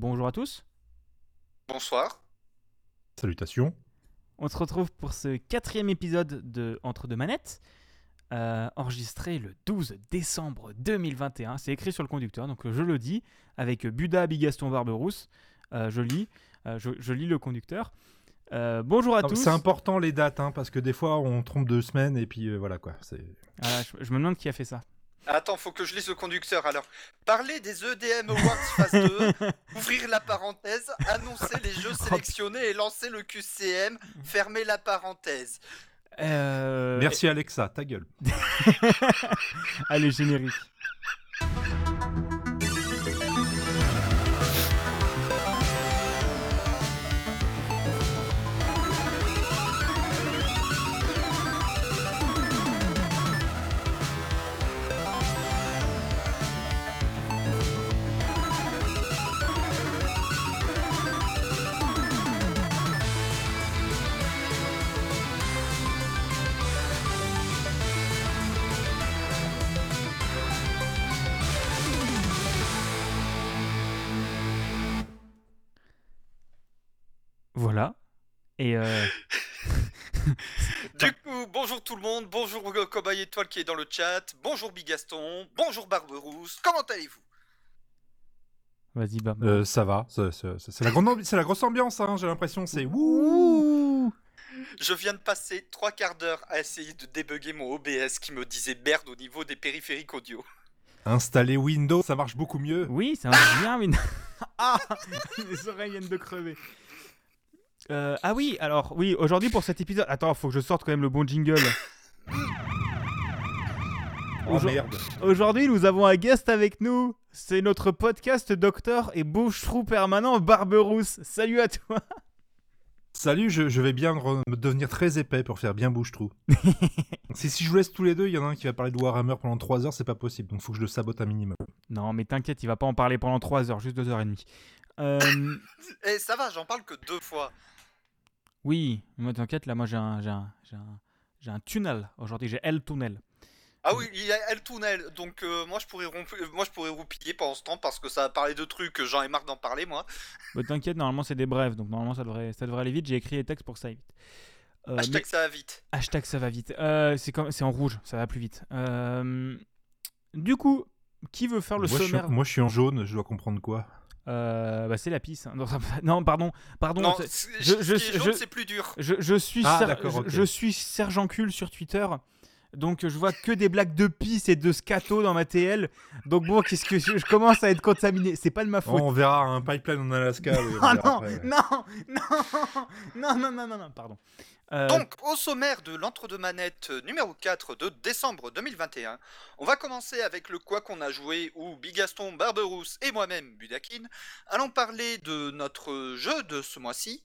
bonjour à tous. Bonsoir. Salutations. On se retrouve pour ce quatrième épisode de Entre deux manettes, euh, enregistré le 12 décembre 2021. C'est écrit sur le conducteur, donc je le dis, avec Buda Bigaston Barberousse. Euh, je lis, euh, je, je lis le conducteur. Euh, bonjour à Non, tous. C'est important les dates, hein, parce que des fois on trompe deux semaines et puis euh, voilà quoi. C'est... Ah, je, je me demande qui a fait ça. Attends, faut que je lise le conducteur alors. Parler des EDM Awards phase 2, ouvrir la parenthèse, annoncer les jeux sélectionnés et lancer le QCM, fermer la parenthèse. Euh, Merci Alexa, ta gueule. Allez, générique. Et euh, Du coup, bonjour tout le monde, bonjour Cobaye Étoile qui est dans le chat, bonjour Bigaston, bonjour Barberousse, comment allez-vous? Vas-y, bah. Euh, ça va, c'est, la, grande grosse ambiance, hein, j'ai l'impression. C'est wouh Je viens de passer trois quarts d'heure à essayer de débugger mon OBS qui me disait merde au niveau des périphériques audio. Installer Windows, ça marche beaucoup mieux. Oui, ça marche bien, mais. ah Les oreilles viennent de crever. Euh, ah oui, alors, oui, aujourd'hui pour cet épisode. Attends, faut que je sorte quand même le bon jingle. Oh Aujourd- merde. Aujourd'hui, nous avons un guest avec nous. C'est notre podcast docteur et bouche-trou permanent Barberousse. Salut à toi. Salut, je, je vais bien me devenir très épais pour faire bien bouche-trou. si, si je vous laisse tous les deux, il y en a un qui va parler de Warhammer pendant 3 heures, c'est pas possible, donc faut que je le sabote un minimum. Non, mais t'inquiète, il va pas en parler pendant 3 heures, juste 2 heures et demie. Euh, Eh ça va, j'en parle que deux fois. Oui, moi t'inquiète, là, moi j'ai un, j'ai un, j'ai un, j'ai un tunnel. Aujourd'hui, j'ai L tunnel. Ah oui, il y a El Tunnel, donc euh, moi, je pourrais romp- euh, moi je pourrais roupiller pendant ce temps parce que ça va parler de trucs j'en ai marre d'en parler moi. Bah, t'inquiète, normalement c'est des brèves, donc normalement ça devrait, ça devrait aller vite. J'ai écrit les textes pour que ça aille vite. Euh, Hashtag mais- ça va vite. hashtag ça va vite. Euh, c'est comme, c'est en rouge, ça va plus vite. Euh, du coup, qui veut faire le moi, je suis, sommaire? moi, je suis en jaune, je dois comprendre quoi? Euh, bah, C'est la pisse. hein. Non, non, pardon, pardon. Non, je- ce je- qui est jaune, je- c'est plus dur. Je, je suis Ah, ser- d'accord, je, ok. je suis sergencule sur Twitter. Donc je vois que des blagues de pisse et de scato dans ma TL. Donc bon, qu'est-ce que je, je commence à être contaminé. C'est pas de ma faute. On verra un pipeline en Alaska. Ah non, après. non, non, non, non, non, non, non, pardon. Euh, Donc, au sommaire de l'entre-deux manettes euh, numéro 4 de décembre 2021, on va commencer avec le quoi qu'on a joué où Bigaston, Barberousse et moi-même, Budakin, allons parler de notre jeu de ce mois-ci.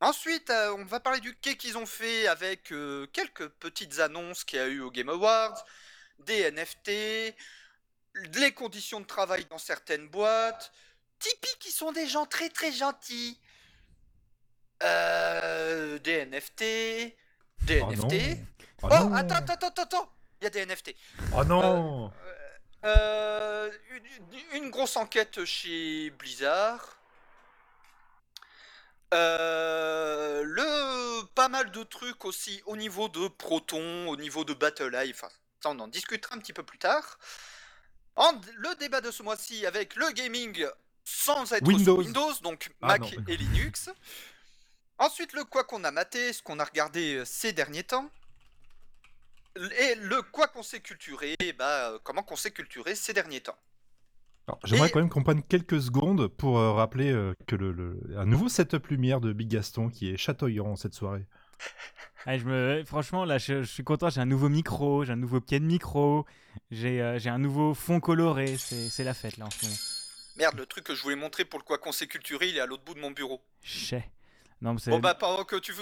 Ensuite, euh, on va parler du quai qu'ils ont fait avec quelques petites annonces qu'il y a eu au Game Awards, des NFT, les conditions de travail dans certaines boîtes, Tipeee qui sont des gens très très gentils, euh, des NFT, des Oh NFT. non. Oh, Oh non. attends, attends, attends, attends, il y a des NFT. Oh non Euh, une, une grosse enquête chez Blizzard. Euh, le pas mal de trucs aussi au niveau de Proton, au niveau de Battle Life. Enfin, ça on en discutera un petit peu plus tard. En- le débat de ce mois-ci avec le gaming sans être Windows. Windows, donc Ah, Mac non. et Linux. Ensuite, le quoi qu'on a maté, ce qu'on a regardé euh, ces derniers temps. Et le quoi qu'on s'est culturé, bah, euh, comment qu'on s'est culturé ces derniers temps. Alors, J'aimerais Et- quand même qu'on prenne quelques secondes pour euh, rappeler euh, que le, le- un nouveau setup lumière de Big Gaston qui est chatoyant cette soirée. ah, je me, franchement, là, je, je suis content. J'ai un nouveau micro, j'ai un nouveau pied de micro, j'ai euh, j'ai un nouveau fond coloré. C'est c'est la fête là en ce moment. Merde, le truc que je voulais montrer pour le quoi qu'on s'est culturé, il est à l'autre bout de mon bureau. Chais. Non, mais c'est Bon bah pendant que tu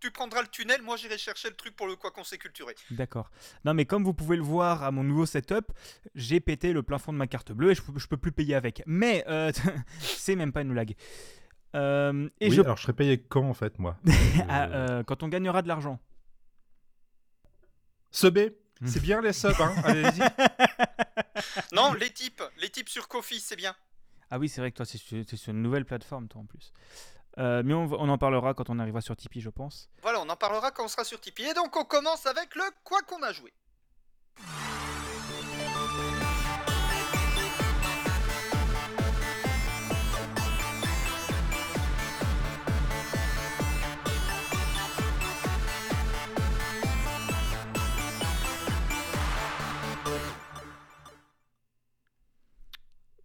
tu prendras le tunnel, moi j'irai chercher le truc pour le quoi qu'on s'est culturé. D'accord. Non, mais comme vous pouvez le voir à mon nouveau setup, j'ai pété le plafond de ma carte bleue et je, peux- je peux plus payer avec. Mais euh, c'est même pas une blague. Euh, et oui, je, alors je serais payé quand en fait, moi Ah, Euh, quand on gagnera de l'argent. Subé, c'est bien les subs, hein Allez-y. Non, les types, les types sur Kofi, c'est bien. Ah oui, c'est vrai que toi, c'est sur, c'est sur une nouvelle plateforme, toi, en plus. Euh, mais on, on en parlera quand on arrivera sur Tipeee, je pense. Voilà, on en parlera quand on sera sur Tipeee. Et donc on commence avec le quoi qu'on a joué.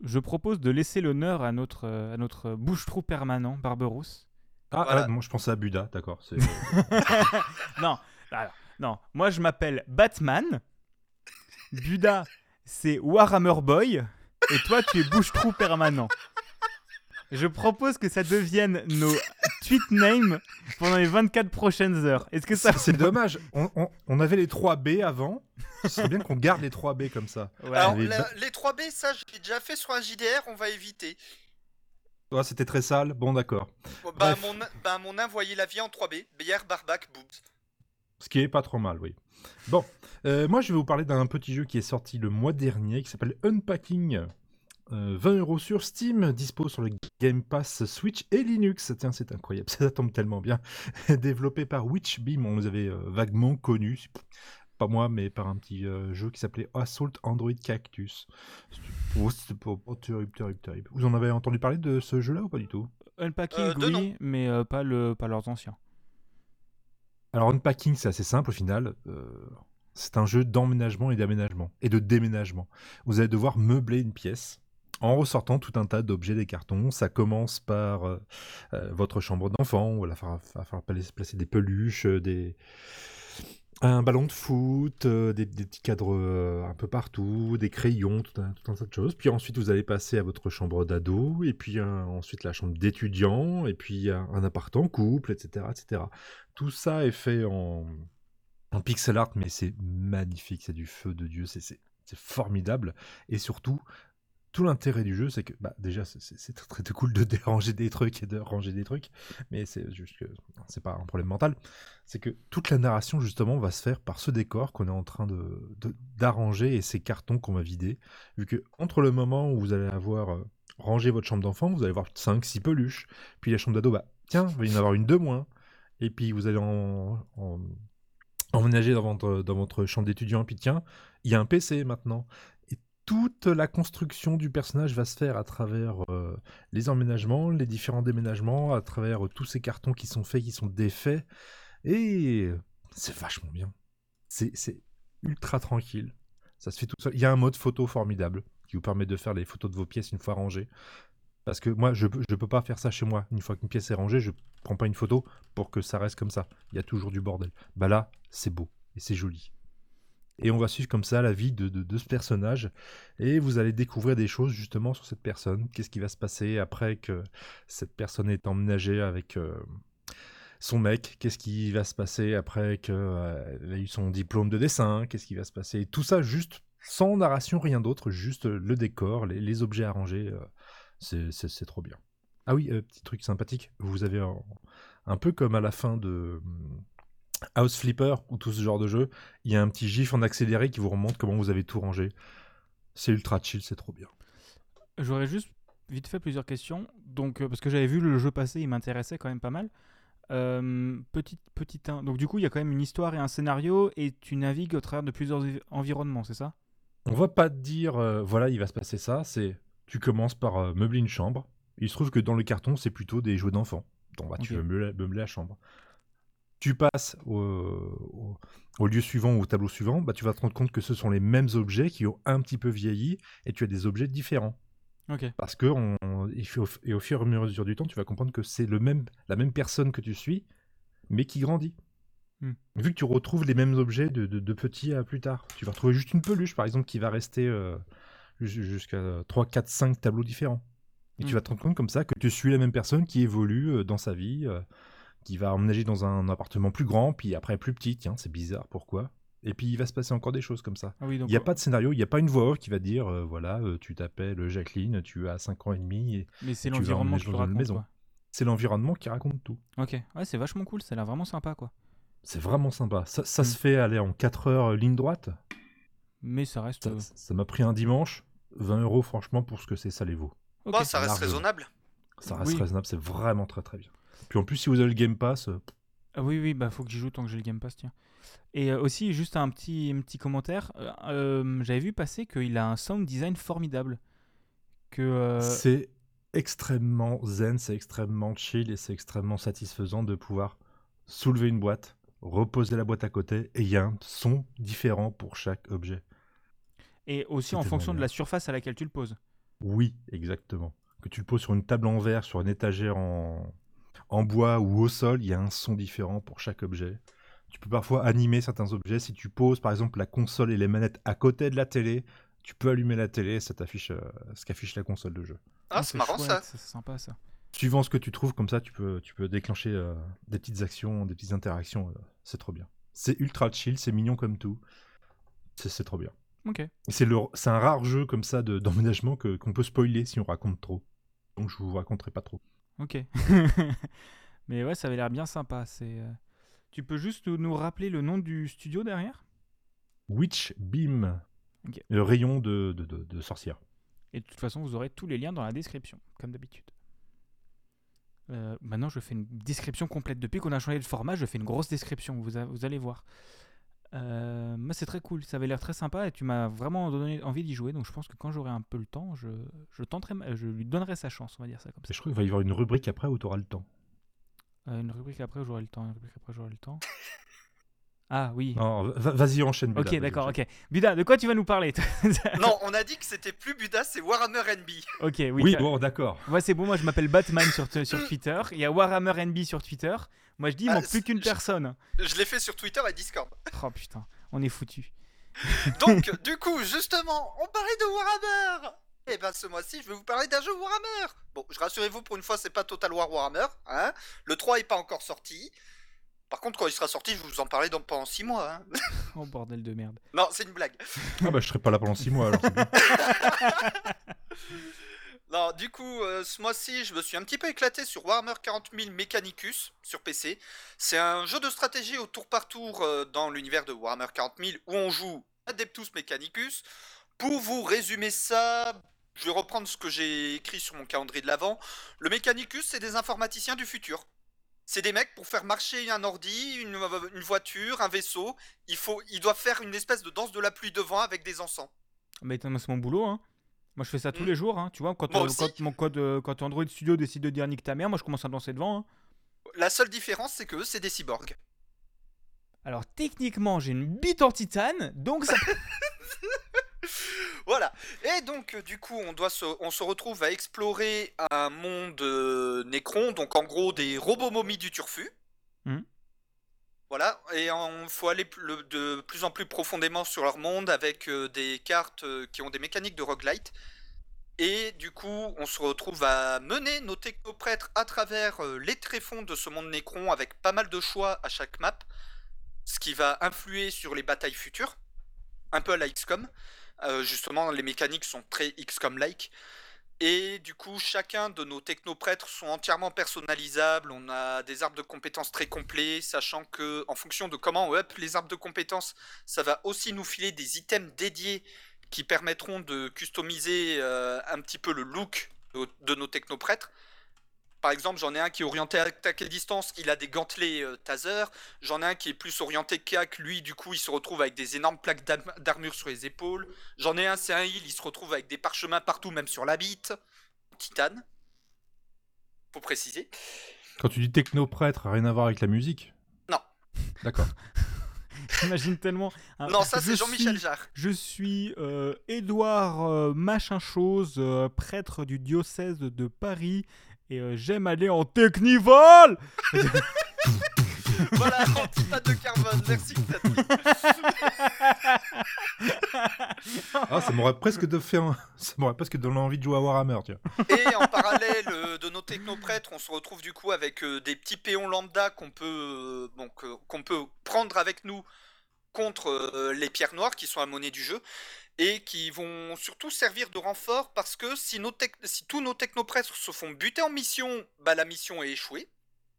Je propose de laisser l'honneur à notre, euh, à notre bouche-trou permanent, Barberousse. Ah, Voilà. ah, moi je pensais à Buda, d'accord. non, alors, non, moi je m'appelle Batman. Buda, c'est Warhammer Boy. Et toi, tu es bouche-trou permanent. Je propose que ça devienne nos tweet names pendant les 24 prochaines heures. Est-ce que ça C'est dommage, on, on- on avait les 3 B avant. Ce serait bien qu'on garde les 3 B comme ça. Ouais. Alors mais la- ba- les 3B, ça j'ai déjà fait sur un JDR, on va éviter. Ouais, C'était très sale, bon d'accord. Bon, Bah, mon, bah, mon nain voyait la vie en 3B. Bière, barbac, boobs. Ce qui est pas trop mal, oui. Bon, euh, moi je vais vous parler d'un petit jeu qui est sorti le mois dernier qui s'appelle Unpacking. Euh, 20 euros sur Steam, dispo sur le Game Pass Switch et Linux. Tiens, c'est incroyable, ça tombe tellement bien. Développé par Witchbeam, on nous avait euh, vaguement connu, pas moi, mais par un petit euh, jeu qui s'appelait Assault Android Cactus. Oh, terrible, terrible, terrible. Vous en avez entendu parler de ce jeu-là ou pas du tout? Unpacking, Euh, oui, mais euh, pas, le, pas leurs anciens. Alors Unpacking, c'est assez simple au final. Euh, c'est un jeu d'emménagement et d'aménagement et de déménagement. Vous allez devoir meubler une pièce en ressortant tout un tas d'objets des cartons. Ça commence par euh, euh, votre chambre d'enfant, où il va falloir, placer des peluches, euh, des un ballon de foot, des, petits cadres un peu partout, des crayons, tout un, tas de choses. Puis ensuite, vous allez passer à votre chambre d'ado, et puis ensuite la chambre d'étudiant, et puis un, un couple, etc., etc. Tout ça est fait en, pixel art, mais c'est magnifique, c'est du feu de Dieu, c'est c'est formidable. Et surtout, tout l'intérêt du jeu, c'est que bah, déjà, c'est- très, cool de déranger des trucs et de ranger des trucs, mais c'est juste que c'est pas un problème mental. C'est que toute la narration, justement, va se faire par ce décor qu'on est en train de de- d'arranger et ces cartons qu'on va vider. Vu que entre le moment où vous allez avoir euh, rangé votre chambre d'enfant, vous allez avoir 5-6 peluches, puis la chambre d'ado, bah tiens, il va y en avoir une de moins. Et puis vous allez en, emménager dans votre, dans votre chambre d'étudiant, puis tiens, il y a un PC maintenant. Toute la construction du personnage va se faire à travers euh, les emménagements, les différents déménagements, à travers euh, tous ces cartons qui sont faits, qui sont défaits. Et c'est vachement bien. C'est ultra tranquille. Ça se fait tout seul. Il y a un mode photo formidable qui vous permet de faire les photos de vos pièces une fois rangées. Parce que moi, je ne peux pas faire ça chez moi. Une fois qu'une pièce est rangée, je prends pas une photo pour que ça reste comme ça. Il y a toujours du bordel. Bah là, c'est beau et c'est joli. Et on va suivre comme ça la vie de, de, ce personnage. Et vous allez découvrir des choses justement sur cette personne. Qu'est-ce qui va se passer après que cette personne est emménagée avec euh, son mec? Qu'est-ce qui va se passer après qu'elle a eu son diplôme de dessin? Qu'est-ce qui va se passer? Tout ça juste sans narration, rien d'autre. Juste le décor, les, objets arrangés. euh, c'est- trop bien. Ah oui, euh, petit truc sympathique. Vous avez un, peu comme à la fin de House Flipper ou tout ce genre de jeu, il y a un petit gif en accéléré qui vous remonte comment vous avez tout rangé. C'est ultra chill, c'est trop bien. J'aurais juste vite fait plusieurs questions. Donc, euh, parce que j'avais vu le jeu passer, il m'intéressait quand même pas mal. Euh, petit, petit 1. Donc, du coup, il y a quand même une histoire et un scénario, et tu navigues au travers de plusieurs envi- environnements, c'est ça? On va pas te dire, euh, voilà, il va se passer ça. C'est, tu commences par meubler une chambre. Il se trouve que dans le carton, c'est plutôt des jouets d'enfants. Donc, bah, tu veux meubler, meubler la chambre. Tu passes au, au- au lieu suivant ou au tableau suivant, bah, tu vas te rendre compte que ce sont les mêmes objets qui ont un petit peu vieilli et tu as des objets différents. Ok. Parce que on, on- il fait au, et au fur et à mesure du temps, tu vas comprendre que c'est le même, la même personne que tu suis, mais qui grandit. Hmm. Vu que tu retrouves les mêmes objets de, de, de petit à plus tard. Tu vas retrouver juste une peluche, par exemple, qui va rester euh, jus- jusqu'à 3, 4, 5 tableaux différents. Et tu Hmm. vas te rendre compte comme ça que tu suis la même personne qui évolue euh, dans sa vie, euh, qui va emménager dans un appartement plus grand, puis après plus petit. Tiens, c'est bizarre, pourquoi? Et puis il va se passer encore des choses comme ça. Ah oui, donc. Il n'y a pas de scénario, il n'y a pas une voix off qui va dire euh, voilà, euh, tu t'appelles Jacqueline, tu as 5 ans et demi, et Mais c'est tu vas l'environnement qui te dans une raconte. maison. c'est l'environnement qui raconte tout. Ok. Ouais, c'est vachement cool, ça a l'air vraiment sympa, quoi. C'est vraiment sympa. Ça, ça Mm. se fait aller en 4 heures euh, ligne droite? Mais ça reste. Ça euh, ça m'a pris un dimanche. 20 euros, franchement, pour ce que c'est, ça les vaut. Bah, ça reste raisonnable. Ça reste Oui. raisonnable, c'est vraiment très très bien. Puis en plus, si vous avez le Game Pass, euh, Ah oui, oui, bah faut que j'y joue tant que j'ai le Game Pass, tiens. Et euh, aussi, juste un petit, un petit commentaire. euh, J'avais vu passer qu'il a un sound design formidable. Que. euh, c'est extrêmement zen, c'est extrêmement chill et c'est extrêmement satisfaisant de pouvoir soulever une boîte, reposer la boîte à côté et il y a un son différent pour chaque objet. Et aussi en fonction de la surface à laquelle tu le poses. Oui, exactement. Que tu le poses sur une table en verre, sur une étagère en, en bois ou au sol, il y a un son différent pour chaque objet. Tu peux parfois animer certains objets. Si tu poses par exemple la console et les manettes à côté de la télé, tu peux allumer la télé et ça t'affiche euh, ce qu'affiche la console de jeu. Ah, c'est marrant chouette, ça. C'est sympa ça. Suivant ce que tu trouves, comme ça, tu peux, tu peux déclencher euh, des petites actions, des petites interactions. euh, c'est trop bien. C'est ultra chill, c'est mignon comme tout. C'est trop bien. Ok. C'est le- c'est un rare jeu comme ça de- d'emménagement que- qu'on peut spoiler si on raconte trop. Donc je vous raconterai pas trop. Ok. Mais ouais, ça avait l'air bien sympa. C'est. euh, Tu peux juste nous rappeler le nom du studio derrière? Witch Beam, le rayon de, de, de- de sorcière. Et de toute façon, vous aurez tous les liens dans la description, comme d'habitude. Euh, maintenant, je fais une description complète. Depuis qu'on a changé de format, je fais une grosse description. Vous, a- vous allez voir. Euh, moi, c'est très cool. Ça avait l'air très sympa et tu m'as vraiment donné envie d'y jouer. Donc, je pense que quand j'aurai un peu le temps, je, je tenterai, ma- je lui donnerai sa chance. On va dire ça comme ça. Et je crois qu'il va y avoir une rubrique après où tu auras le temps. Euh, une rubrique après, j'aurai le temps. Une rubrique après, j'aurai le temps. Ah oui. Vas-y, enchaîne. Buda, ok, d'accord. Ok. Buda, de quoi tu vas nous parler Non, on a dit que c'était plus Buda, c'est Warhammer NB. Ok, oui. Oui, bon, d'accord. Moi, c'est bon, moi je m'appelle Batman sur, sur Twitter. Il y a Warhammer NB sur Twitter. Moi je dis, il Ah, manque plus qu'une personne. Je l'ai fait sur Twitter et Discord. Oh putain, on est foutu. Donc, du coup, justement, on parlait de Warhammer Et ben ce mois-ci, je vais vous parler d'un jeu Warhammer Bon, je rassurez-vous, pour une fois, c'est pas Total War Warhammer, hein Le 3 est pas encore sorti. Par contre, quand il sera sorti, je vous en parler dans, pendant 6 mois, hein Oh bordel de merde. Non, c'est une blague. Ah bah je serai pas là pendant 6 mois alors. Non, du coup, euh, ce mois-ci, je me suis un petit peu éclaté sur Warhammer 40 000 Mechanicus sur PC. C'est un jeu de stratégie au tour par tour euh, dans l'univers de Warhammer 40 000 où on joue Adeptus Mechanicus. Pour vous résumer ça, je vais reprendre ce que j'ai écrit sur mon calendrier de l'avant. Le Mechanicus, c'est des informaticiens du futur. C'est des mecs pour faire marcher un ordi, une, une voiture, un vaisseau. Il faut, ils doivent faire une espèce de danse de la pluie devant avec des encens. Mais c'est mon boulot, hein. Moi je fais ça tous Mm. les jours, hein. Tu vois, quand, euh, quand mon code, euh, quand Android Studio décide de dire nique ta mère, moi je commence à danser devant. hein. La seule différence, c'est que c'est des cyborgs. Alors techniquement, j'ai une bite en titane, donc ça. Voilà. Et donc, euh, du coup, on, doit se, on se retrouve à explorer un monde euh, Necron, donc en gros des robots momies du turfu. Mhm. Voilà, et il faut aller le- de plus en plus profondément sur leur monde avec euh, des cartes euh, qui ont des mécaniques de roguelite. Et du coup, on se retrouve à mener nos technoprêtres à travers les tréfonds de ce monde Necron avec pas mal de choix à chaque map, ce qui va influer sur les batailles futures, un peu à la XCOM. Euh, justement, les mécaniques sont très XCOM-like. Et du coup, chacun de nos technoprêtres sont entièrement personnalisables. On a des arbres de compétences très complets, sachant que en fonction de comment on up les arbres de compétences, ça va aussi nous filer des items dédiés qui permettront de customiser euh, un petit peu le look de, de nos technoprêtres. Par exemple, j'en ai un qui est orienté à attaque à distance, il a des gantelets euh, taser. J'en ai un qui est plus orienté CAC, lui, du coup, il se retrouve avec des énormes plaques d'armure sur les épaules. J'en ai un, c'est un heal, il se retrouve avec des parchemins partout, même sur la bite. Titane. Faut préciser. Quand tu dis technoprêtre, rien à voir avec la musique? Non. D'accord. J'imagine tellement. un- Non, ça je c'est Jean-Michel suis- Jarre. Je suis euh, Édouard euh, machin chose, euh, prêtre du diocèse de Paris, et euh, j'aime aller en technival. voilà, en titane de carbone. Merci. Ah, ça m'aurait presque de fait un- ça m'aurait presque donné envie de jouer à Warhammer, tiens. Et en parallèle euh, de nos technoprêtres, on se retrouve du coup avec euh, des petits péons lambda qu'on peut, euh, bon, que- qu'on peut prendre avec nous contre euh, les pierres noires qui sont la monnaie du jeu et qui vont surtout servir de renfort parce que si, tous nos technoprêtres se font buter en mission, bah, la mission est échouée.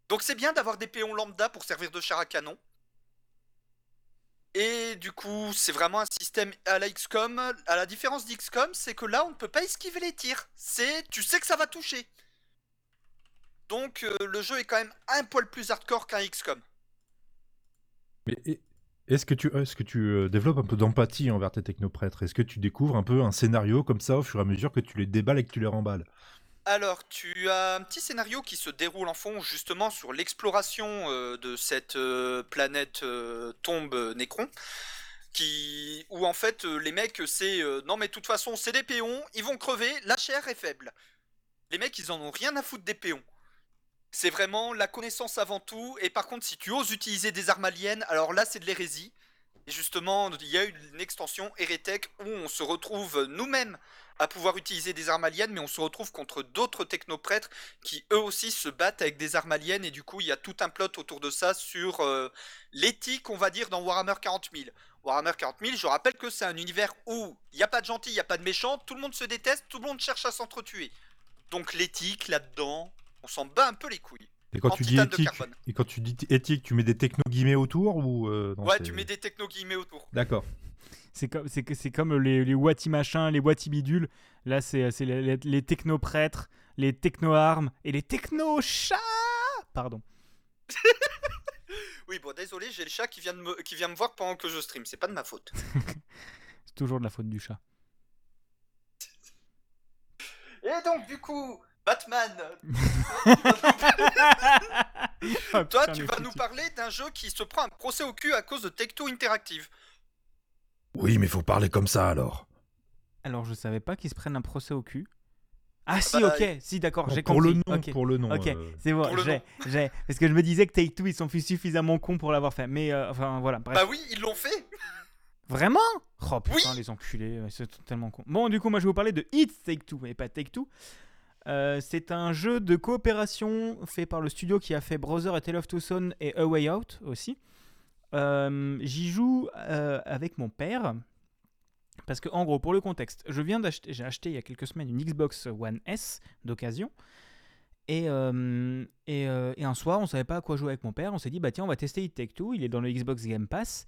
Donc c'est bien d'avoir des péons lambda pour servir de char à canon. Et du coup, c'est vraiment un système à la XCOM. À la différence d'XCOM, c'est que là, on ne peut pas esquiver les tirs. C'est, tu sais que ça va toucher. Donc, euh, le jeu est quand même un poil plus hardcore qu'un XCOM. Mais est-ce que tu, est-ce euh, développes un peu d'empathie envers tes technoprêtres? Est-ce que tu découvres un peu un scénario comme ça au fur et à mesure que tu les déballes et que tu les remballes? Alors, tu as un petit scénario qui se déroule en fond justement sur l'exploration euh, de cette euh, planète tombe Nécron. Qui... Où en fait, les mecs, c'est non, mais de toute façon, c'est des péons, ils vont crever, la chair est faible. Les mecs, ils en ont rien à foutre des péons. C'est vraiment la connaissance avant tout. Et par contre, si tu oses utiliser des armes aliens, alors là, c'est de l'hérésie. Et justement, il y a une extension Heretech où on se retrouve nous-mêmes à pouvoir utiliser des armes aliens, mais on se retrouve contre d'autres technoprêtres qui eux aussi se battent avec des armes aliens, et du coup il y a tout un plot autour de ça sur euh, l'éthique, on va dire, dans Warhammer 40 000. Warhammer 40 000, je rappelle que c'est un univers où il n'y a pas de gentils, il n'y a pas de méchants, tout le monde se déteste, tout le monde cherche à s'entretuer. Donc l'éthique là-dedans, on s'en bat un peu les couilles. Et quand En tu dis éthique, et quand tu dis éthique, tu mets des techno guillemets autour ou euh, non, ouais, tu mets des techno guillemets autour. D'accord. C'est comme, c'est, que- c'est comme les, les Wati machins, les Wati bidules. Là, c'est, c'est les, les, les techno-prêtres, les techno-armes et les techno-chats Pardon. Oui, bon, désolé, j'ai le chat qui vient, de me, qui vient me voir pendant que je stream, c'est pas de ma faute. C'est toujours de la faute du chat. Et donc, du coup, Batman, Oh, Toi, putain, tu vas foutu. nous parler d'un jeu qui se prend un procès au cul à cause de Tech-Two Interactive. Oui, mais faut parler comme ça alors. Alors, je savais pas qu'ils se prennent un procès au cul. Ah, si, bah, ok, si, d'accord, j'ai pour compris. le nom, pour le nom. Ok, euh, c'est bon, Pour le j'ai. Parce que je me disais que Take Two, ils sont suffisamment cons pour l'avoir fait. Mais, euh, enfin, voilà, bref. Bah oui, ils l'ont fait. Vraiment? Oh putain, Oui. les enculés, c'est tellement con. Bon, du coup, moi je vais vous parler de It's Take Two et pas Take Two. Euh, c'est un jeu de coopération fait par le studio qui a fait Brother et Tale of Two Sons et A Way Out aussi. Euh, J'y joue euh, avec mon père. Parce que, en gros, pour le contexte, je viens d'acheter, j'ai acheté il y a quelques semaines une Xbox One S d'occasion. Et, et, un soir, on savait pas à quoi jouer avec mon père. On s'est dit, bah tiens, on va tester It Take Two. Il est dans le Xbox Game Pass.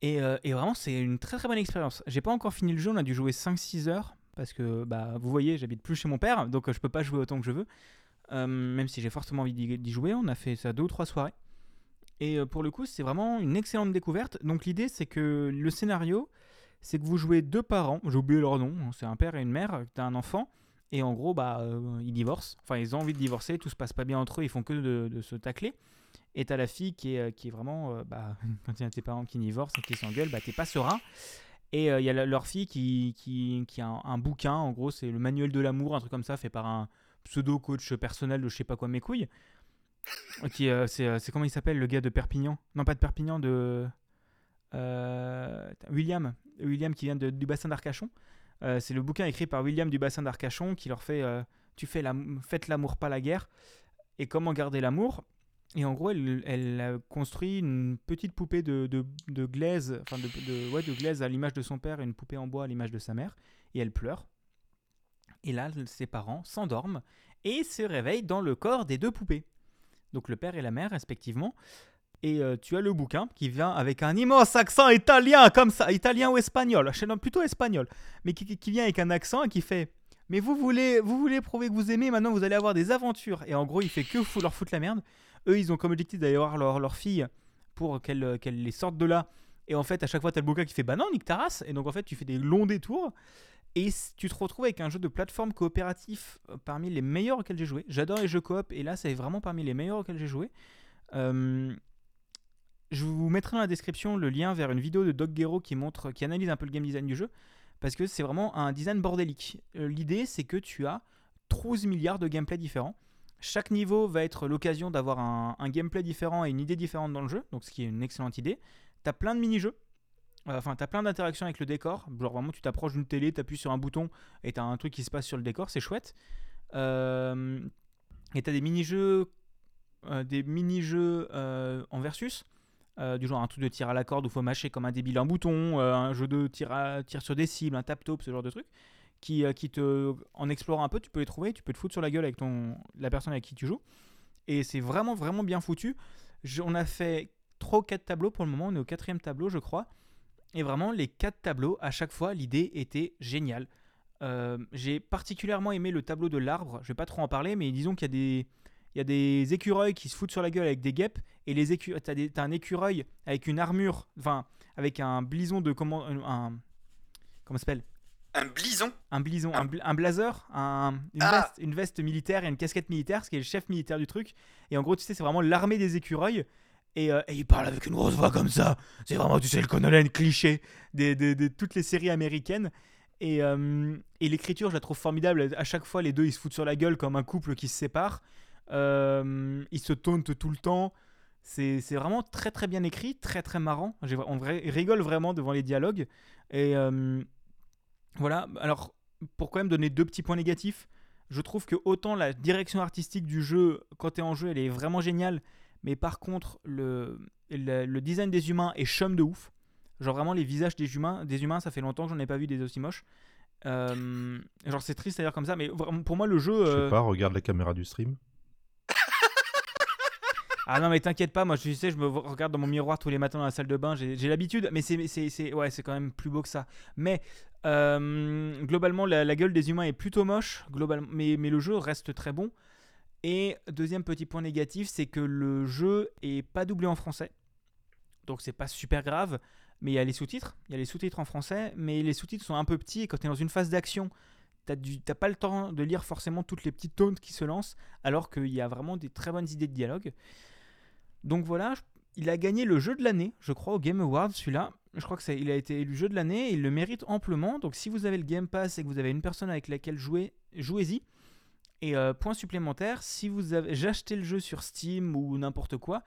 Et, et vraiment, c'est une très très bonne expérience. J'ai pas encore fini le jeu, on a dû jouer 5-6 heures. Parce que, bah, vous voyez, j'habite plus chez mon père, donc euh, je peux pas jouer autant que je veux. Euh, même si j'ai fortement envie d'y jouer, on a fait ça deux ou trois soirées. Et euh, pour le coup, c'est vraiment une excellente découverte. Donc l'idée, c'est que le scénario, c'est que vous jouez deux parents, j'ai oublié leur nom, hein, c'est un père et une mère, t'as un enfant, et en gros, bah, ils divorcent. Enfin, ils ont envie de divorcer, tout se passe pas bien entre eux, ils font que de, se tacler. Et t'as la fille qui est, qui est vraiment, bah, quand il y a tes parents qui divorcent et qui s'engueulent, bah, t'es pas serein. Et euh, il y a la- leur fille qui, qui, qui a un, bouquin, en gros, c'est le manuel de l'amour, un truc comme ça, fait par un pseudo-coach personnel de je sais pas quoi, mes couilles. Euh, c'est, euh, c'est comment il s'appelle, le gars de Perpignan? Non, pas de Perpignan, de. William. William qui vient du bassin d'Arcachon. C'est le bouquin écrit par William du bassin d'Arcachon qui leur fait Tu fais l'am- Faites l'amour, pas la guerre. Et comment garder l'amour? Et en gros, elle, a construit une petite poupée de, glaise, enfin de, de, glaise à l'image de son père et une poupée en bois à l'image de sa mère. Et elle pleure. Et là, ses parents s'endorment et se réveillent dans le corps des deux poupées. Donc le père et la mère, respectivement. Et euh, tu as le bouquin qui vient avec un immense accent italien, comme ça, italien ou espagnol, Je plutôt espagnol, mais qui, vient avec un accent et qui fait Mais vous voulez, vous voulez prouver que vous aimez, maintenant vous allez avoir des aventures. Et en gros, il fait que leur foutre la merde. Eux, ils ont comme objectif d'aller voir leur, fille pour qu'elle euh, qu'elle les sorte de là. Et en fait, à chaque fois, tu as le bouquin qui fait Bah non, nique ta. Et donc, en fait, tu fais des longs détours. Et tu te retrouves avec un jeu de plateforme coopératif euh, parmi les meilleurs auxquels j'ai joué. J'adore les jeux coop, et là, c'est vraiment parmi les meilleurs auxquels j'ai joué. Euh, je vous mettrai dans la description le lien vers une vidéo de Doc Guerrero qui montre, qui analyse un peu le game design du jeu, parce que c'est vraiment un design bordélique. L'idée, c'est que tu as 12 milliards de gameplay différents. Chaque niveau va être l'occasion d'avoir un, gameplay différent et une idée différente dans le jeu, donc ce qui est une excellente idée. Tu as plein de mini-jeux, Euh, enfin, tu as plein d'interactions avec le décor. Genre, vraiment, tu t'approches d'une télé, tu appuies sur un bouton et tu as un truc qui se passe sur le décor, c'est chouette. Euh, et tu as des mini-jeux euh, des mini-jeux en versus. du genre un truc de tir à la corde où faut mâcher comme un débile un bouton, un jeu de tir, à, tir sur des cibles, un tap-top, ce genre de truc, qui, euh, qui te, en explorant un peu, tu peux les trouver, tu peux te foutre sur la gueule avec ton, la personne avec qui tu joues. Et c'est vraiment, vraiment bien foutu. On a fait 3 ou 4 tableaux pour le moment, on est au quatrième tableau je crois. Et vraiment les 4 tableaux, à chaque fois l'idée était géniale. Euh, j'ai particulièrement aimé le tableau de l'arbre, je vais pas trop en parler, mais disons qu'il y a des... Il y a des écureuils qui se foutent sur la gueule avec des guêpes et les t'as, un écureuil avec une armure, enfin avec un blison de comment un comment s'appelle? Un blison un blison, Un- un, bl- un blazer, un- une, Ah. veste, une veste militaire et une casquette militaire, ce qui est le chef militaire du truc. Et en gros, tu sais, c'est vraiment l'armée des écureuils. Et, euh, et il parle avec une grosse voix comme ça. C'est vraiment, tu sais, le Conan cliché de toutes les séries américaines. Et, euh, et l'écriture, je la trouve formidable. À chaque fois, les deux, ils se foutent sur la gueule comme un couple qui se sépare. Euh, ils se tauntent tout le temps. C'est vraiment très très bien écrit, très très marrant. On rigole vraiment devant les dialogues. Et euh, voilà, alors pour quand même donner deux petits points négatifs, je trouve que autant la direction artistique du jeu, quand tu es en jeu, elle est vraiment géniale, mais par contre, le, le, le design des humains est chum de ouf. Genre vraiment, les visages des humains, des humains ça fait longtemps que j'en ai pas vu des aussi moches. Euh, genre, c'est triste dire comme ça, mais pour moi, le jeu. Je euh, sais pas, regarde la caméra du stream. Ah non, mais t'inquiète pas, moi, je sais, je me regarde dans mon miroir tous les matins dans la salle de bain, j'ai l'habitude, mais c'est ouais, c'est quand même plus beau que ça. Mais euh, globalement, la, gueule des humains est plutôt moche, globalement, mais, le jeu reste très bon. Et deuxième petit point négatif, c'est que le jeu est pas doublé en français. Donc c'est pas super grave, mais il y a les sous-titres, il y a les sous-titres en français, mais les sous-titres sont un peu petits et quand tu es dans une phase d'action, t'as pas le temps de lire forcément toutes les petites taunts qui se lancent, alors qu'il y a vraiment des très bonnes idées de dialogue. Donc voilà, il a gagné le jeu de l'année, je crois, au Game Awards, celui-là. Je crois que c'est, il a été élu jeu de l'année et il le mérite amplement. Donc si vous avez le Game Pass et que vous avez une personne avec laquelle jouer, jouez-y. Et euh, point supplémentaire, si vous avez j'ai acheté le jeu sur Steam ou n'importe quoi,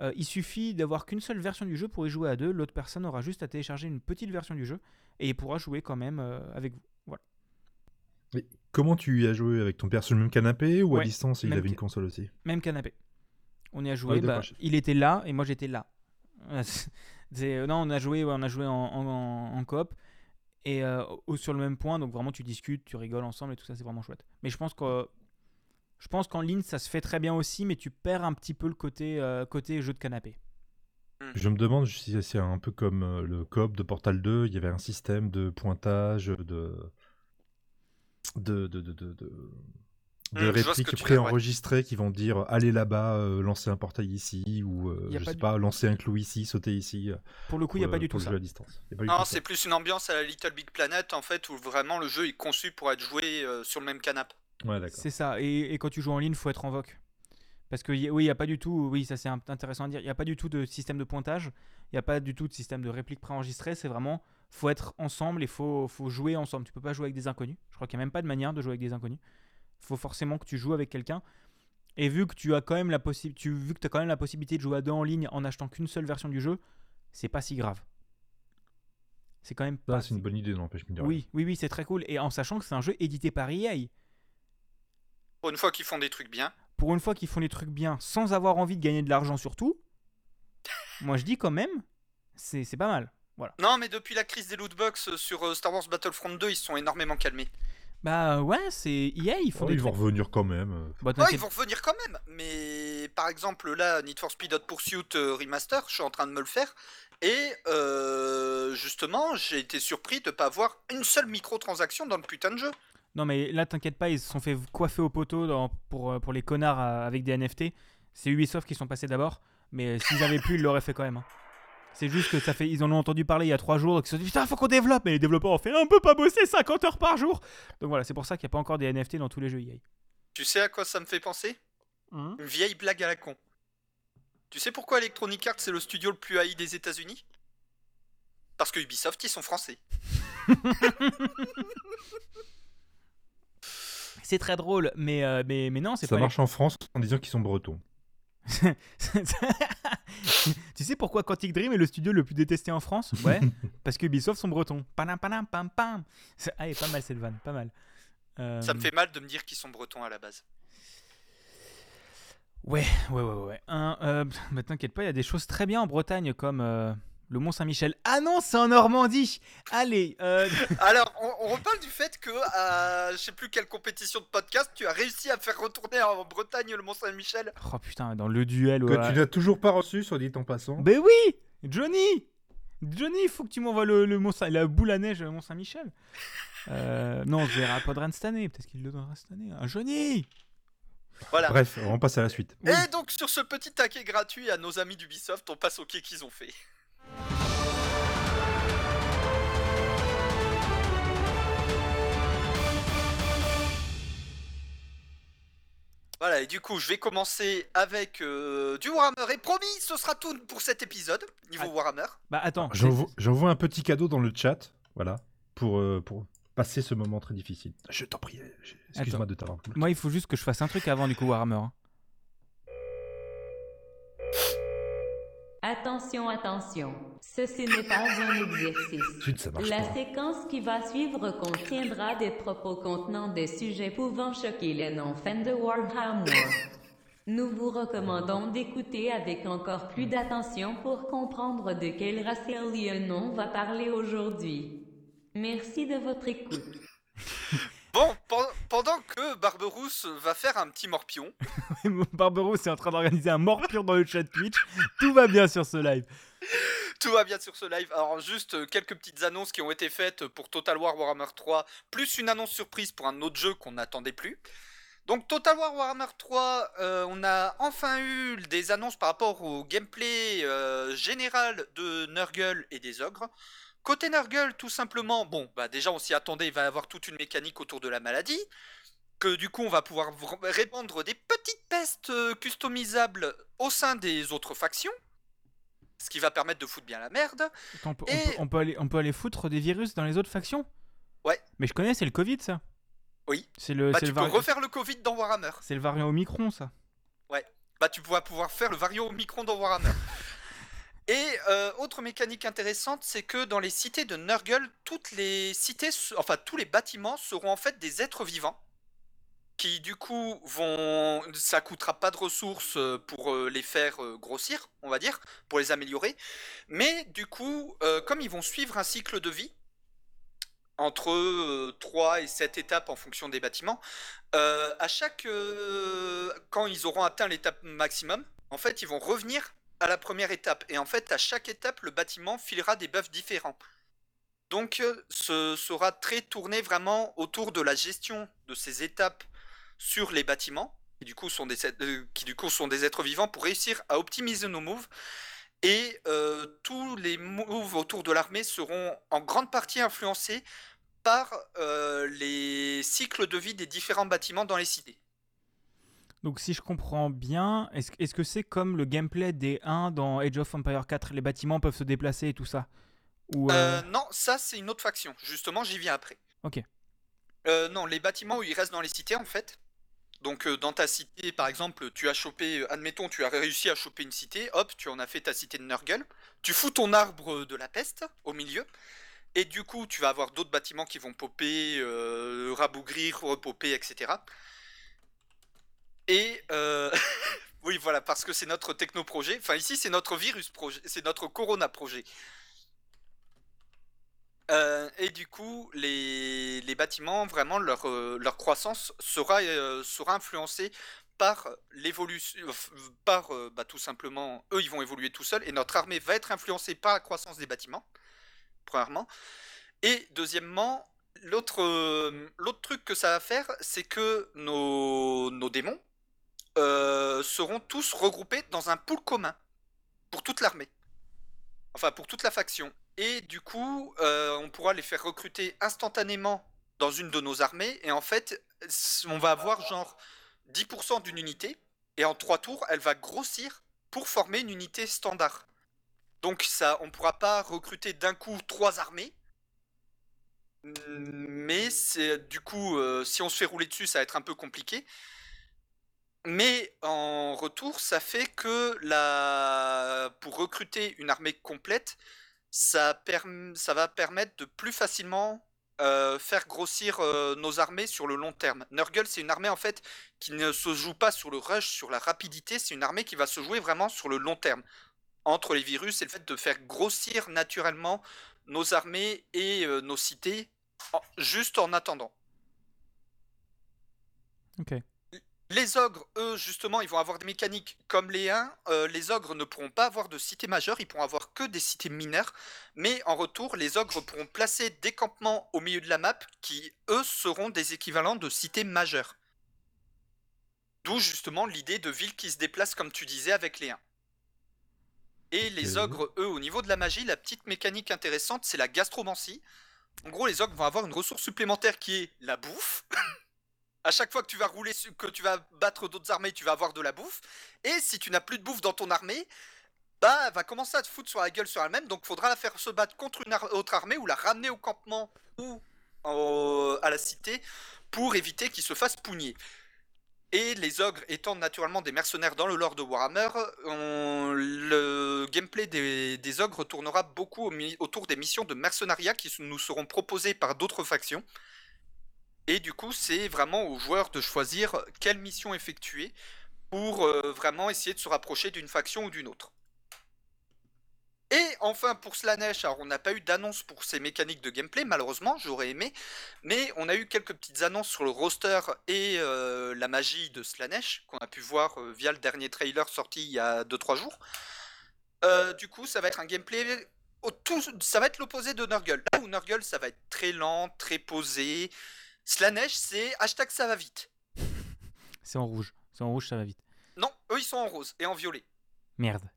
euh, il suffit d'avoir qu'une seule version du jeu pour y jouer à deux. L'autre personne aura juste à télécharger une petite version du jeu et il pourra jouer quand même euh, avec vous. Voilà. Comment tu y as joué avec ton père sur le même canapé ou Ouais, à distance il avait une console aussi? Même canapé. On y a joué, Ouais, bah, il était là et moi j'étais là. Euh, non, on a joué, ouais, on a joué en, en, en coop et euh, au- sur le même point, donc vraiment tu discutes, tu rigoles ensemble et tout ça, c'est vraiment chouette. Mais je pense que je pense qu'en ligne ça se fait très bien aussi, mais tu perds un petit peu le côté euh, côté jeu de canapé. Je me demande si c'est un peu comme le coop de Portal 2, il y avait un système de pointage, de. de. de. de. De, que répliques ouais. préenregistrées qui vont dire allez là-bas, euh, lancez un portail ici, ou euh, je pas sais du- pas, lancez un clou ici, sautez ici. euh, Pour le coup, il n'y a pas du tout ça. à distance. Y a pas du Non, c'est plus une ambiance à la Little Big Planet en fait, où vraiment le jeu est conçu pour être joué euh, sur le même canapé. Ouais, d'accord. C'est ça. Et, et quand tu joues en ligne, faut être en voc. Parce que oui, il n'y a pas du tout, oui, ça c'est intéressant à dire, il n'y a pas du tout de système de pointage, il n'y a pas du tout de système de réplique préenregistrée, c'est vraiment, faut être ensemble et faut, faut jouer ensemble. Tu peux pas jouer avec des inconnus. Je crois qu'il n'y a même pas de manière de jouer avec des inconnus. Faut forcément que tu joues avec quelqu'un. Et vu que tu as quand même la tu, vu que as quand même la possibilité de jouer à deux en ligne en achetant qu'une seule version du jeu, c'est pas si grave. C'est quand même pas c'est une bonne idée, n'empêche rien. Oui, oui, oui, c'est très cool. Et en sachant que c'est un jeu édité par EA. Pour une fois qu'ils font des trucs bien. pour une fois qu'ils font des trucs bien sans avoir envie de gagner de l'argent surtout, moi je dis quand même, c'est c'est pas mal. Voilà. Non, mais depuis la crise des lootbox sur euh, Star Wars Battlefront 2, ils se sont énormément calmés. Bah ouais, c'est EA, ils font Oh, des ils vont revenir quand même. Bah, Ouais, ils vont revenir quand même. Mais par exemple, là, Need for Speed Hot Pursuit euh, Remaster, je suis en train de me le faire. Et euh, justement, j'ai été surpris de pas avoir une seule microtransaction dans le putain de jeu. Non mais là t'inquiète pas, ils se sont fait coiffer au poteau dans- pour, euh, pour les connards euh, avec des NFT. C'est Ubisoft qui sont passés d'abord, mais s'ils avaient pu, ils l'auraient fait quand même. hein. C'est juste que ça fait, ils en ont entendu parler il y a 3 jours, donc ils se sont dit putain faut qu'on développe, mais les développeurs ont fait on peut pas bosser 50 heures par jour. Donc voilà, c'est pour ça qu'il n'y a pas encore des NFT dans tous les jeux EA. Tu sais à quoi ça me fait penser? Une vieille blague à la con. Tu sais pourquoi Electronic Arts c'est le studio le plus haï des États-Unis? Parce que Ubisoft ils sont français. C'est très drôle, mais, euh, mais, mais non, c'est Ça pas. marche en France en disant qu'ils sont bretons. tu sais pourquoi Quantic Dream est le studio le plus détesté en France? Ouais, parce que Ubisoft sont bretons. Panam, panam, pam, pam. Ah, est pas mal cette vanne, pas mal. Euh, Ça me fait mal de me dire qu'ils sont bretons à la base. Ouais, ouais, ouais, ouais. Un, euh, bah, T'inquiète pas, il y a des choses très bien en Bretagne comme. euh, le Mont Saint-Michel. Ah non, c'est en Normandie. Allez. euh, Alors, on, on reparle du fait que, à je sais plus quelle compétition de podcast, tu as réussi à faire retourner en Bretagne le Mont Saint-Michel. Oh putain, dans le duel. Que ouais. tu n'as toujours pas reçu, soit dit en passant. Ben oui, Johnny. Johnny, il faut que tu m'envoies le, le Mont Saint- la boule à neige Mont Saint-Michel. Euh, non, je verrai à Podren cette année. Peut-être qu'il le donnera cette année. Ah, Johnny. Voilà. Bref, on passe à la suite. Oui. Et donc, sur ce petit taquet gratuit à nos amis d'Ubisoft, on passe au quai qu'ils ont fait. Voilà, et du coup, je vais commencer avec euh, du Warhammer. Et promis, ce sera tout pour cet épisode, niveau Ah. Warhammer. Bah attends. J'envoie un petit cadeau dans le chat, voilà, pour, euh, pour passer ce moment très difficile. Je t'en prie, excuse-moi de t'avoir. Moi, il faut juste que je fasse un truc avant du coup Warhammer. Attention, attention. Ceci n'est pas un exercice. Zut, ça marche La pas. séquence qui va suivre contiendra des propos contenant des sujets pouvant choquer les non-fans de Warhammer. Nous vous recommandons d'écouter avec encore plus d'attention pour comprendre de quel race alien on va parler aujourd'hui. Merci de votre écoute. Bon, pen- pendant que Barberousse va faire un petit morpion, Barberousse est en train d'organiser un morpion dans le chat Twitch. Tout va bien sur ce live. tout va bien sur ce live. Alors, juste euh, quelques petites annonces qui ont été faites pour Total War Warhammer 3, plus une annonce surprise pour un autre jeu qu'on n'attendait plus. Donc, Total War Warhammer 3, euh, on a enfin eu des annonces par rapport au gameplay euh, général de Nurgle et des ogres. Côté Nurgle, tout simplement, bon, bah déjà on s'y attendait, il va y avoir toute une mécanique autour de la maladie. Que du coup on va pouvoir répandre des petites pestes euh, customisables au sein des autres factions. Ce qui va permettre de foutre bien la merde. On, peut, on Et- peut- on peut aller, on peut aller foutre des virus dans les autres factions? Ouais. Mais je connais, c'est le Covid ça. Oui. C'est le, Bah, tu le, peux refaire le Covid dans Warhammer. c'est le variant Omicron ça. Bah, tu vas pouvoir faire le variant Omicron dans Warhammer. Et euh, autre mécanique intéressante, c'est que dans les cités de Nurgle, toutes les cités, enfin tous les bâtiments seront en fait des êtres vivants qui du coup vont, ça coûtera pas de ressources euh, pour euh, les faire grossir, on va dire, pour les améliorer, mais du coup, comme ils vont suivre un cycle de vie entre euh, 3 et 7 étapes en fonction des bâtiments, à chaque quand ils auront atteint l'étape maximum, en fait, ils vont revenir à la première étape. Et en fait, à chaque étape, le bâtiment filera des buffs différents. Donc, euh, ce sera très tourné vraiment autour de la gestion de ces étapes sur les bâtiments, qui du coup sont des, euh, êtres vivants, pour réussir à optimiser nos moves. Et euh, tous les moves autour de l'armée seront en grande partie influencés par euh, les cycles de vie des différents bâtiments dans les cités. Donc si je comprends bien, est-ce que c'est comme le gameplay des 1 dans Age of Empire 4 Les bâtiments peuvent se déplacer et tout ça? Ou, euh, Euh, non, ça c'est une autre faction. Justement, j'y viens après. Ok. Euh, non, les bâtiments où ils restent dans les cités en fait. Donc dans ta cité, par exemple, tu as chopé, admettons, tu as réussi à choper une cité, hop, tu en as fait ta cité de Nurgle. Tu fous ton arbre de la peste au milieu. Et du coup, tu vas avoir d'autres bâtiments qui vont popper, euh, rabougrir, repopper, etc. Et euh, oui, voilà, parce que c'est notre techno-projet. Enfin, ici, c'est notre virus projet, c'est notre Corona projet. Euh, et du coup, les, bâtiments, vraiment, leur, euh, croissance sera, influencée par l'évolution, par bah, tout simplement, eux, ils vont évoluer tout seuls, et notre armée va être influencée par la croissance des bâtiments, premièrement. Et deuxièmement, l'autre truc que ça va faire, c'est que nos démons euh, seront tous regroupés dans un pool commun pour toute l'armée. Enfin, pour toute la faction. Et du coup, euh, on pourra les faire recruter instantanément dans une de nos armées. Et en fait, on va avoir genre 10% d'une unité. Et en trois tours, elle va grossir pour former une unité standard. Donc ça, on pourra pas recruter d'un coup trois armées. Mais c'est du coup, euh, si on se fait rouler dessus, ça va être un peu compliqué. Mais en retour, ça fait que pour recruter une armée complète, ça, va permettre de plus facilement euh, faire grossir euh, nos armées sur le long terme. Nurgle, c'est une armée en fait qui ne se joue pas sur le rush, sur la rapidité, c'est une armée qui va se jouer vraiment sur le long terme. entre les virus, c'est le fait de faire grossir naturellement nos armées et euh, nos cités juste en attendant. Ok. Les ogres, eux, justement, ils vont avoir des mécaniques comme les 1. les ogres ne pourront pas avoir de cités majeures, ils pourront avoir que des cités mineures. Mais en retour, les ogres pourront placer des campements au milieu de la map qui, eux, seront des équivalents de cités majeures. D'où justement l'idée de villes qui se déplacent, comme tu disais, avec les 1. Et les ogres, eux, au niveau de la magie, la petite mécanique intéressante, c'est la gastromancie. En gros, les ogres vont avoir une ressource supplémentaire qui est la bouffe. à chaque fois que tu vas rouler, que tu vas battre d'autres armées, tu vas avoir de la bouffe. Et si tu n'as plus de bouffe dans ton armée, bah, elle va commencer à te foutre sur la gueule sur elle-même. Donc, faudra la faire se battre contre une autre armée ou la ramener au campement ou à la cité pour éviter qu'il se fasse pougner. Et les ogres étant naturellement des mercenaires dans le lore de Warhammer, le gameplay des, ogres tournera beaucoup au autour des missions de mercenariat qui nous seront proposées par d'autres factions. Et du coup, c'est vraiment aux joueurs de choisir quelle mission effectuer pour euh, vraiment essayer de se rapprocher d'une faction ou d'une autre. Et enfin, pour Slanesh, alors on n'a pas eu d'annonce pour ces mécaniques de gameplay, malheureusement, j'aurais aimé, mais on a eu quelques petites annonces sur le roster et euh, la magie de Slanesh, qu'on a pu voir euh, via le dernier trailer sorti il y a 2-3 jours. Du coup, ça va être un gameplay. ça va être l'opposé de Nurgle. Là où Nurgle, ça va être très lent, très posé. Slanesh, c'est hashtag ça va vite. C'est en rouge. C'est en rouge, ça va vite. Non, eux, ils sont en rose et en violet. Merde.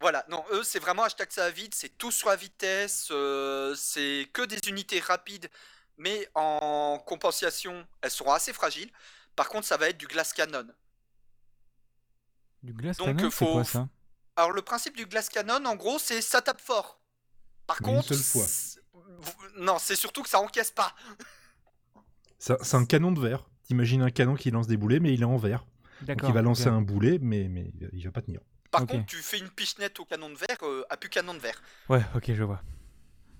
Voilà, non, eux, c'est vraiment hashtag ça va vite, c'est tout sur la vitesse, euh, c'est que des unités rapides, mais en compensation, elles seront assez fragiles. Par contre, ça va être du glass cannon. Du glace Donc, cannon, c'est faut- quoi ça? Alors, le principe du glass cannon, en gros, c'est ça tape fort. Par Mais une contre, seule fois. c'est- non, c'est surtout que ça encaisse pas. C'est un canon de verre. T'imagines un canon qui lance des boulets, mais il est en verre. Donc D'accord. il va lancer un boulet, mais, mais il va pas tenir. Par contre, tu fais une pichenette au canon de verre, euh, à plus canon de verre. Ouais, ok, je vois.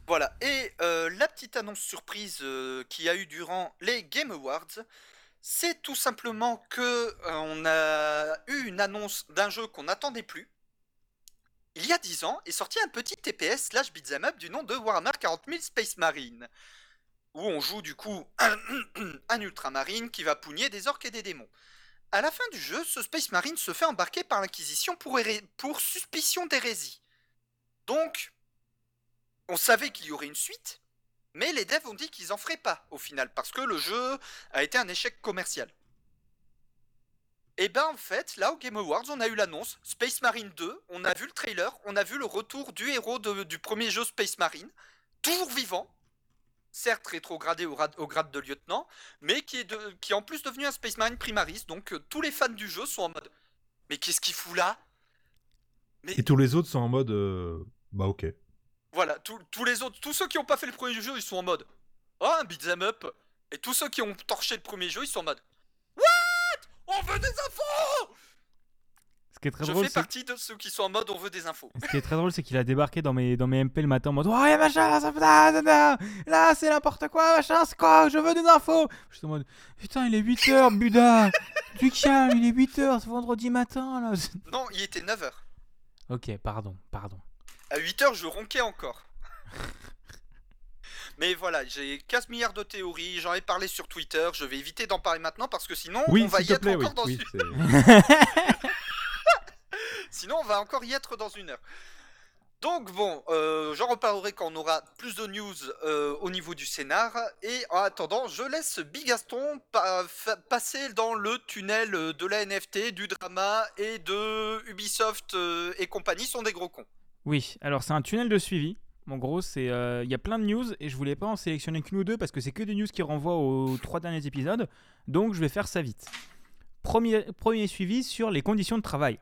Voilà, et euh, la petite annonce surprise euh, qu'il y a eu durant les Game Awards, c'est tout simplement que euh, on a eu une annonce d'un jeu qu'on n'attendait plus. Il y a 10 ans est sorti un petit TPS slash beat'em up du nom de Warhammer 40 000 Space Marine, où on joue du coup un, ultramarine qui va pougner des orques et des démons. À la fin du jeu, ce Space Marine se fait embarquer par l'Inquisition pour, suspicion d'hérésie. Donc, on savait qu'il y aurait une suite, mais les devs ont dit qu'ils en feraient pas au final, parce que le jeu a été un échec commercial. Et ben en fait, là au Game Awards, on a eu l'annonce Space Marine 2, on a vu le trailer, on a vu le retour du héros du premier jeu Space Marine, toujours vivant, certes rétrogradé au, rad- au grade de lieutenant, mais qui est, de- qui est en plus devenu un Space Marine Primaris, donc euh, tous les fans du jeu sont en mode Mais qu'est-ce qu'il fout là? Mais Et tous les autres sont en mode. euh, Bah ok. Voilà, tous- tous les autres, tous ceux qui n'ont pas fait le premier jeu, ils sont en mode Oh, un beat'em up Et tous ceux qui ont torché le premier jeu, ils sont en mode What? On veut des infos qui est très Je drôle, fais partie de ceux qui sont en mode On veut des infos. Ce qui est très drôle, c'est qu'il a débarqué dans mes, dans mes MP le matin en mode Ouais, machin, ça, là, c'est n'importe quoi, machin, c'est quoi, je veux des infos. Je suis en mode Putain, il est 8h, Buda, du calme, il est 8h, c'est vendredi matin là. Non, il était 9h. Ok, pardon, pardon. À 8h, je ronquais encore. Mais voilà, j'ai 15 milliards de théories, j'en ai parlé sur Twitter, je vais éviter d'en parler maintenant parce que sinon Oui, on va y être plaît, oui. encore dans oui, Sinon, on va encore y être dans une heure. Donc bon, euh, j'en reparlerai quand on aura plus de news euh, au niveau du scénar. Et en attendant, je laisse Bigaston passer dans le tunnel euh, de la NFT, du drama et de Ubisoft et compagnie sont des gros cons. Oui, alors c'est un tunnel de suivi. En gros, c'est il y a plein de news et je voulais pas en sélectionner qu'une ou deux parce que c'est que des news qui renvoient aux trois derniers épisodes. Donc je vais faire ça vite. Premier suivi sur les conditions de travail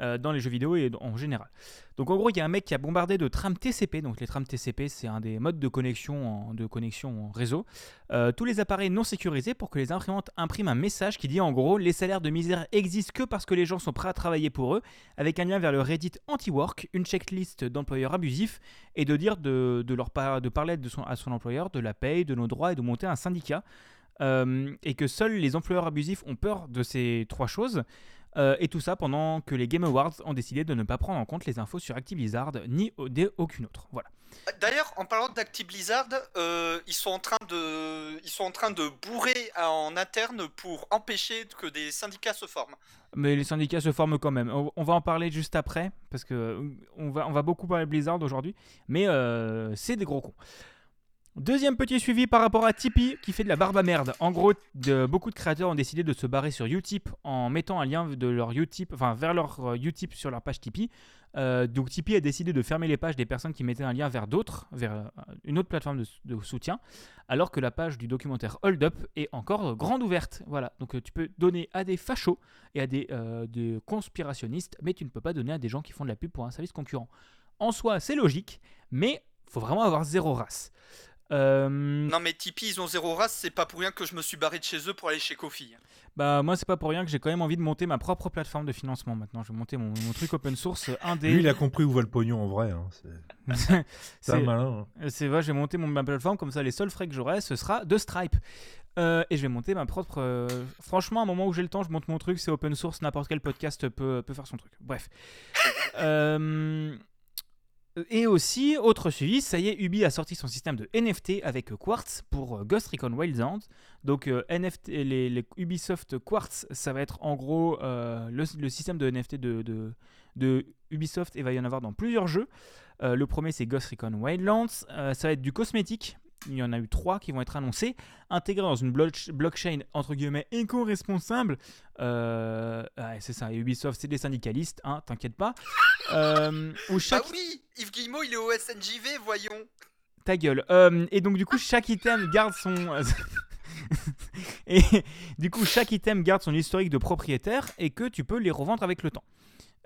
euh, dans les jeux vidéo et en général. Donc en gros, il y a un mec qui a bombardé de trams TCP. Donc les trams TCP, c'est un des modes de connexion en, de connexion réseau. Euh, tous les appareils non sécurisés pour que les imprimantes impriment un message qui dit en gros les salaires de misère existent que parce que les gens sont prêts à travailler pour eux avec un lien vers le Reddit anti-work, une checklist d'employeurs abusifs et de dire de, de leur de parler de son, à son employeur de la paye, de nos droits et de monter un syndicat. Euh, et que seuls les employeurs abusifs ont peur de ces trois choses. Euh, et tout ça pendant que les Game Awards ont décidé de ne pas prendre en compte les infos sur Activision ni aucune autre. Voilà. D'ailleurs, en parlant d'Acti Blizzard, euh, ils sont en train de, ils sont en train de bourrer en interne pour empêcher que des syndicats se forment. Mais les syndicats se forment quand même. On, on va en parler juste après, parce que euh, on va, on va beaucoup parler de Blizzard aujourd'hui, mais euh, c'est des gros cons. Deuxième petit suivi par rapport à Tipeee qui fait de la barbe à merde. En gros, beaucoup de créateurs ont décidé de se barrer sur Utip en mettant un lien de leur vers leur euh, Utip sur leur page Tipeee. Euh, donc Tipeee a décidé de fermer les pages des personnes qui mettaient un lien vers d'autres, vers euh, une autre plateforme de, soutien, alors que la page du documentaire Hold Up est encore grande ouverte. Voilà, donc tu peux donner à des fachos et à des, des conspirationnistes, mais tu ne peux pas donner à des gens qui font de la pub pour un service concurrent. En soi, c'est logique, mais faut vraiment avoir zéro race. Euh, Non mais Tipeee, ils ont zéro race, c'est pas pour rien que je me suis barré de chez eux pour aller chez Kofi. bah moi c'est pas pour rien que j'ai quand même envie de monter ma propre plateforme de financement maintenant. Je vais monter mon, mon truc open source euh, indé. Lui, il a compris où va le pognon en vrai. hein, C'est c'est c'est un malin. hein. c'est vrai, je vais monter mon, ma plateforme comme ça. Les seuls frais que j'aurai, ce sera de Stripe. Euh, et je vais monter ma propre. euh, Franchement, à un moment où j'ai le temps, je monte mon truc. C'est open source. N'importe quel podcast peut, peut faire son truc. Bref. Euh, Et aussi, autre suivi, ça y est, Ubi a sorti son système de NFT avec Quartz pour euh, Ghost Recon Wildlands. Donc euh, NFT, les, Ubisoft Quartz, ça va être en gros euh, le, système de NFT de, Ubisoft et va y en avoir dans plusieurs jeux. Le premier c'est Ghost Recon Wildlands. Ça va être du cosmétique. Il y en a eu trois qui vont être annoncés, intégrés dans une block- blockchain entre guillemets éco-responsable. Euh, ouais, c'est ça, et Ubisoft c'est des syndicalistes, hein, t'inquiète pas. Euh, où chaque Bah oui, Yves Guillemot, il est au SNJV, voyons. ta gueule. Euh, et donc du coup chaque item garde son et du coup chaque item garde son historique de propriétaire et que tu peux les revendre avec le temps.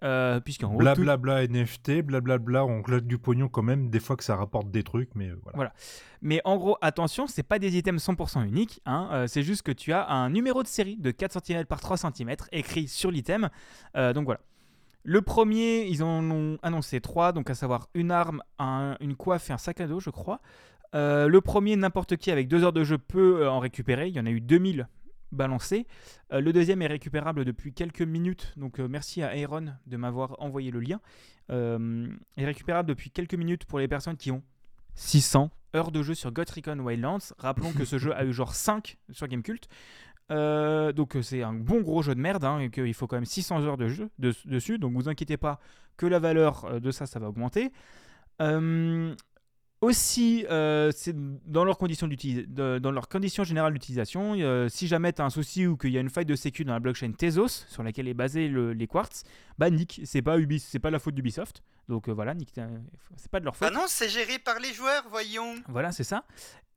Euh, Puisqu'en Blablabla NFT, blablabla, on claque du pognon quand même, des fois que ça rapporte des trucs, mais euh, voilà. Voilà. Mais en gros, attention, c'est pas des items 100% uniques. hein, euh, c'est juste que tu as un numéro de série de 4 cm par 3 cm écrit sur l'item. Euh, donc voilà. Le premier, ils en ont annoncé trois, donc à savoir une arme, un- une coiffe et un sac à dos, je crois. Le premier, n'importe qui avec deux heures de jeu peut en récupérer. Il y en a eu 2000 balancés. Euh, le deuxième est récupérable depuis quelques minutes. Donc euh, merci à Aaron de m'avoir envoyé le lien. Euh, est récupérable depuis quelques minutes pour les personnes qui ont 600 heures de jeu sur Ghost Recon Wildlands. Rappelons que ce jeu a eu genre 5 sur Gamecult. Donc c'est un bon gros jeu de merde hein, et qu'il faut quand même 600 heures de jeu de- dessus. Donc vous inquiétez pas que la valeur de ça, ça va augmenter. Aussi, euh, c'est dans leurs conditions dans leurs conditions générales d'utilisation. euh, si jamais tu as un souci ou qu'il y a une faille de sécu dans la blockchain Tezos sur laquelle est basé le- les quartz, bah nick, c'est pas c'est pas la faute d'Ubisoft. Donc euh, voilà, nick, c'est pas de leur faute. Bah non, c'est géré par les joueurs, voyons. Voilà, c'est ça.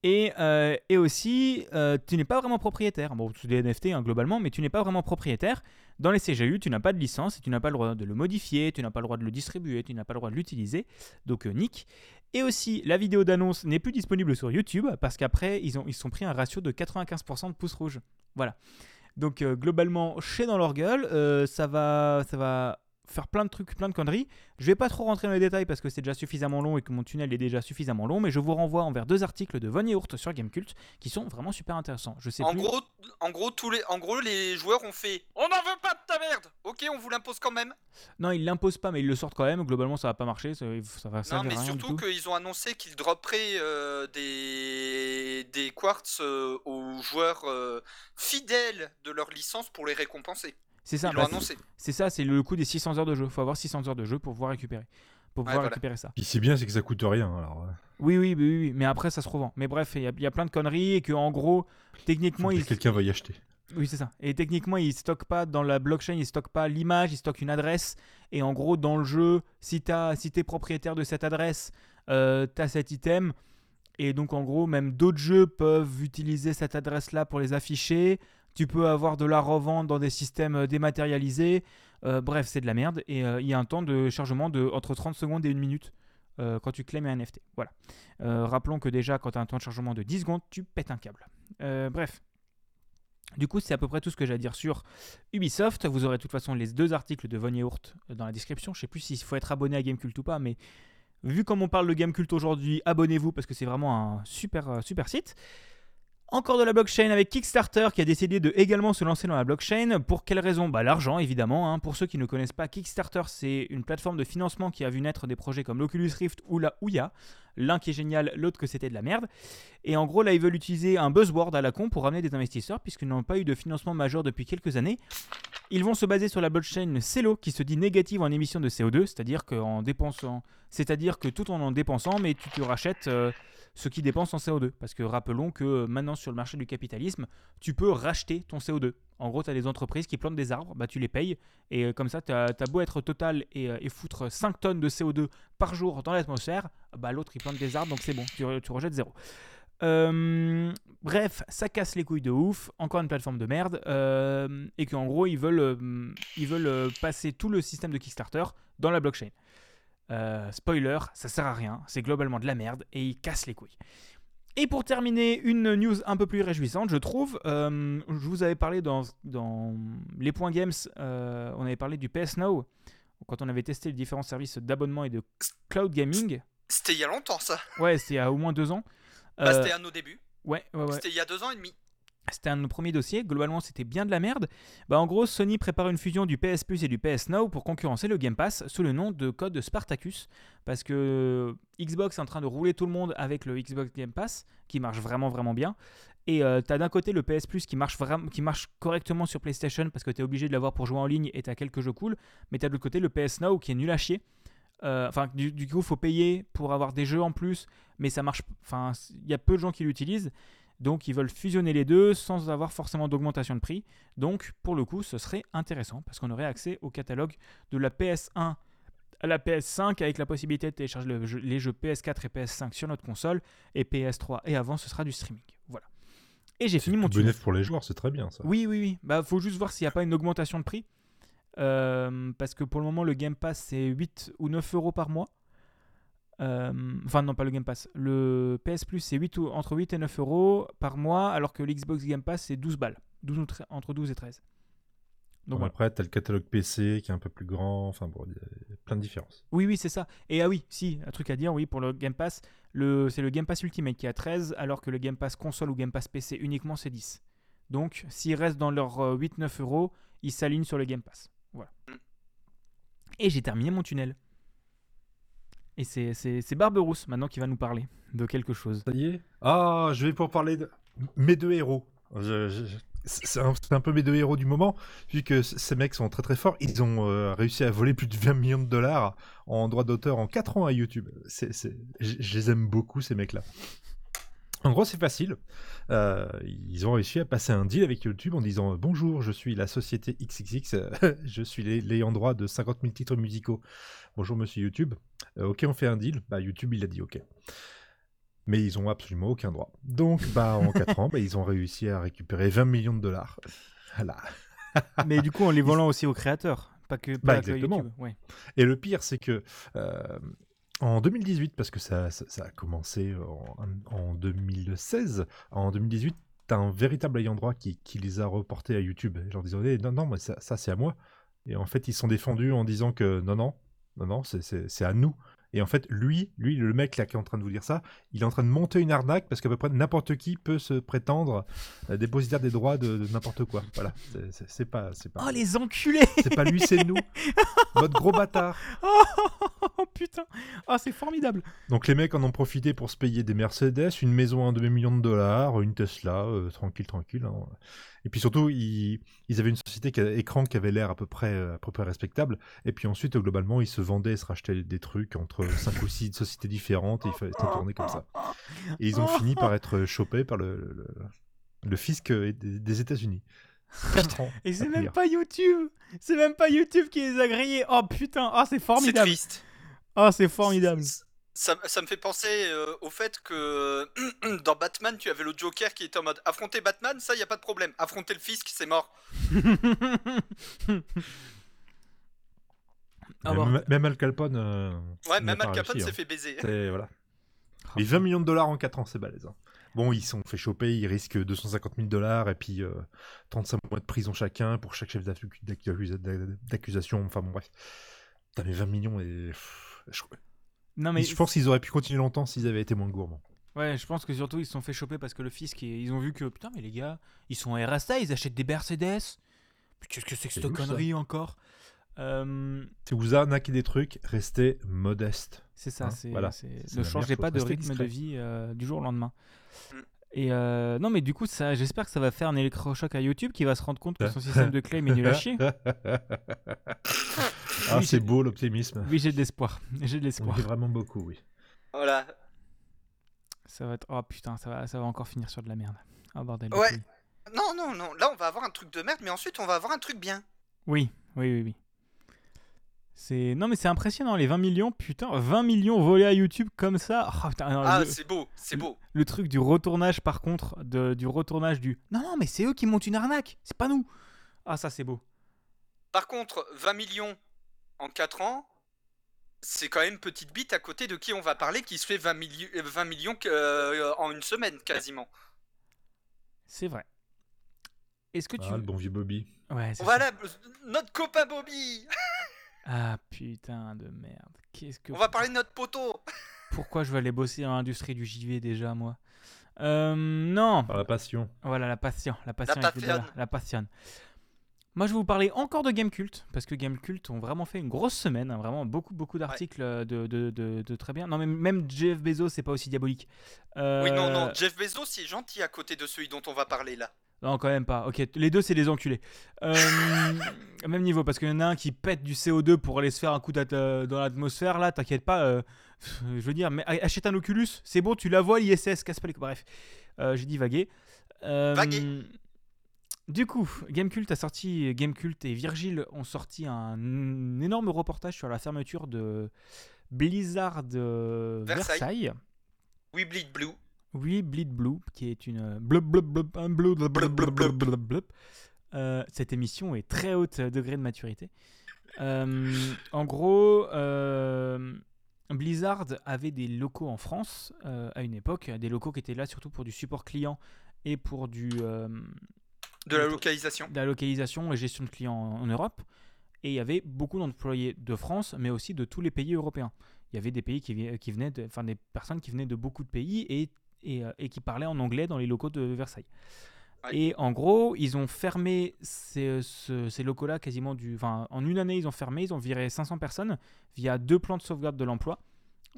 Et, euh, et aussi, euh, tu n'es pas vraiment propriétaire. Bon, c'est des NFT hein, globalement, mais tu n'es pas vraiment propriétaire. Dans les CGU, tu n'as pas de licence et tu n'as pas le droit de le modifier, tu n'as pas le droit de le distribuer, tu n'as pas le droit de l'utiliser. Donc, euh, nick. Et aussi, la vidéo d'annonce n'est plus disponible sur YouTube parce qu'après, ils ont ils sont pris un ratio de 95% de pouces rouges. Voilà. Donc, euh, globalement, chez dans leur gueule, ça, va, ça va faire plein de trucs, plein de conneries. Je vais pas trop rentrer dans les détails parce que c'est déjà suffisamment long et que mon tunnel est déjà suffisamment long, mais je vous renvoie envers deux articles de Von Yaourt sur Gamecult qui sont vraiment super intéressants. Je sais En plus. gros, en gros, tous les, en gros, les joueurs ont fait. On n'en veut pas de ta merde. Ok, on vous l'impose quand même. Non, ils l'imposent pas, mais ils le sortent quand même. Globalement, ça va pas marcher. Ça, ça va Non, mais rien surtout tout. qu'ils ont annoncé qu'ils dropperaient euh, des des quartz euh, aux joueurs euh, fidèles de leur licence pour les récompenser. C'est ça. Ils bah, c'est ça. C'est le coût des 600 heures de jeu. Faut avoir 600 heures de jeu pour pouvoir récupérer. Pour Ouais, pouvoir voilà. récupérer ça. Puis c'est bien, c'est que ça coûte rien. Alors, Oui, oui, oui, mais après ça se revend. Mais bref, il y, a- il y a plein de conneries et que en gros, techniquement, ils, quelqu'un va y acheter. Oui, c'est ça. Et techniquement, ils stockent pas dans la blockchain, ils stockent pas l'image, ils stockent une adresse. Et en gros, dans le jeu, si tu si es propriétaire de cette adresse, euh, tu as cet item. Et donc, en gros, même d'autres jeux peuvent utiliser cette adresse-là pour les afficher. Tu peux avoir de la revente dans des systèmes euh, dématérialisés. Euh, bref, c'est de la merde. Et euh, il y a un temps de chargement de entre 30 secondes et 1 minute quand tu claims un NFT. Voilà. Rappelons que déjà, quand tu as un temps de chargement de 10 secondes, tu pètes un câble. Bref. Du coup, c'est à peu près tout ce que j'ai à dire sur Ubisoft. Vous aurez de toute façon les deux articles de Von Yaourt dans la description. Je sais plus s'il faut être abonné à Gamecult ou pas, mais vu comme on parle de Gamecult aujourd'hui, abonnez-vous parce que c'est vraiment un super, super site. Encore de la blockchain avec Kickstarter qui a décidé de également se lancer dans la blockchain. Pour quelle raison? Bah, L'argent évidemment. hein. Pour ceux qui ne connaissent pas, Kickstarter c'est une plateforme de financement qui a vu naître des projets comme l'Oculus Rift ou la Ouya. L'un qui est génial, l'autre que c'était de la merde. Et en gros là ils veulent utiliser un buzzword à la con pour ramener des investisseurs puisqu'ils n'ont pas eu de financement majeur depuis quelques années. Ils vont se baser sur la blockchain Celo qui se dit négative en émission de CO2, c'est-à-dire que tout en en dépensant, mais tu te rachètes euh, ce qui dépense en CO2. Parce que rappelons que maintenant sur le marché du capitalisme, tu peux racheter ton CO2. En gros, tu as des entreprises qui plantent des arbres, bah, tu les payes, et euh, comme ça, tu as, beau être total et, euh, et foutre 5 tonnes de CO2 par jour dans l'atmosphère, bah, l'autre il plante des arbres, donc c'est bon, tu, tu rejettes zéro. Euh, bref, ça casse les couilles de ouf. Encore une plateforme de merde. et qu'en gros, ils veulent, ils veulent passer tout le système de Kickstarter dans la blockchain. Euh, spoiler, ça sert à rien. C'est globalement de la merde et ils cassent les couilles. Et pour terminer, une news un peu plus réjouissante, je trouve. Euh, je vous avais parlé dans, dans les points games, euh, on avait parlé du PS Now quand on avait testé les différents services d'abonnement et de cloud gaming. C'était il y a longtemps ça. Ouais, c'était il y a au moins deux ans. Bah, C'était à nos débuts. ouais, ouais, ouais. C'était il y a deux ans et demi. C'était un de nos premiers dossiers. Globalement, c'était bien de la merde. Bah, en gros, Sony prépare une fusion du PS Plus et du PS Now pour concurrencer le Game Pass sous le nom de code Spartacus. Parce que Xbox est en train de rouler tout le monde avec le Xbox Game Pass, qui marche vraiment, vraiment bien. Et euh, t'as d'un côté le PS Plus qui marche, correctement sur PlayStation parce que t'es obligé de l'avoir pour jouer en ligne et t'as quelques jeux cool. Mais t'as de l'autre côté le PS Now qui est nul à chier. Euh, Enfin, du, du coup, faut payer pour avoir des jeux en plus, mais ça marche. Enfin, il y a peu de gens qui l'utilisent. Donc ils veulent fusionner les deux sans avoir forcément d'augmentation de prix. Donc pour le coup, ce serait intéressant parce qu'on aurait accès au catalogue de la PS1 à la PS5 avec la possibilité de télécharger le jeu- les jeux PS4 et PS5 sur notre console et PS3 et avant ce sera du streaming. Voilà. Et j'ai fini mon tunnel. pour les joueurs, c'est très bien ça. Oui, oui, oui. Bah, faut juste voir s'il n'y a pas une augmentation de prix. Euh, parce que pour le moment, le Game Pass, c'est 8 ou 9 euros par mois. Euh, enfin, non, pas le Game Pass. Le PS Plus, c'est 8 ou, entre 8 et 9 euros par mois, alors que l'Xbox Game Pass, c'est 12 balles. 12 ou tre- entre 12 et 13. Donc voilà. Après, t'as le catalogue PC qui est un peu plus grand. Enfin bon, il y a plein de différences. Oui, oui, c'est ça. Et ah oui, si, un truc à dire, oui, pour le Game Pass, le, c'est le Game Pass Ultimate qui est à 13, alors que le Game Pass console ou Game Pass PC uniquement, c'est 10. Donc, s'ils restent dans leurs euh, 8-9 euros, ils s'alignent sur le Game Pass. Voilà. Et j'ai terminé mon tunnel. Et c'est, Barberousse maintenant qui va nous parler de quelque chose. Ça Ah, je vais pour parler de mes deux héros. C'est un, peu mes deux héros du moment, vu que ces mecs sont très très forts. Ils ont euh, réussi à voler plus de 20 millions de dollars en droits d'auteur en 4 ans à YouTube. Je les aime beaucoup, ces mecs-là. En gros, c'est facile. Euh, ils ont réussi à passer un deal avec YouTube en disant Bonjour, je suis la société XXX, euh, je suis l'ay- l'ayant droit de 50 000 titres musicaux. Bonjour, monsieur YouTube. Euh, ok, on fait un deal. Bah, YouTube, il a dit ok. Mais ils ont absolument aucun droit. Donc, bah, en 4 ans, bah, ils ont réussi à récupérer 20 millions de dollars. Voilà. Mais du coup, en les volant aussi aux créateurs, pas que, Bah, que. YouTube. Ouais. Et le pire, c'est que euh, en 2018, parce que ça, a commencé en, en 2016, en 2018, t'as un véritable ayant droit qui, les a reportés à YouTube. Genre disant non, non, mais ça, ça, c'est à moi. Et en fait, ils sont défendus en disant que non, non, non, non, c'est à nous. Et en fait, lui, lui, le mec là qui est en train de vous dire ça, il est en train de monter une arnaque parce qu'à peu près n'importe qui peut se prétendre euh, dépositaire des droits de, de n'importe quoi. Voilà, c'est pas, c'est pas, Oh les enculés c'est pas lui, c'est nous. Votre gros bâtard. Oh putain Oh c'est formidable Donc les mecs en ont profité pour se payer des Mercedes, une maison à 2 millions de dollars, une Tesla, euh, tranquille, tranquille. hein. Et puis surtout, ils, ils avaient une société qui écran qui avait l'air à peu près euh, à peu près respectable. Et puis ensuite, euh, globalement, ils se vendaient, ils se rachetaient des trucs entre 5 ou 6 sociétés différentes et il fallait tourner comme ça. Et ils ont fini par être chopés par le, le, le fisc euh, des, États-Unis. Et c'est même pas YouTube C'est même pas YouTube qui les a grillés Oh putain Oh c'est C'est formidable triste. Oh c'est formidable Ça, ça me fait penser euh, au fait que dans Batman, tu avais le Joker qui était en mode affronter Batman, ça y a pas de problème. Affronter le fisc, c'est mort. Ah, même, bon. même Al Capone. euh, Ouais, même Al Capone s'est hein. fait baiser. Voilà. Ah, Mais 20 millions de dollars en 4 ans, c'est balèze. hein. Bon, ils sont fait choper, ils risquent 250 000 dollars et puis euh, 35 mois de prison chacun pour chaque chef d'accu- d'accusa- d'accusation. Enfin bon, bref. Putain, mais 20 millions et. pff, Je, Non mais je pense qu'ils auraient pu continuer longtemps s'ils avaient été moins gourmands. Ouais, je pense que surtout ils se sont fait choper parce que le fisc, ils ils ont vu que putain, mais les gars, ils sont RSA, ils achètent des Mercedes. Qu'est-ce que c'est que cette connerie encore? Euh, Si vous arnaquez des trucs, restez modeste. C'est ça, Hein, c'est, voilà. ne changez pas de rythme de vie euh, du jour au lendemain. Mm. Et euh, non, mais du coup, ça, j'espère que ça va faire un électrochoc à YouTube qui va se rendre compte que son système de claim est nul à chier. ah, c'est beau l'optimisme. Oui, j'ai de l'espoir. J'ai de l'espoir. vraiment beaucoup, oui. Voilà. Ça va être. Oh putain, ça va, ça va encore finir sur de la merde. Oh bordel. de Ouais. Non, non, non. Là, on va avoir un truc de merde, mais ensuite, on va avoir un truc bien. Oui, oui, oui, oui. C'est non mais c'est impressionnant les 20 millions putain 20 millions volés à YouTube comme ça Oh, putain, alors, Ah, le, c'est beau, c'est beau. le truc du retournage par contre de, du retournage du non non mais c'est eux qui montent une arnaque c'est pas nous ah ça c'est beau Par contre, 20 millions en 4 ans, c'est quand même petite bite à côté de qui on va parler qui se fait 20, milli- euh, 20 millions euh, en une semaine quasiment. c'est vrai est-ce que tu Ah, le bon vieux Bobby. ouais c'est ça. Voilà, euh, notre copain Bobby ah putain de merde qu'est-ce que On va parler de notre poteau pourquoi je vais aller bosser dans l'industrie du JV déjà moi? Euh, non Par la passion. Voilà, la passion. La passion. avec les passion. dollars, La passion. Moi, je vais vous parler encore de Gamecult, parce que Gamecult ont vraiment fait une grosse semaine, hein, vraiment beaucoup, beaucoup d'articles euh, de, de, de- de très bien. Non, mais même Jeff Bezos, c'est pas aussi diabolique. Euh, Oui, non, non, Jeff Bezos, c'est gentil à côté de celui dont on va parler là. Non, quand même pas. Ok, les deux, c'est des enculés. Euh, même niveau, parce qu'il y en a un qui pète du CO2 pour aller se faire un coup dans l'atmosphère, là, t'inquiète pas. euh, je veux dire, mais achète un Oculus, c'est bon, tu la vois, l'ISS, casse pas les. Bref, j'ai dit vaguer. Vaguer. Du coup, Gamecult a sorti, Gamecult et Virgile ont sorti un, énorme reportage sur la fermeture de Blizzard euh, Versailles. Versailles. We Bleed Blue. Oui, Bleed Blue, qui est une euh, blub blub blub un blub blub blub blub blub blub blub. Euh, cette émission est très haute degré de maturité. Euh, en gros, euh, Blizzard avait des locaux en France à une époque, des locaux qui étaient là surtout pour du support client et pour du De la localisation. de la localisation et gestion de clients en, en Europe. Et il y avait beaucoup d'employés de France, mais aussi de tous les pays européens. Il y avait des pays qui, venaient, de- enfin des personnes qui venaient de beaucoup de pays et, et, euh, et qui parlaient en anglais dans les locaux de Versailles. Et en gros, ils ont fermé ces, ce- ces locaux-là quasiment du, enfin en une année ils ont fermé, ils ont viré 500 personnes via deux plans de sauvegarde de l'emploi.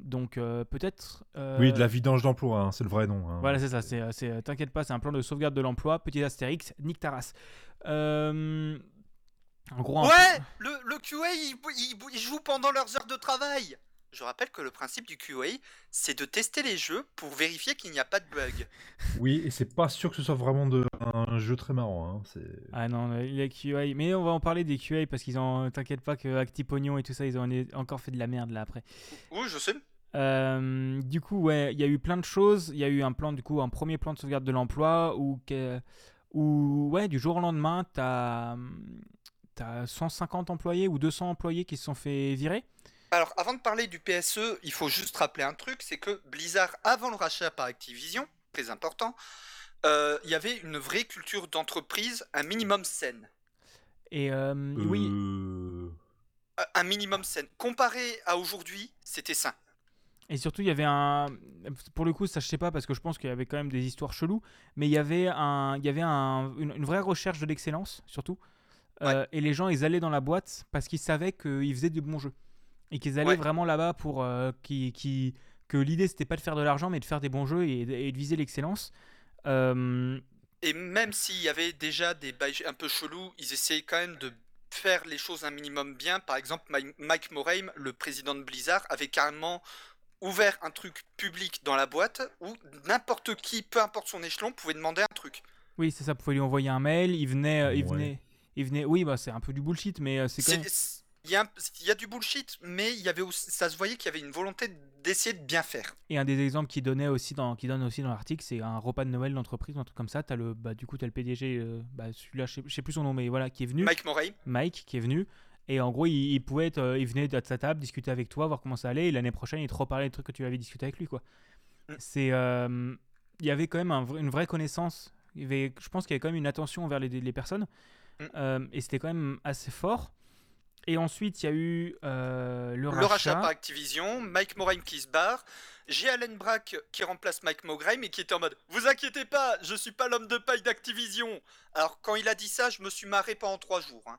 Donc euh, peut-être. euh, Oui, de la vidange d'emploi, hein, c'est le vrai nom. hein. voilà, c'est ça. C'est, euh, c'est, t'inquiète pas, c'est un plan de sauvegarde de l'emploi. Petit astérix, nique ta race. Euh, en gros, un Ouais, le, le QA, il, il- il joue pendant leurs heures de travail. Je rappelle que le principe du QA, c'est de tester les jeux pour vérifier qu'il n'y a pas de bug. Oui, et c'est pas sûr que ce soit vraiment de... un jeu très marrant. Hein. c'est- Ah non, euh, les QA. Mais on va en parler des QA parce qu'ils ont. T'inquiète pas que Actipognon et tout ça, ils ont encore fait de la merde là après. Oui, je sais. Euh, du coup, ouais, il y a eu plein de choses. Il y a eu un plan, du coup, un premier plan de sauvegarde de l'emploi où, que- où ouais, du jour au lendemain, t'as as 150 employés ou 200 employés qui se sont fait virer. Alors, avant de parler du PSE, il faut juste rappeler un truc, c'est que Blizzard, avant le rachat par Activision, très important, euh, il y avait une vraie culture d'entreprise, un minimum saine. Et euh, oui, Euh, Euh, Un minimum saine. Comparé à aujourd'hui, c'était sain. Et surtout, il y avait un. Pour le coup, ça je sais pas parce que je pense qu'il y avait quand même des histoires cheloues, mais il y avait, un... il y avait un... une, une vraie recherche de l'excellence, surtout. Euh, et les gens, ils allaient dans la boîte parce qu'ils savaient qu'ils faisaient du bons jeux. Et qu'ils allaient Ouais. vraiment là-bas pour. euh, qui, qui... que l'idée, c'était pas de faire de l'argent, mais de faire des bons jeux et, et de viser l'excellence. Euh, Et même s'il y avait déjà des bails un peu chelous, ils essayaient quand même de faire les choses un minimum bien. Par exemple, Mi- Mike Morhaime, le président de Blizzard, avait carrément ouvert un truc public dans la boîte où n'importe qui, peu importe son échelon, pouvait demander un truc. Oui, c'est ça, vous pouvez lui envoyer un mail, il venait. euh, il Ouais. venait, il venait oui, bah, c'est un peu du bullshit, mais euh, c'est quand même. Il y, a un- il y a du bullshit, mais il y avait aussi- ça se voyait qu'il y avait une volonté d'essayer de bien faire. Et un des exemples qui donnait aussi dans, qui donne aussi dans l'article, c'est un repas de Noël d'entreprise, un truc comme ça. As le, bah, du coup, tu as le PDG, euh, bah, celui-là, je sais, plus son nom, mais voilà, qui est venu. Mike Morhaime, Mike, qui est venu. Et en gros, il, il pouvait être, euh, il venait de sa table, discuter avec toi, voir comment ça allait. Et l'année prochaine, il te reparlait des trucs que tu avais discuté avec lui, quoi. Mm. C'est, euh, il y avait quand même un une vraie connaissance. Il y avait, je pense qu'il y avait quand même une attention envers les, les personnes. Mm. Euh, et c'était quand même assez fort. Et ensuite, il y a eu euh, le, Le rachat. rachat par Activision, Mike Morheim qui se barre, j'ai Allen Brack qui remplace Mike Morheim et qui était en mode Vous inquiétez pas, je suis pas l'homme de paille d'Activision. Alors quand il a dit ça, je me suis marré pendant trois jours. hein.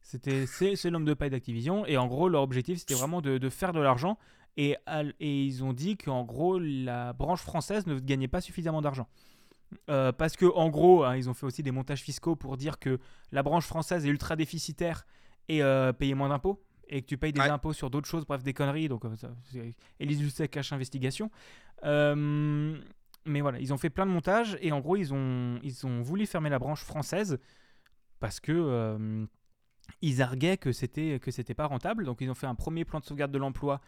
C'était c'est l'homme de paille d'Activision et en gros leur objectif c'était vraiment de, de faire de l'argent et ils ont dit qu'en gros la branche française ne gagnait pas suffisamment d'argent. Euh, parce que en gros hein, ils ont fait aussi des montages fiscaux pour dire que la branche française est ultra déficitaire et euh, payer moins d'impôts et que tu payes des Ouais. impôts sur d'autres choses, bref des conneries. Donc euh, ça, Lucet cache investigation. Euh, mais voilà, ils ont fait plein de montages et en gros ils ont, ils ont voulu fermer la branche française parce que euh, ils arguaient que c'était que c'était pas rentable. Donc ils ont fait un premier plan de sauvegarde de l'emploi,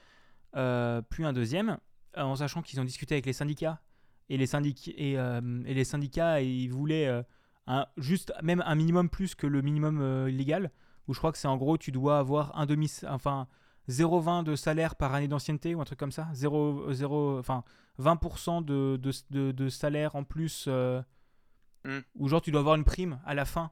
euh, puis un deuxième, en sachant qu'ils ont discuté avec les syndicats et les syndicats et, et les syndicats et ils voulaient un, juste même un minimum plus que le minimum légal. Où je crois que c'est en gros tu dois avoir un demi, enfin 0,20 de salaire par année d'ancienneté ou un truc comme ça, 0, 0 enfin 20% de, de, de- de salaire en plus, euh, Hmm. ou genre tu dois avoir une prime à la fin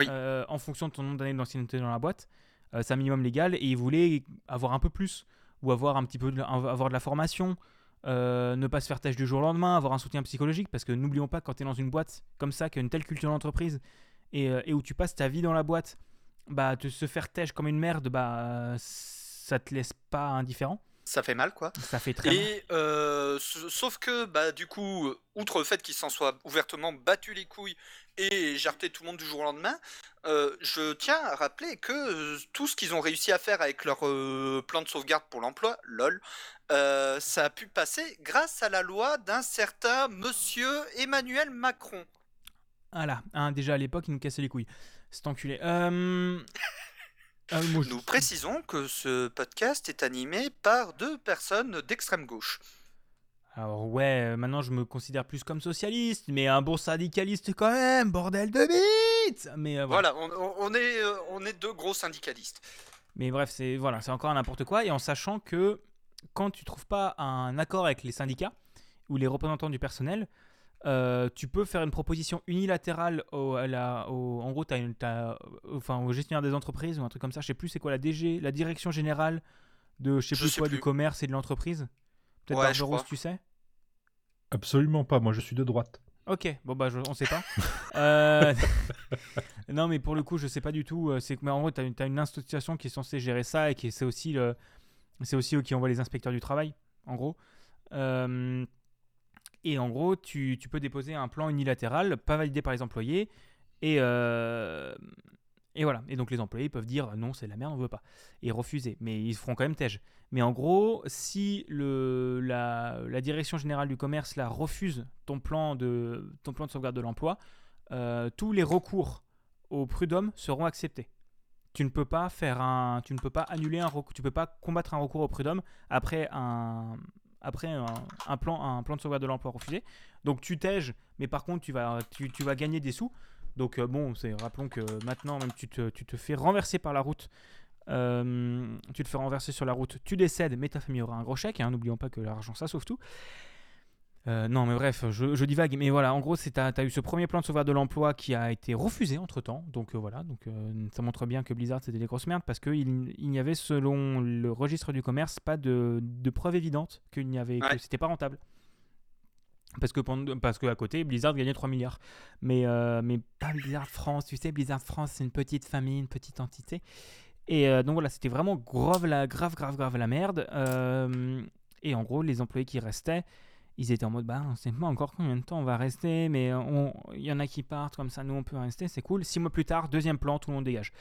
Oui. euh, en fonction de ton nombre d'années d'ancienneté dans la boîte. Euh, c'est un minimum légal et ils voulaient avoir un peu plus ou avoir un petit peu de, avoir de la formation, euh, ne pas se faire tâche du jour au lendemain, avoir un soutien psychologique parce que n'oublions pas quand tu es dans une boîte comme ça qui a une telle culture d'entreprise et, et où tu passes ta vie dans la boîte, bah te se faire têche comme une merde, bah euh, ça te laisse pas indifférent. Ça fait mal quoi. Ça fait très mal. Et euh, s- sauf que bah du coup, euh, outre le fait qu'ils s'en soient ouvertement battu les couilles et jarté tout le monde du jour au lendemain, euh, je tiens à rappeler que euh, tout ce qu'ils ont réussi à faire avec leur euh, plan de sauvegarde pour l'emploi, lol, euh, ça a pu passer grâce à la loi d'un certain Monsieur Emmanuel Macron. Voilà, hein, déjà à l'époque, il nous cassait les couilles. Cet enculé. Euh... moi, je- Nous précisons que ce podcast est animé par deux personnes d'extrême gauche. Alors ouais, euh, maintenant je me considère plus comme socialiste, mais un bon syndicaliste quand même, bordel de bite Mais euh, voilà. Voilà, on, on- on est, euh, on est deux gros syndicalistes. Mais bref, c'est voilà, c'est encore n'importe quoi, et en sachant que quand tu trouves pas un accord avec les syndicats ou les représentants du personnel, euh, tu peux faire une proposition unilatérale au, à la, au- en gros, une- euh, enfin, au gestionnaire des entreprises ou un truc comme ça, je sais plus c'est quoi la DG, la direction générale de je sais Je plus sais quoi du commerce et de l'entreprise? Peut-être Ouais, crois. tu sais? Absolument pas, moi je suis de droite. Ok, bon bah je, on sait pas. Euh, non mais pour le coup je sais pas du tout. C'est mais en gros t'as une, t'as une institution qui est censée gérer ça et qui c'est aussi le, c'est aussi eux qui envoient les inspecteurs du travail, en gros. Euh, et en gros tu, peux déposer un plan unilatéral, pas validé par les employés et euh, et voilà. Et donc les employés peuvent dire non c'est la merde on veut pas et refuser. Mais ils feront quand même tège. Mais en gros, si la direction générale du commerce là, refuse ton plan de, ton plan de sauvegarde de l'emploi, euh, tous les recours au prud'homme seront acceptés. Tu ne peux pas faire un, tu ne peux pas annuler un, recours, tu peux pas combattre un recours au prud'homme après un, après un, plan, de sauvegarde de l'emploi refusé. Donc tu tèges, mais par contre tu vas, gagner des sous. Donc euh, bon, c'est rappelons que maintenant même tu te, tu te fais renverser par la route euh, tu te fais renverser sur la route, tu décèdes, mais ta famille aura un gros chèque. hein, N'oublions pas que l'argent, ça sauve tout. Euh, non, mais bref, je, je divague. Mais voilà, en gros, tu as, eu ce premier plan de sauvegarde de l'emploi qui a été refusé entre temps. Donc euh, voilà, donc, euh, ça montre bien que Blizzard, c'était des grosses merdes parce qu'il il n'y avait, selon le registre du commerce, pas de, de preuve évidente qu'il n'y avait, que c'était pas rentable. Parce que, parce que à côté, Blizzard gagnait 3 milliards. Mais, mais pas Blizzard France. Tu sais, Blizzard France, c'est une petite famille, une petite entité. Et donc voilà, c'était vraiment grave, la, grave, grave, grave la merde. Et en gros, les employés qui restaient, ils étaient en mode, bah, on sait pas encore combien de temps on va rester, mais on- il y en a qui partent comme ça, nous on peut rester, c'est cool. Six mois plus tard, deuxième plan, tout le monde dégage.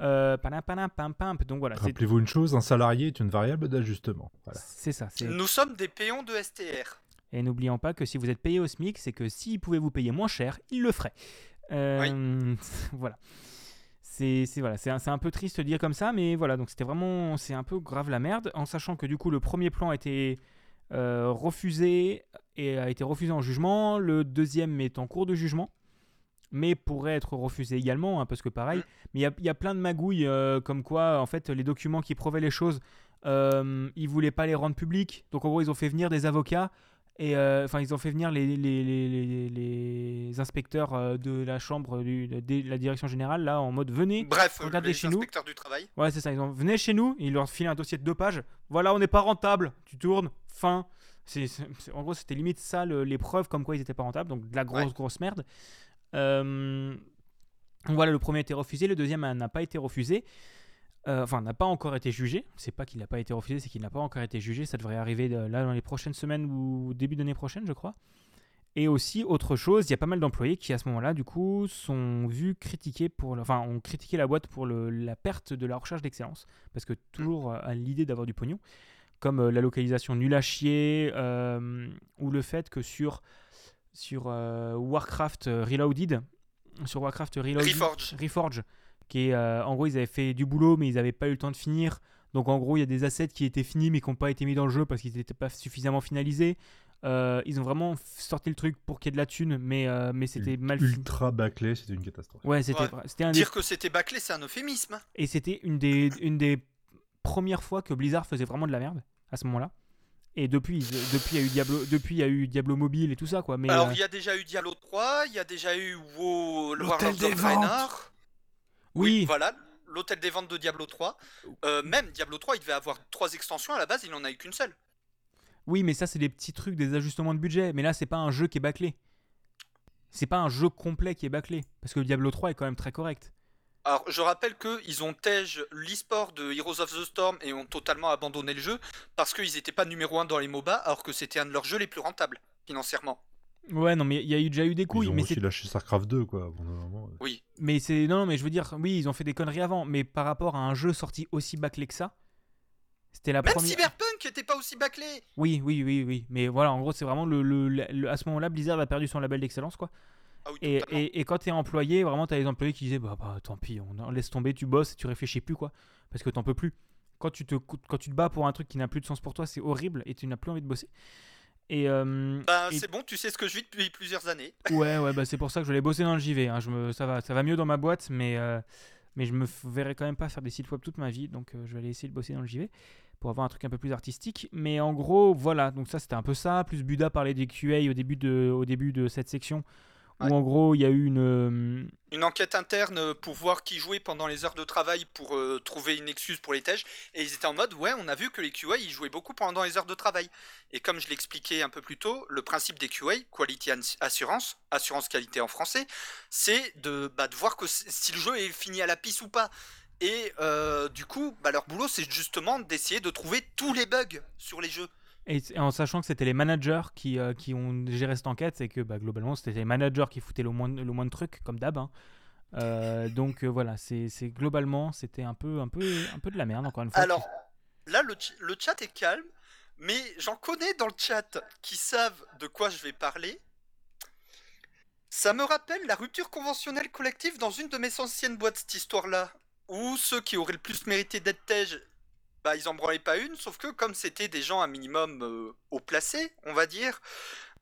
Euh, panam, panam, pam, pam. Donc voilà, Rappelez-vous une chose, un salarié est une variable d'ajustement. Voilà. c'est ça. c'est- Nous sommes des péons de STR. Et n'oublions pas que si vous êtes payé au SMIC, c'est que s'ils pouvaient vous payer moins cher, ils le feraient. Euh, voilà. C'est c'est- voilà, c'est un, c'est un peu triste de dire comme ça, mais voilà, donc c'était vraiment, c'est un peu grave la merde, en sachant que du coup le premier plan été euh, refusé et a été refusé en jugement, le deuxième est en cours de jugement, mais pourrait être refusé également, hein, parce que pareil, Mm. mais il y a- il y, a plein de magouilles euh, comme quoi, en fait, les documents qui prouvaient les choses, euh, ils voulaient pas les rendre publics, donc en gros ils ont fait venir des avocats Et euh, enfin, ils ont fait venir les, les, les, les- les inspecteurs de la chambre du- de la direction générale là en mode venez. Bref, Regardez chez nous. inspecteurs du travail. Ouais, c'est ça. Ils ont venez chez nous ils leur filent un dossier de deux pages. Voilà, on n'est pas rentable. Tu tournes, fin. En gros, c'était limite ça preuves comme quoi ils étaient pas rentables. Donc de la grosse, Ouais. grosse merde. Euh, voilà, le premier a été refusé, le deuxième n'a pas été refusé. Euh, enfin, n'a pas encore été jugé. C'est pas qu'il n'a pas été refusé, c'est qu'il n'a pas encore été jugé. Ça devrait arriver euh, là dans les prochaines semaines ou début d'année prochaine, je crois. Et aussi, autre chose, il y a pas mal d'employés qui, à ce moment-là, du coup, sont vus critiquer pour. le- Enfin, ont critiqué la boîte pour le- la perte de la recherche d'excellence. Parce que toujours euh, à l'idée d'avoir du pognon. Comme euh, la localisation nulle à chier, euh, ou le fait que sur, sur euh, Warcraft Reloaded, sur Warcraft Reloaded, Reforge. Reforge, qui est, euh, en gros, ils avaient fait du boulot, mais ils n'avaient pas eu le temps de finir. Donc, en gros, il y a des assets qui étaient finis, mais qui n'ont pas été mis dans le jeu parce qu'ils n'étaient pas suffisamment finalisés. Euh, ils ont vraiment sorti le truc pour qu'il y ait de la thune, mais, euh, mais c'était mal fini. Ultra bâclé, c'était une catastrophe. Ouais, c'était Ouais. un des- Dire que c'était bâclé, c'est un euphémisme. et c'était une des, une des premières fois que Blizzard faisait vraiment de la merde à ce moment-là. Et depuis, depuis il y a eu Diablo, depuis il y a eu Diablo Mobile et tout ça quoi. Mais Alors, euh, il y a déjà eu Diablo 3, il y a déjà eu WoW, L'hôtel des Draenor. oui, Voilà, l'hôtel des ventes de Diablo 3. Euh, même Diablo 3, il devait avoir trois extensions à la base, il n'en a eu qu'une seule. oui, mais ça c'est des petits trucs, des ajustements de budget. Mais là c'est pas un jeu qui est bâclé. C'est pas un jeu complet qui est bâclé parce que Diablo 3 est quand même très correct. Alors, je rappelle qu'ils ont tège l'e-sport de Heroes of the Storm et ont totalement abandonné le jeu parce qu'ils n'étaient pas numéro 1 dans les MOBA alors que c'était un de leurs jeux les plus rentables, financièrement. Ouais, non, mais il y a eu déjà eu des couilles. Ils ont mais aussi lâché StarCraft 2, quoi. Oui. Mais c'est non, non, mais je veux dire, oui, ils ont fait des conneries avant, mais par rapport à un jeu sorti aussi bâclé que ça, c'était la Même première. Cyberpunk était pas aussi bâclé Oui, oui, oui, oui. Mais voilà, en gros, c'est vraiment le, le- le- le- à ce moment-là, Blizzard a perdu son label d'excellence, quoi. Ah oui, Et, totalement. et, et quand t'es employé, vraiment, t'as des employés qui disaient, bah, bah tant pis, on, on laisse tomber, tu bosses, et tu réfléchis plus, quoi, parce que t'en peux plus. Quand tu te, quand tu te bats pour un truc qui n'a plus de sens pour toi, c'est horrible, et tu n'as plus envie de bosser. Et, euh, et- c'est bon, tu sais ce que je vis depuis plusieurs années. Ouais, ouais, bah c'est pour ça que je voulais bosser dans le JV. hein. Je me, ça, va, ça va mieux dans ma boîte, mais, euh, mais je me verrai quand même pas faire des sites web toute ma vie. Donc euh, je vais aller essayer de bosser dans le JV pour avoir un truc un peu plus artistique. Mais en gros, voilà. Donc ça, c'était un peu ça. Plus Buda parlait des QA au début de, au début de cette section. Où en gros, il y a eu une. euh, Une enquête interne pour voir qui jouait pendant les heures de travail pour euh, trouver une excuse pour les tèges. Et ils étaient en mode, ouais, on a vu que les QA, ils jouaient beaucoup pendant les heures de travail. Et comme je l'expliquais un peu plus tôt, le principe des QA, Quality Assurance, assurance qualité en français, c'est de, bah, de voir que si le jeu est fini à la pisse ou pas. Et euh, du coup, bah, leur boulot, c'est justement d'essayer de trouver tous les bugs sur les jeux. Et, en sachant que c'était les managers qui, euh, qui ont géré cette enquête, c'est que bah, globalement c'était les managers qui foutaient le moins, le moins de trucs, comme d'hab. hein. Euh, donc euh, voilà, c'est globalement c'était un peu, un, peu, un peu de la merde, encore une fois. Alors, là, le, le chat est calme, mais j'en connais dans le chat qui savent de quoi je vais parler. Ça me rappelle la rupture conventionnelle collective dans une de mes anciennes boîtes, cette histoire-là, où ceux qui auraient le plus mérité d'être tège, bah, ils en branlaient pas une, sauf que comme c'était des gens un minimum euh, haut placés, on va dire,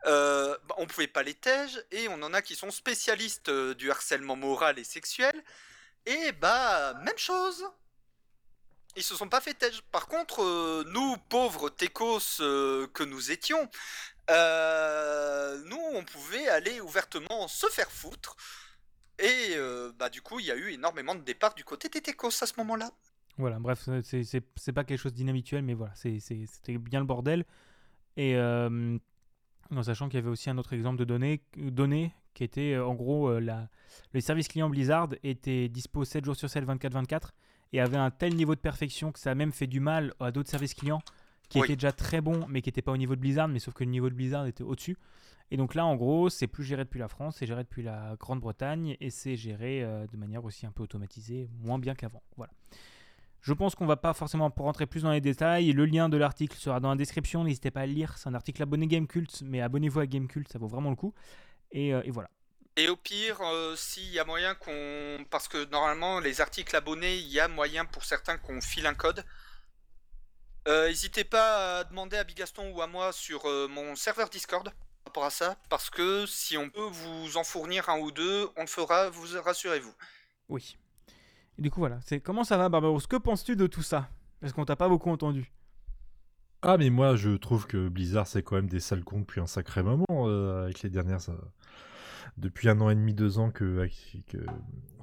euh, bah, on pouvait pas les tège, et on en a qui sont spécialistes euh, du harcèlement moral et sexuel, et bah, même chose ils se sont pas fait tège. Par contre, nous, pauvres techos que nous étions, nous, on pouvait aller ouvertement se faire foutre. Et bah, du coup, il y a eu énormément de départs du côté des techos à ce moment-là. Voilà, bref, c'est- pas quelque chose d'inhabituel, mais voilà, c'était bien le bordel. Et euh, en sachant qu'il y avait aussi un autre exemple de données, données qui était euh, en gros euh, la, le service client Blizzard était dispo 7 jours sur 7, 24-24 et avait un tel niveau de perfection que ça a même fait du mal à d'autres services clients qui Oui. étaient déjà très bons mais qui n'étaient pas au niveau de Blizzard, mais sauf que le niveau de Blizzard était au-dessus. Et donc là, en gros, c'est plus géré depuis la France, c'est géré depuis la Grande-Bretagne et c'est géré euh, de manière aussi un peu automatisée, moins bien qu'avant. Voilà. Je pense qu'on va pas forcément pour rentrer plus dans les détails. Le lien de l'article sera dans la description. N'hésitez pas à le lire. C'est un article abonné Gamecult, mais abonnez-vous à Gamecult, ça vaut vraiment le coup. Et, euh, et voilà. Et au pire, euh, s'il y a moyen qu'on... Parce que normalement, les articles abonnés, il y a moyen pour certains qu'on file un code. Euh, N'hésitez pas à demander à Bigaston ou à moi sur mon serveur Discord par rapport à ça, parce que si on peut vous en fournir un ou deux, on le fera, vous rassurez-vous. Oui. Et du coup, voilà. C'est comment ça va, Barbaros Que penses-tu de tout ça? Parce qu'on t'a pas beaucoup entendu. Ah, mais moi, je trouve que Blizzard, c'est quand même des sales cons depuis un sacré moment, euh, avec les dernières. euh, depuis un an et demi, deux ans que, que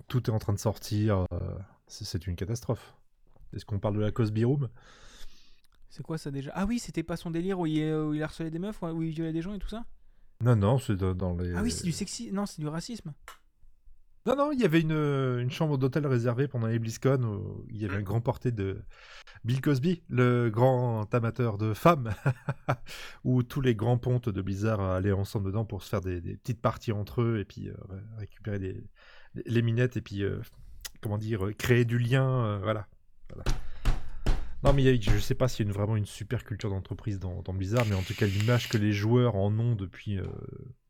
tout est en train de sortir. euh, c'est une catastrophe. Est-ce qu'on parle de la Cosby Room? C'est quoi ça déjà? Ah oui, c'était pas son délire où il, où il harcelait des meufs, où il violait des gens et tout ça? Non, non, c'est dans, dans les. Ah oui, c'est du sexy. Non, c'est du racisme. Non, non, il y avait une, une chambre d'hôtel réservée pendant les BlizzCon. Où il y avait un grand porté de Bill Cosby, le grand amateur de femmes, où tous les grands pontes de Blizzard allaient ensemble dedans pour se faire des, des petites parties entre eux et puis euh, ré- récupérer des, les minettes et puis, euh, comment dire, euh, créer du lien. euh, voilà. voilà. Non, mais il y a- je sais pas s'il y a une- vraiment une super culture d'entreprise dans, dans Blizzard, mais en tout cas, l'image que les joueurs en ont depuis, euh,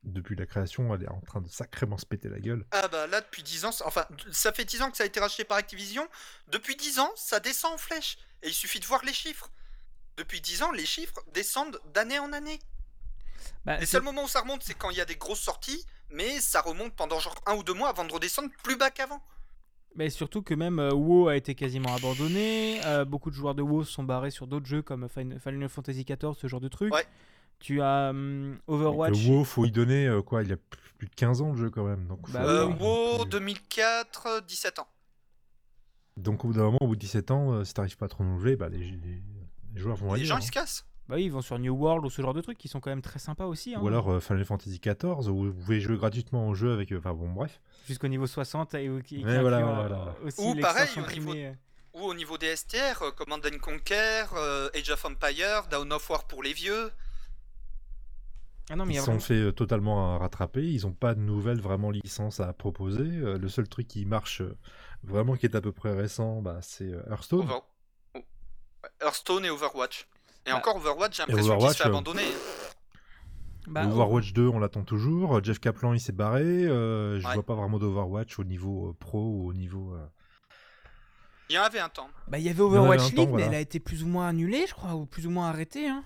depuis la création, elle est en train de sacrément se péter la gueule. Ah bah là, depuis 10 ans, ça- enfin, ça fait 10 ans que ça a été racheté par Activision. Depuis 10 ans, ça descend en flèche. Et il suffit de voir les chiffres. Depuis 10 ans, les chiffres descendent d'année en année. Bah, Les seuls moments où ça remonte, c'est quand il y a des grosses sorties, mais ça remonte pendant genre un ou deux mois avant de redescendre plus bas qu'avant. Mais surtout que même euh, WoW a été quasiment abandonné. euh, beaucoup de joueurs de WoW se sont barrés sur d'autres jeux comme Fin- Final Fantasy XIV, ce genre de truc. Ouais. Tu as hum, Donc, Overwatch. Le WoW, faut y donner euh, quoi Il y a plus de 15 ans le jeu quand même. Donc, Bah faut- Euh. WoW donc, 2004, euh, 17 ans. donc au bout d'un moment, au bout de 17 ans, euh, si t'arrives pas à te renouveler, bah, les, les- les joueurs vont Les gens, hein. ils se cassent. Bah oui, ils vont sur New World ou ce genre de trucs qui sont quand même très sympas aussi. hein. Ou alors euh, Final Fantasy XIV, où vous pouvez jouer gratuitement au jeu avec. euh, Enfin bon, bref. Jusqu'au niveau 60 et, et qui voilà, inclut, voilà, euh, voilà. aussi Ou pareil, au niveau- euh. Ou au niveau des STR, Command and Conquer, euh, Age of Empire, Dawn of War pour les vieux. Ah non, mais Ils a sont vraiment- fait totalement rattraper. Ils ont pas de nouvelles vraiment licences à proposer. Euh, le seul truc qui marche euh, vraiment, qui est à peu près récent, bah, c'est euh, Hearthstone. Over- Hearthstone et Overwatch. Et Bah, encore Overwatch, j'ai l'impression qu'il se fait euh, abandonner. Bah, Overwatch 2, on l'attend toujours. Jeff Kaplan, il s'est barré. Euh, je Ouais. vois pas vraiment d'Overwatch au niveau euh, pro ou au niveau. euh, Il y en avait un temps. Bah, il y avait Overwatch temps, League, mais voilà. elle a été plus ou moins annulée, je crois, ou plus ou moins arrêtée. Hein.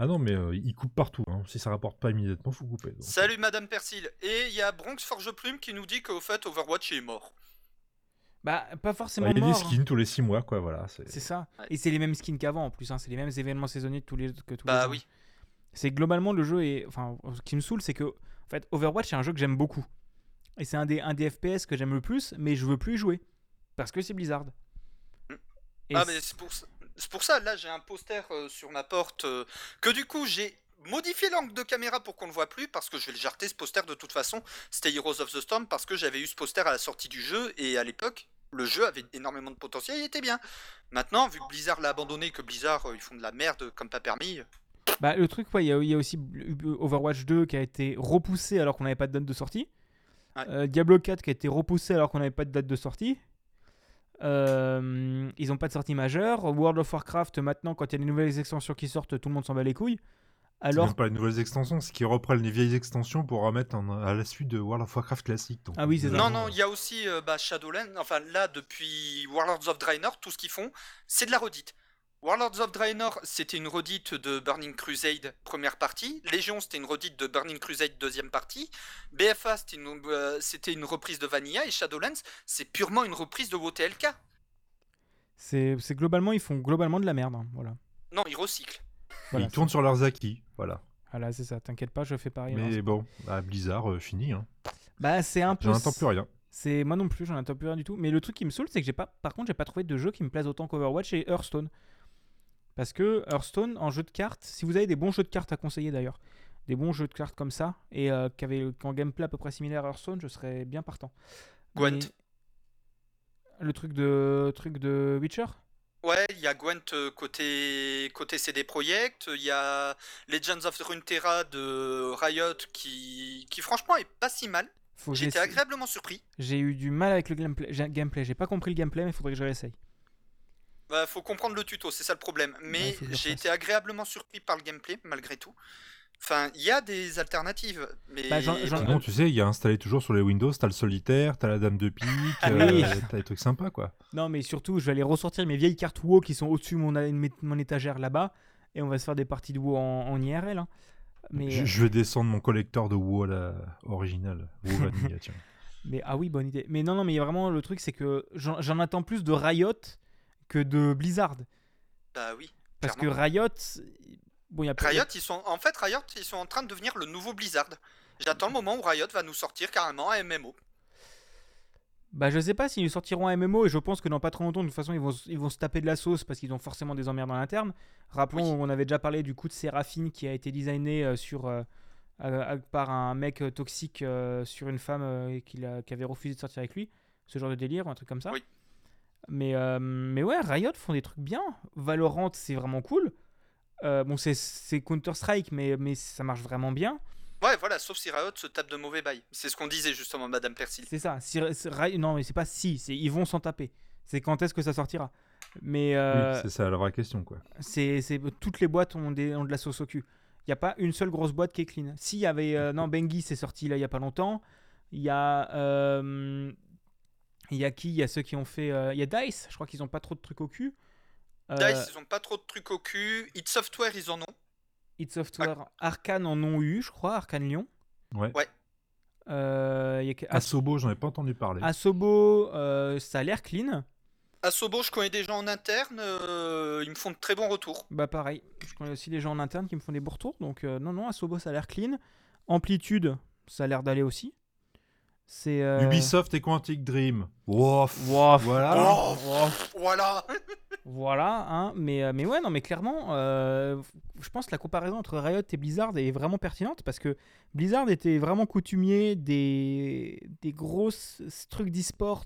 Ah non, mais euh, il coupe partout. hein. Si ça rapporte pas immédiatement, faut couper. donc. Salut Madame Persil. Et il y a Bronx Forge Plume qui nous dit qu'au fait Overwatch est mort. Bah, pas Bah, forcément il y a des mort. skins tous les 6 mois, quoi. Voilà. c'est- ça. Ouais. Et c'est les mêmes skins qu'avant en plus. Hein. C'est les mêmes événements saisonniers tous les, que tous les Bah oui. C'est globalement le jeu est. Enfin, ce qui me saoule, c'est que en fait, Overwatch, c'est un jeu que j'aime beaucoup. Et c'est un des, un des FPS que j'aime le plus, mais je veux plus y jouer. Parce que c'est Blizzard. Et ah c'est- mais c'est pour, pour ça, là j'ai un poster euh, sur ma porte euh, que du coup j'ai modifié l'angle de caméra pour qu'on le voit plus parce que je vais le jarter ce poster de toute façon. C'était Heroes of the Storm parce que j'avais eu ce poster à la sortie du jeu et à l'époque le jeu avait énormément de potentiel, il était bien. Maintenant vu que Blizzard l'a abandonné, que Blizzard euh, ils font de la merde comme pas permis, Bah, le truc, ouais, il y, a- il y a aussi Overwatch 2 qui a été repoussé alors qu'on n'avait pas de date de sortie. Ouais. Euh, Diablo 4 qui a été repoussé alors qu'on n'avait pas de date de sortie. Euh, ils n'ont pas de sortie majeure. World of Warcraft, maintenant, quand il y a des nouvelles extensions qui sortent, tout le monde s'en bat les couilles. C'est Alors, pas les nouvelles extensions, c'est qu'ils reprennent les vieilles extensions pour remettre en- à la suite de World of Warcraft classique. donc, Ah oui, c'est ça. Non, non, il y a aussi euh, bah, Shadowlands. Enfin, là, depuis Warlords of Draenor, tout ce qu'ils font, c'est de la redite. Warlords of Draenor, c'était une redite de Burning Crusade, première partie. Légion, c'était une redite de Burning Crusade, deuxième partie. BFA, c'était une, euh, c'était une reprise de Vanilla. Et Shadowlands, c'est purement une reprise de WTLK. c'est c'est globalement, ils font globalement de la merde. hein, Voilà. Non, ils recyclent. Voilà, Ils tournent sur leurs acquis, voilà. Voilà, c'est ça. T'inquiète pas, je fais pareil. Mais non, bon, bah, Blizzard, euh, fini. Hein. Bah, c'est un peu. J'en attends plus rien. C'est moi non plus, j'en attends plus rien du tout. Mais le truc qui me saoule, c'est que j'ai pas. Par contre, j'ai pas trouvé de jeu qui me plaise autant qu'Overwatch et Hearthstone. Parce que Hearthstone, en jeu de cartes, si vous avez des bons jeux de cartes à conseiller d'ailleurs, des bons jeux de cartes comme ça et euh, qui avaient gameplay à peu près similaire à Hearthstone, je serais bien partant. Gwent. Mais- Le truc de truc de Witcher? Ouais, il y a Gwent euh, côté, côté CD Projekt, il y a Legends of Runeterra de Riot qui, qui franchement est pas si mal. Faut que J'ai été j'essaie- agréablement surpris. J'ai eu du mal avec le gameplay. j'ai- gameplay. J'ai pas compris le gameplay, mais faudrait que je réessaye. Bah, faut comprendre le tuto, c'est ça le problème. Mais Ouais, faut que je j'ai refasse. été agréablement surpris par le gameplay, malgré tout. Enfin, il y a des alternatives, mais Bah, tu sais, il y a installé toujours sur les Windows, t'as le solitaire, t'as la dame de pique, Ah euh, t'as des trucs sympas, quoi. Non, mais surtout, je vais aller ressortir mes vieilles cartes WoW qui sont au-dessus de mon, mon étagère là-bas. Et on va se faire des parties de WoW en, en IRL. hein. Mais, Je, je vais descendre mon collector de WoW à la originale. WoW Vanilla, tiens. mais ah oui, bonne idée. Mais non, non, mais vraiment, le truc, c'est que j'en j'en attends plus de Riot que de Blizzard. bah oui. Parce Clairement. que Riot. Bon, il y a pas- Riot, ils sont en fait Riot, ils sont en train de devenir le nouveau Blizzard. J'attends le moment où Riot va nous sortir carrément un MMO. Bah, je sais pas s'ils sortiront un MMO et je pense que dans pas trop longtemps, de toute façon, ils vont, ils vont se taper de la sauce parce qu'ils ont forcément des emmerdes en interne. Rappelons, Oui. on avait déjà parlé du coup de Séraphine qui a été designé euh, sur, euh, euh, par un mec toxique euh, sur une femme a- qui avait refusé de sortir avec lui. Ce genre de délire ou un truc comme ça. Oui. Mais, mais ouais, Riot font des trucs bien. Valorant, c'est vraiment cool. Euh, bon, c'est- Counter-Strike, mais, mais ça marche vraiment bien. Ouais, voilà, sauf si Riot se tape de mauvais bail. C'est ce qu'on disait justement, Madame Persil. C'est ça. Si- si- Ri- non, mais c'est pas si, c'est ils vont s'en taper. C'est quand est-ce que ça sortira. Mais euh, Oui, c'est ça la vraie question, quoi. c'est c'est- toutes les boîtes ont, des, ont de la sauce au cul. Il n'y a pas une seule grosse boîte qui est clean. S'il y avait. euh, non, Bengi, c'est sorti là il y a pas longtemps. Il y a. euh, Il y a qui? Il y a ceux qui ont fait. euh, Il y a Dice, je crois qu'ils ont pas trop de trucs au cul. Euh, Dice, ils ont pas trop de trucs au cul. Hit Software, ils en ont. It Software, Arkane en ont eu, je crois, Arkane Lyon. Ouais. Ouais. Euh, y a Asobo, j'en ai pas entendu parler. Asobo, euh, ça a l'air clean. Asobo, je connais des gens en interne, euh, ils me font de très bons retours. Bah pareil, je connais aussi des gens en interne qui me font des beaux retours, donc euh, non, non, Asobo ça a l'air clean. Amplitude, ça a l'air d'aller aussi. C'est... euh, Ubisoft et Quantic Dream. Wof. Wof. Voilà. Oh, Voilà Voilà, hein, mais, euh, mais ouais, non, mais clairement, euh, je pense que la comparaison entre Riot et Blizzard est vraiment pertinente parce que Blizzard était vraiment coutumier des, des grosses trucs d'e-sport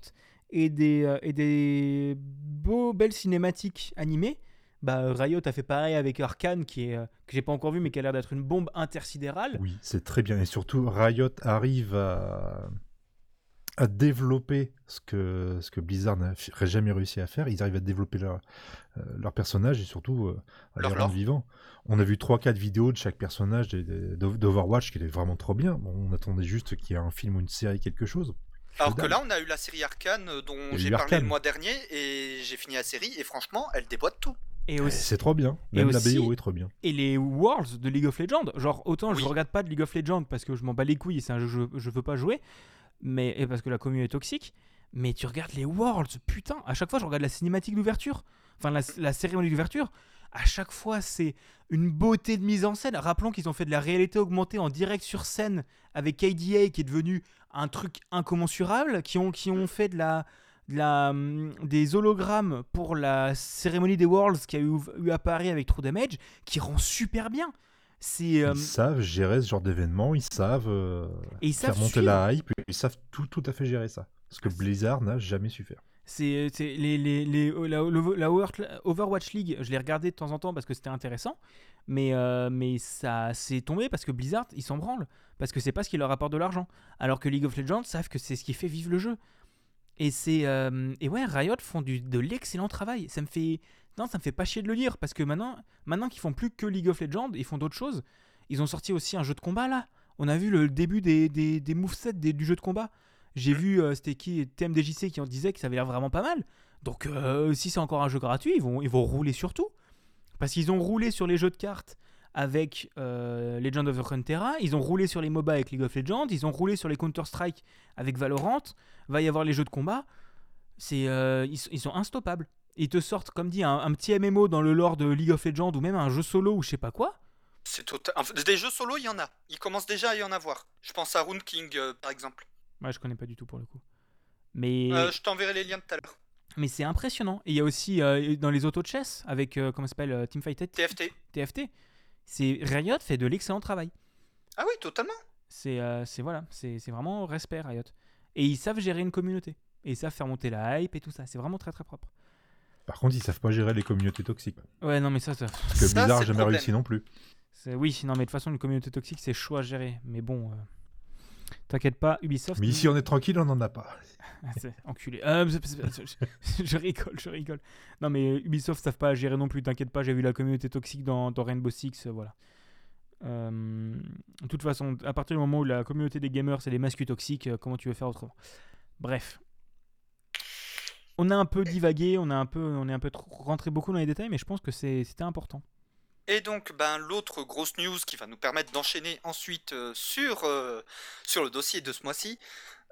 et des, euh, et des beaux, belles cinématiques animées. Bah, Riot a fait pareil avec Arkane, qui est, euh, que j'ai pas encore vu, mais qui a l'air d'être une bombe intersidérale. Oui, c'est très bien. Et surtout, Riot arrive à, à développer ce que, ce que Blizzard n'aurait jamais réussi à faire. Ils arrivent à développer leur, euh, leur personnage et surtout euh, à Leur les rendre vivants. On a vu 3-4 vidéos de chaque personnage d'Overwatch qui était vraiment trop bien. Bon, on attendait juste qu'il y ait un film ou une série, quelque chose. Alors que là, on a eu la série Arcane euh, dont j'ai parlé Arcane. le mois dernier et j'ai fini la série et franchement, elle déboîte tout. Et Et aussi, C'est trop bien. et Même aussi- la BO est trop bien. et les Worlds de League of Legends. Genre, autant je Oui. regarde pas de League of Legends parce que je m'en bats les couilles et c'est un jeu que je, je veux pas jouer, mais, et parce que la commune est toxique. Mais tu regardes les Worlds, putain, à chaque fois je regarde la cinématique d'ouverture, enfin la, cérémonie d'ouverture. À chaque fois, c'est une beauté de mise en scène. Rappelons qu'ils ont fait de la réalité augmentée en direct sur scène avec KDA qui est devenu un truc incommensurable, qui ont, qui ont fait de la, hum, des hologrammes pour la cérémonie des Worlds qui a eu, eu à Paris avec True Damage, qui rend super bien. C'est euh, Ils savent gérer ce genre d'événement, ils savent euh, et ils savent faire monter suivre. la hype, ils savent tout, tout à fait gérer ça. Ce que Blizzard n'a jamais su faire. C'est c'est les, les, les- la, la Over- Overwatch League, je l'ai regardé de temps en temps parce que c'était intéressant, mais, euh, mais ça s'est tombé parce que Blizzard, ils s'en branlent, parce que c'est pas ce qui leur apporte de l'argent, alors que League of Legends savent que c'est ce qui fait vivre le jeu. Et c'est euh, et ouais, Riot font du, de l'excellent travail. Ça me fait non, ça me fait pas chier de le dire parce que maintenant, maintenant qu'ils font plus que League of Legends, ils font d'autres choses. Ils ont sorti aussi un jeu de combat là. On a vu le début des, des, des movesets des- du jeu de combat. J'ai vu, euh, c'était qui TMDJC qui en disait que ça avait l'air vraiment pas mal. Donc euh, si c'est encore un jeu gratuit, ils vont, ils vont rouler sur tout. Parce qu'ils ont roulé sur les jeux de cartes avec euh, Legend of Runeterra, ils ont roulé sur les MOBA avec League of Legends, ils ont roulé sur les Counter-Strike avec Valorant, va y avoir les jeux de combat. C'est, euh, ils, ils sont instoppables. Ils te sortent, comme dit, un, un petit MMO dans le lore de League of Legends ou même un jeu solo ou je sais pas quoi. C'est total... des jeux solo, il y en a. Il commence déjà à y en avoir. Je pense à Rune King, euh, par exemple. Ouais, je connais pas du tout pour le coup. Mais, Euh, je t'enverrai les liens tout à l'heure. mais c'est impressionnant. Et il y a aussi euh, dans les autos de chess avec, comment ça s'appelle, Teamfight TFT. TFT. C'est Riot fait de l'excellent travail. Ah oui, totalement. C'est c'est- voilà, c'est c'est vraiment respect Riot. Et ils savent gérer une communauté. Et ils savent faire monter la hype et tout ça. C'est vraiment très très propre. Par contre, ils savent pas gérer les communautés toxiques. Ouais, non, mais ça, ça Parce que Ça, Blizzard jamais réussi non plus. c'est- oui, non, mais de toute façon, une communauté toxique, c'est chaud à gérer. Mais bon, euh, t'inquiète pas, Ubisoft. Mais ici, on est tranquille, on n'en a pas. Ah, c'est enculé. Euh, c'est- je, je rigole, je rigole. Non, mais Ubisoft savent pas gérer non plus, t'inquiète pas, j'ai vu la communauté toxique dans, dans Rainbow Six, euh, voilà. Euh, de toute façon, à partir du moment où la communauté des gamers c'est des masques toxiques, comment tu veux faire autrement? Bref. On a un peu divagué, on, a un peu, on est un peu rentré beaucoup dans les détails, mais je pense que c'était important. Et donc, ben, l'autre grosse news qui va nous permettre d'enchaîner ensuite euh, sur, euh, sur le dossier de ce mois-ci,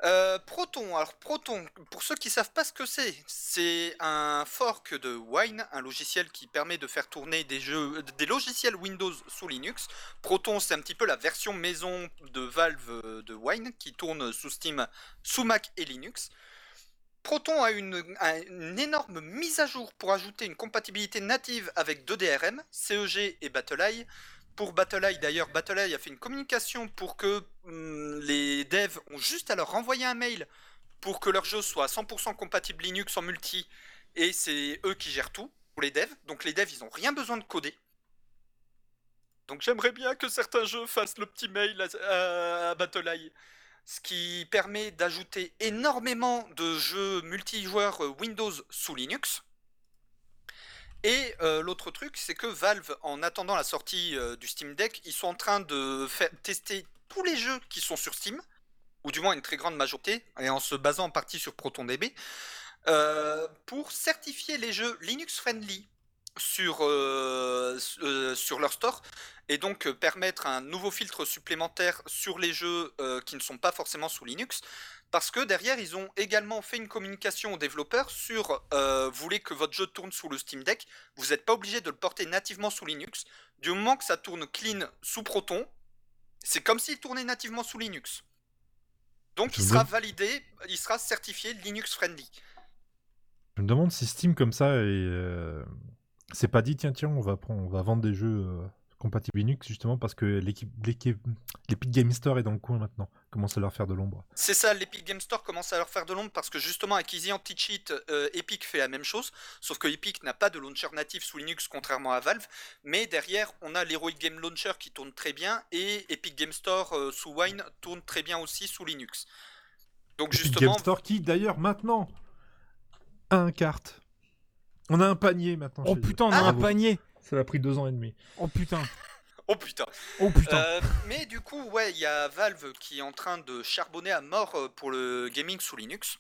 Euh, Proton, alors Proton, pour ceux qui savent pas ce que c'est, c'est un fork de Wine, un logiciel qui permet de faire tourner des jeux, des logiciels Windows sous Linux. Proton, c'est un petit peu la version maison de Valve de Wine qui tourne sous Steam, sous Mac et Linux. Proton a une, énorme mise à jour pour ajouter une compatibilité native avec 2DRM, CEG et BattleEye. Pour BattleEye, d'ailleurs, BattleEye a fait une communication pour que hum, les devs ont juste à leur renvoyer un mail pour que leur jeu soit 100% compatible Linux en multi, et c'est eux qui gèrent tout pour les devs. Donc les devs, ils n'ont rien besoin de coder. Donc j'aimerais bien que certains jeux fassent le petit mail à, à ce qui permet d'ajouter énormément de jeux multijoueurs euh, Windows sous Linux. Et euh, l'autre truc, c'est que Valve, en attendant la sortie euh, du Steam Deck, ils sont en train de faire tester tous les jeux qui sont sur Steam, ou du moins une très grande majorité, et en se basant en partie sur ProtonDB, pour certifier les jeux Linux friendly sur, euh, euh, sur leur store et donc euh, permettre un nouveau filtre supplémentaire sur les jeux euh, qui ne sont pas forcément sous Linux. Parce que derrière, ils ont également fait une communication aux développeurs sur vous voulez que votre jeu tourne sous le Steam Deck, vous n'êtes pas obligé de le porter nativement sous Linux. Du moment que ça tourne clean sous Proton, c'est comme s'il tournait nativement sous Linux. Donc il sera validé, il sera certifié Linux friendly. Je me demande si Steam comme ça, euh, c'est pas dit tiens tiens on va prendre, on va vendre des jeux euh, compatibles Linux justement parce que l'équipe, l'équipe, l'Epic Game Store est dans le coin maintenant, commence à leur faire de l'ombre. C'est ça, l'Epic Game Store commence à leur faire de l'ombre parce que justement avec Easy Anti-Cheat, euh, Epic fait la même chose, sauf que Epic n'a pas de launcher natif sous Linux contrairement à Valve, mais derrière on a l'Heroic Game Launcher qui tourne très bien et Epic Game Store euh, sous Wine tourne très bien aussi sous Linux. Donc Epic justement, Game Store qui d'ailleurs maintenant a un carte. On a un panier maintenant. Oh putain, on a Ah, un panier Ça a pris deux ans et demi. Oh putain oh putain. Oh putain Euh, mais du coup, ouais, il y a Valve qui est en train de charbonner à mort euh, pour le gaming sous Linux.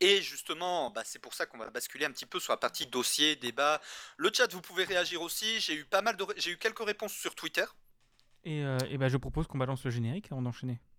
Et justement, bah, c'est pour ça qu'on va basculer un petit peu sur la partie dossier, débat. Le chat, vous pouvez réagir aussi. J'ai eu pas mal de, j'ai eu quelques réponses sur Twitter. Et, euh, et bah, je propose qu'on balance le générique avant d'enchaîner. J'espère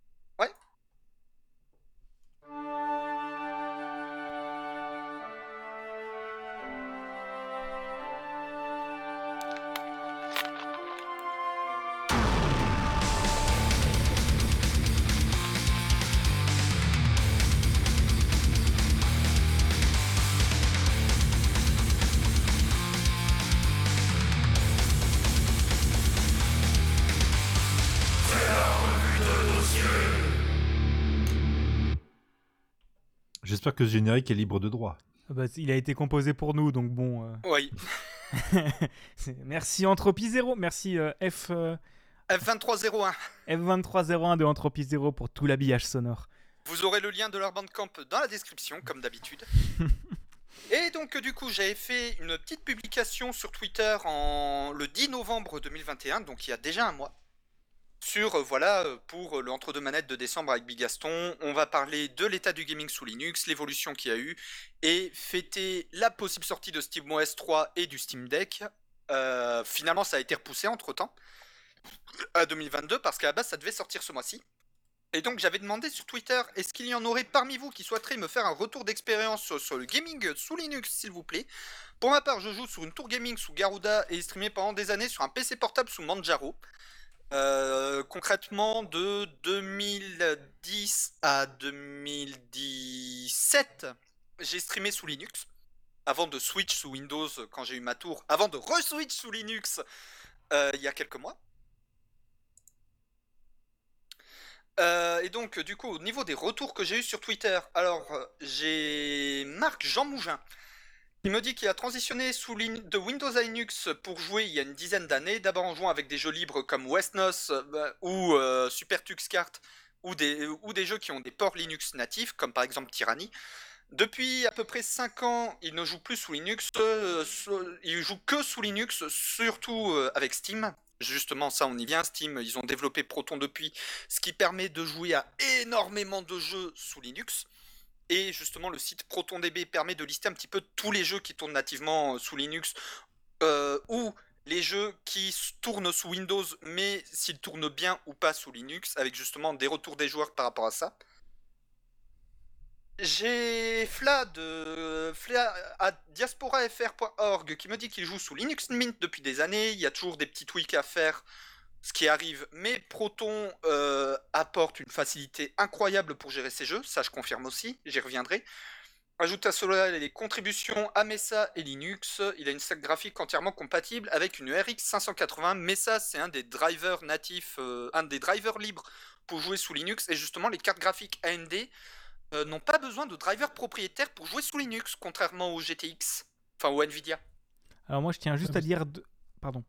que ce générique est libre de droit. Ah bah, il a été composé pour nous, donc bon. euh, Oui. merci Entropie 0, merci euh, F, euh, F2301. F2301 de Entropie 0 pour tout l'habillage sonore. Vous aurez le lien de leur bandcamp dans la description, comme d'habitude. Et donc, du coup, j'avais fait une petite publication sur Twitter en le 10 novembre 2021, donc il y a déjà un mois. Sur, euh, voilà, euh, pour le entre-deux manettes de décembre avec Bigaston, on va parler de l'état du gaming sous Linux, l'évolution qu'il y a eu, et fêter la possible sortie de SteamOS 3 et du Steam Deck. Euh, finalement, ça a été repoussé entre-temps, à 2022, parce qu'à la base, ça devait sortir ce mois-ci. Et donc j'avais demandé sur Twitter, est-ce qu'il y en aurait parmi vous qui souhaiteraient me faire un retour d'expérience sur, sur le gaming sous Linux, s'il vous plaît? Pour ma part, je joue sur une tour gaming sous Garuda et streamé pendant des années sur un PC portable sous Manjaro. Euh, concrètement, de 2010 à 2017, j'ai streamé sous Linux. Avant de switch sous Windows quand j'ai eu ma tour, avant de re-switch sous Linux euh, il y a quelques mois. Euh, et donc, du coup, au niveau des retours que j'ai eu sur Twitter, alors j'ai Marc Jean Mougin qui me dit qu'il a transitionné de Windows à Linux pour jouer il y a une dizaine d'années, d'abord en jouant avec des jeux libres comme Westnos euh, ou euh, Super ou des, ou des jeux qui ont des ports Linux natifs comme par exemple Tyranny. Depuis à peu près 5 ans, il ne joue plus sous Linux, euh, il joue que sous Linux, surtout euh, avec Steam. Justement, ça on y vient, Steam, ils ont développé Proton depuis, ce qui permet de jouer à énormément de jeux sous Linux. Et justement, le site ProtonDB permet de lister un petit peu tous les jeux qui tournent nativement euh, sous Linux, euh, ou les jeux qui tournent sous Windows, mais s'ils tournent bien ou pas sous Linux, avec justement des retours des joueurs par rapport à ça. J'ai Fla de Fla à diasporafr.org qui me dit qu'il joue sous Linux Mint depuis des années. Il y a toujours des petits tweaks à faire, ce qui arrive. Mais Proton euh, apporte une facilité incroyable pour gérer ses jeux. Ça, je confirme aussi. J'y reviendrai. Ajoute à cela les contributions à Mesa et Linux. Il a une stack graphique entièrement compatible avec une RX 580. Mesa, c'est un des drivers natifs, euh, un des drivers libres pour jouer sous Linux. Et justement, les cartes graphiques AMD euh, n'ont pas besoin de driver propriétaire pour jouer sous Linux, contrairement au GTX, enfin au Nvidia. Alors moi, je tiens juste Ah, à dire... deux- Pardon.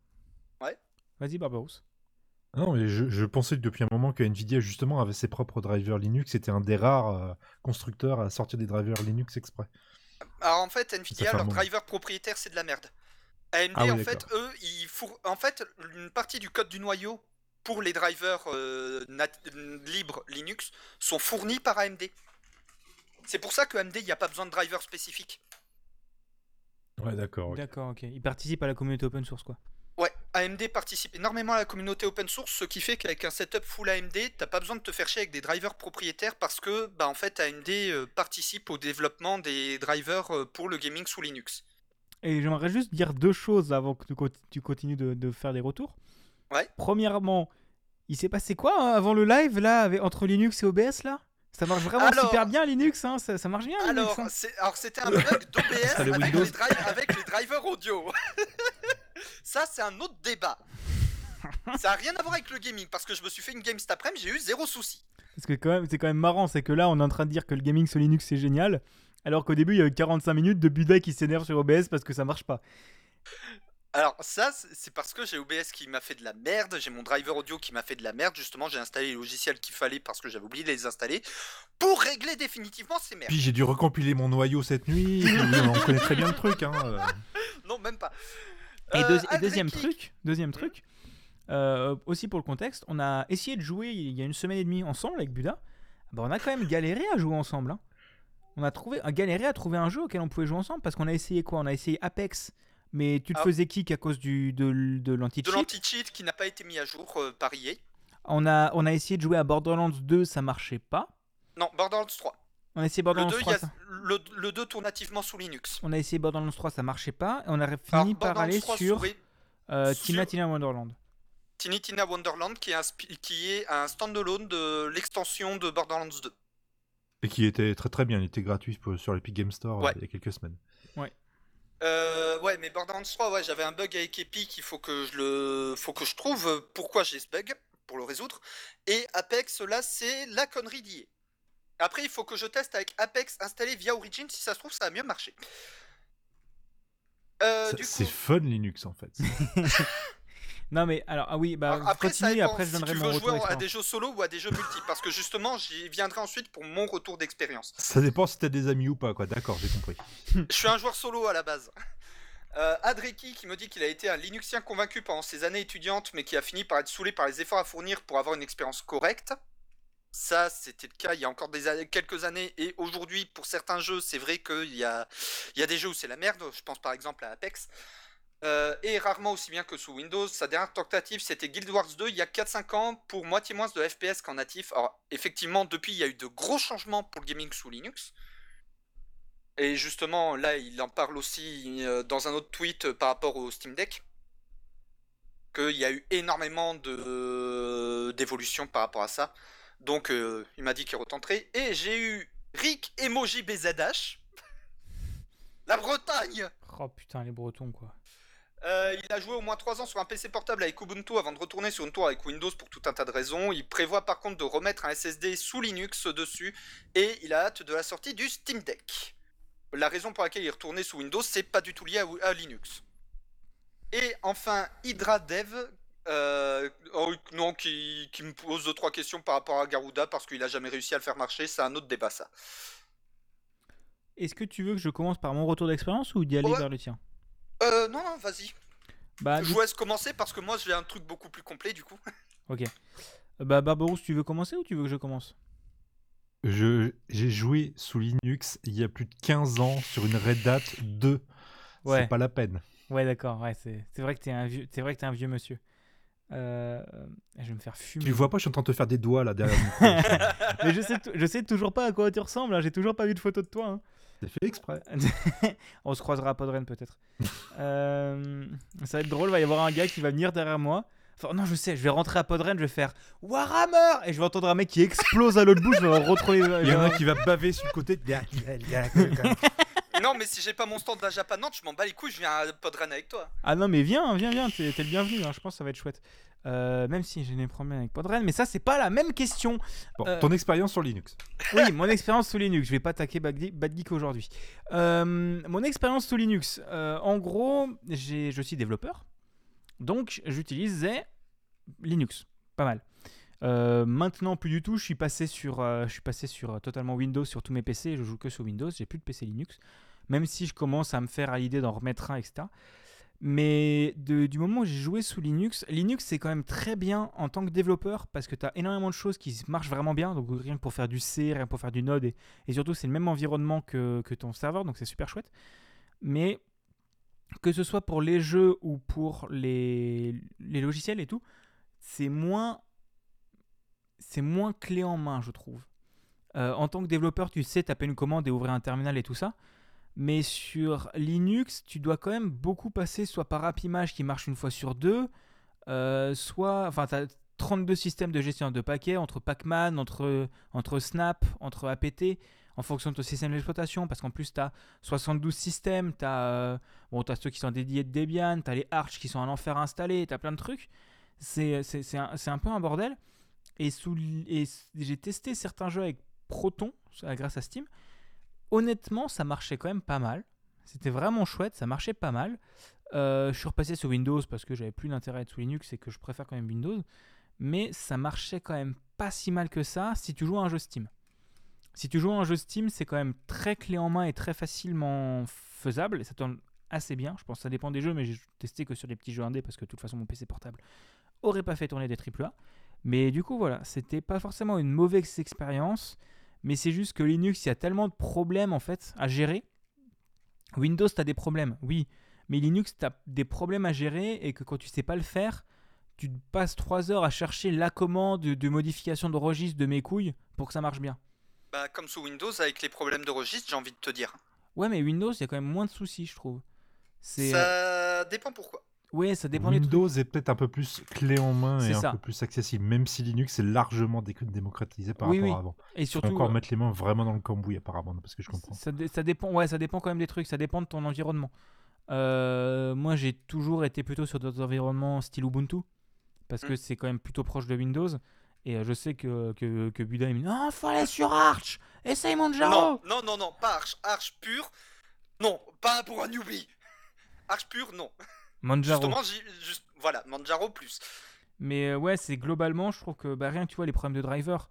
Ouais. Vas-y, Barbarousse. Non, mais je, je pensais depuis un moment que Nvidia justement avait ses propres drivers Linux. C'était un des rares euh, constructeurs à sortir des drivers Linux exprès. Alors en fait, Nvidia, fait un leur moment. driver propriétaire, c'est de la merde. AMD, Ah oui, en fait, eux, ils four- en fait, une partie du code du noyau pour les drivers euh, nat- libres Linux sont fournis par AMD. C'est pour ça que AMD, il n'y a pas besoin de driver spécifique. Ouais, d'accord. ok. D'accord, ok. Il participe à la communauté open source, quoi. Ouais, AMD participe énormément à la communauté open source, ce qui fait qu'avec un setup full AMD, t'as pas besoin de te faire chier avec des drivers propriétaires parce que, bah en fait, AMD euh, participe au développement des drivers euh, pour le gaming sous Linux. Et j'aimerais juste dire deux choses avant que tu co- tu continues de, de faire des retours. Ouais. Premièrement, il s'est passé quoi hein, avant le live là avec- entre Linux et OBS là? Ça marche vraiment Alors- super bien Linux, hein, ça, ça marche bien Alors, Linux. hein? c'est- alors c'était un bug d'OBS avec les drivers audio. Ça, c'est un autre débat. Ça a rien à voir avec le gaming parce que je me suis fait une game cet après-midi, j'ai eu zéro souci. Parce que quand même, c'est quand même marrant, c'est que là on est en train de dire que le gaming sur Linux c'est génial, alors qu'au début il y a eu 45 minutes de Buda qui s'énerve sur OBS parce que ça marche pas. Alors ça, c'est parce que j'ai OBS qui m'a fait de la merde, j'ai mon driver audio qui m'a fait de la merde, justement j'ai installé les logiciels qu'il fallait parce que j'avais oublié de les installer pour régler définitivement ces merdes. Puis j'ai dû recompiler mon noyau cette nuit. on connaît très bien le truc. Hein. Non, même pas. Et, Euh, deux- et deuxième truc, deuxième truc, euh, aussi pour le contexte, on a essayé de jouer il y a une semaine et demie ensemble avec Buda. Bah, on a quand même galéré à jouer ensemble. hein. On a trouvé, a galéré à trouver un jeu auquel on pouvait jouer ensemble parce qu'on a essayé quoi? On a essayé Apex, mais tu te Ah. faisais kick à cause du, de, de De l'anti-cheat? l'anti-cheat qui n'a pas été mis à jour euh, par EA. On a, on a essayé de jouer à Borderlands 2, ça marchait pas. Non, Borderlands 3. On a essayé Le Borderlands 2, il y 3, a- ça... le, le 2 tourne nativement sous Linux. on a essayé Borderlands 3, ça marchait pas. Et on a Alors, fini par aller 3 sur sourit- euh, sur- Tina Tina Wonderland. Tiny Tina Wonderland qui est un, spi- qui est un standalone de l'extension de Borderlands 2. Et qui était très très bien. Il était gratuit pour- sur l'Epic Game Store euh, Ouais. il y a quelques semaines. Euh, ouais, mais Borderlands 3, ouais, j'avais un bug avec Epic, il faut que je le, faut que je trouve pourquoi j'ai ce bug pour le résoudre. Et Apex, là, c'est la connerie d'IA. Après, il faut que je teste avec Apex installé via Origin, si ça se trouve, ça a mieux marché. Euh, C'est coup, fun Linux en fait. Non mais alors ah oui bah alors, après, ça dépend après je si donnerai tu mon veux retour jouer à des jeux solo ou à des jeux multi, parce que justement, j'y viendrai ensuite pour mon retour d'expérience. Ça dépend si t'as des amis ou pas, quoi. D'accord, j'ai compris. Je suis un joueur solo à la base. Euh, Adreki qui me dit qu'il a été un Linuxien convaincu pendant ses années étudiantes, mais qui a fini par être saoulé par les efforts à fournir pour avoir une expérience correcte. Ça, c'était le cas il y a encore quelques années, et aujourd'hui, pour certains jeux, c'est vrai qu'il y a, des jeux où c'est la merde. Je pense par exemple à Apex. Euh, et rarement aussi bien que sous Windows. Sa dernière tentative, c'était Guild Wars 2 il y a 4-5 ans pour moitié moins de FPS qu'en natif. Alors, effectivement, depuis, il y a eu de gros changements pour le gaming sous Linux. Et justement, là, il en parle aussi euh, dans un autre tweet euh, par rapport au Steam Deck. Qu'il y a eu énormément de d'évolution par rapport à ça. Donc, euh, il m'a dit qu'il retenterait. Et j'ai eu Rick Emoji BZH. La Bretagne Oh putain les Bretons quoi. Euh, il a joué au moins 3 ans sur un PC portable avec Ubuntu avant de retourner sur une tour avec Windows pour tout un tas de raisons. Il prévoit par contre de remettre un SSD sous Linux dessus et il a hâte de la sortie du Steam Deck. La raison pour laquelle il est retourné sous Windows, c'est pas du tout lié à, à Linux. Et enfin, Hydra Dev, euh, oh, non, qui, qui me pose 2-3 questions par rapport à Garuda parce qu'il a jamais réussi à le faire marcher. C'est un autre débat ça. Est-ce que tu veux que je commence par mon retour d'expérience ou d'y aller Ouais. vers le tien? Euh, non, non, vas-y. Bah, Je du- vous laisse commencer parce que moi j'ai un truc beaucoup plus complet du coup. ok. Bah Barbarousse, tu veux commencer ou tu veux que je commence? Je- J'ai joué sous Linux il y a plus de 15 ans sur une Red Hat 2. Ouais. C'est pas la peine. Ouais d'accord, ouais, c'est c'est vrai que t'es un vieux, c'est vrai que t'es un vieux monsieur. Euh, je vais me faire fumer. Tu vois pas, je suis en train de te faire des doigts là derrière le. Mais je sais, je sais toujours pas à quoi tu ressembles. hein, J'ai toujours pas vu de photo de toi. hein. C'est fait exprès. On se croisera à Podren peut-être. Euh, ça va être drôle. Il va y avoir un gars qui va venir derrière moi. Enfin, non, je sais. Je vais rentrer à Podren. Je vais faire Warhammer et je vais entendre un mec qui explose à l'autre bout. Je vais le retrouver. Il y en a un qui va baver sur le côté. Non, mais si j'ai pas mon stand à Japan Nantes, je m'en bats les couilles, je viens à Podren avec toi. Ah non, mais viens, viens, viens. T'es t'es le bienvenu. hein, Je pense que ça va être chouette. Euh, même si j'ai des problèmes avec Podren, mais ça c'est pas la même question. Bon, Euh, ton expérience sur Linux. Oui, mon expérience sous Linux. Je vais pas attaquer Bad Geek, Bad Geek aujourd'hui. Euh, mon expérience sous Linux. euh, en gros, j'ai- je suis développeur. Donc, j'utilisais Linux. Pas mal. Euh, maintenant, plus du tout. Je suis passé sur, euh, je suis passé sur euh, totalement Windows sur tous mes PC. Je joue que sur Windows. J'ai plus de PC Linux. Même si je commence à me faire à l'idée d'en remettre un, etc. Mais du moment où j'ai joué sous Linux, Linux c'est quand même très bien en tant que développeur parce que tu as énormément de choses qui marchent vraiment bien. Donc rien que pour faire du C, rien que pour faire du Node. Et, surtout, c'est le même environnement que, ton serveur. Donc c'est super chouette. Mais que ce soit pour les jeux ou pour les, logiciels et tout, c'est moins, c'est moins clé en main, je trouve. Euh, en tant que développeur, tu sais taper une commande et ouvrir un terminal et tout ça. Mais sur Linux, tu dois quand même beaucoup passer soit par AppImage qui marche une fois sur deux, euh, soit. Enfin, tu as 32 systèmes de gestion de paquets entre Pacman, entre, entre Snap, entre APT, en fonction de ton système d'exploitation, parce qu'en plus, tu as 72 systèmes, tu as, bon, as ceux qui sont dédiés de Debian, tu as les Arch qui sont à installer, tu as plein de trucs. C'est un, un peu un bordel. Et, et j'ai testé certains jeux avec Proton, euh, grâce à Steam. Honnêtement, ça marchait quand même pas mal. C'était vraiment chouette, ça marchait pas mal. Euh, je suis repassé sur Windows parce que j'avais plus d'intérêt à être sous Linux et que je préfère quand même Windows. Mais ça marchait quand même pas si mal que ça si tu joues à un jeu Steam. Si tu joues à un jeu Steam, c'est quand même très clé en main et très facilement faisable. Et ça tourne assez bien. Je pense que ça dépend des jeux, mais j'ai testé que sur les petits jeux indés parce que de toute façon, mon PC portable aurait pas fait tourner des AAA. Mais du coup, voilà, c'était pas forcément une mauvaise expérience. Mais c'est juste que Linux, il y a tellement de problèmes en fait à gérer. Windows, tu as des problèmes, oui. Mais Linux, tu as des problèmes à gérer et que quand tu sais pas le faire, tu passes 3 heures à chercher la commande de modification de registre de mes couilles pour que ça marche bien. Bah, comme sous Windows, avec les problèmes de registre, j'ai envie de te dire. Ouais, mais Windows, il y a quand même moins de soucis, je trouve. C'est euh, Ça dépend pourquoi. Ouais, ça dépend. Windows est peut-être un peu plus clé en main et un peu plus accessible, même si Linux est largement dé- démocratisé par Oui, rapport oui. à avant. Et Il faut surtout, encore euh, mettre les mains vraiment dans le cambouis apparemment, parce que je comprends. Ça, dé- ça dépend, ouais, ça dépend quand même des trucs, ça dépend de ton environnement. Euh, moi, j'ai toujours été plutôt sur d'autres environnements style Ubuntu, parce que Mm. c'est quand même plutôt proche de Windows. Et euh, je sais que, que, que Buda, il me dit Non, faut aller sur Arch Essaye Manjaro Non, non, non, non, pas Arch. Arch pur. Non, pas pour un newbie. Arch pur, non. Manjaro. Justement, juste, voilà, Manjaro plus. Mais euh, ouais, c'est globalement, je trouve que bah, rien que tu vois les problèmes de driver,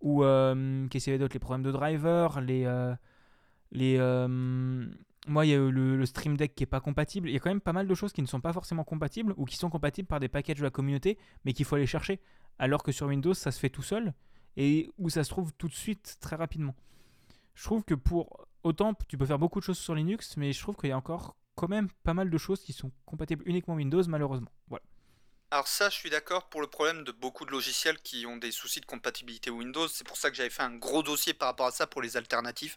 ou euh, qu'est-ce qu'il y avait d'autre Les problèmes de driver, les. euh, les euh, moi, il y a le, le Stream Deck qui est pas compatible. Il y a quand même pas mal de choses qui ne sont pas forcément compatibles ou qui sont compatibles par des packages de la communauté, mais qu'il faut aller chercher. Alors que sur Windows, ça se fait tout seul et où ça se trouve tout de suite très rapidement. Je trouve que pour autant, tu peux faire beaucoup de choses sur Linux, mais je trouve qu'il y a encore quand même pas mal de choses qui sont compatibles uniquement Windows, malheureusement. Voilà. Alors ça, je suis d'accord pour le problème de beaucoup de logiciels qui ont des soucis de compatibilité Windows. C'est pour ça que j'avais fait un gros dossier par rapport à ça pour les alternatives.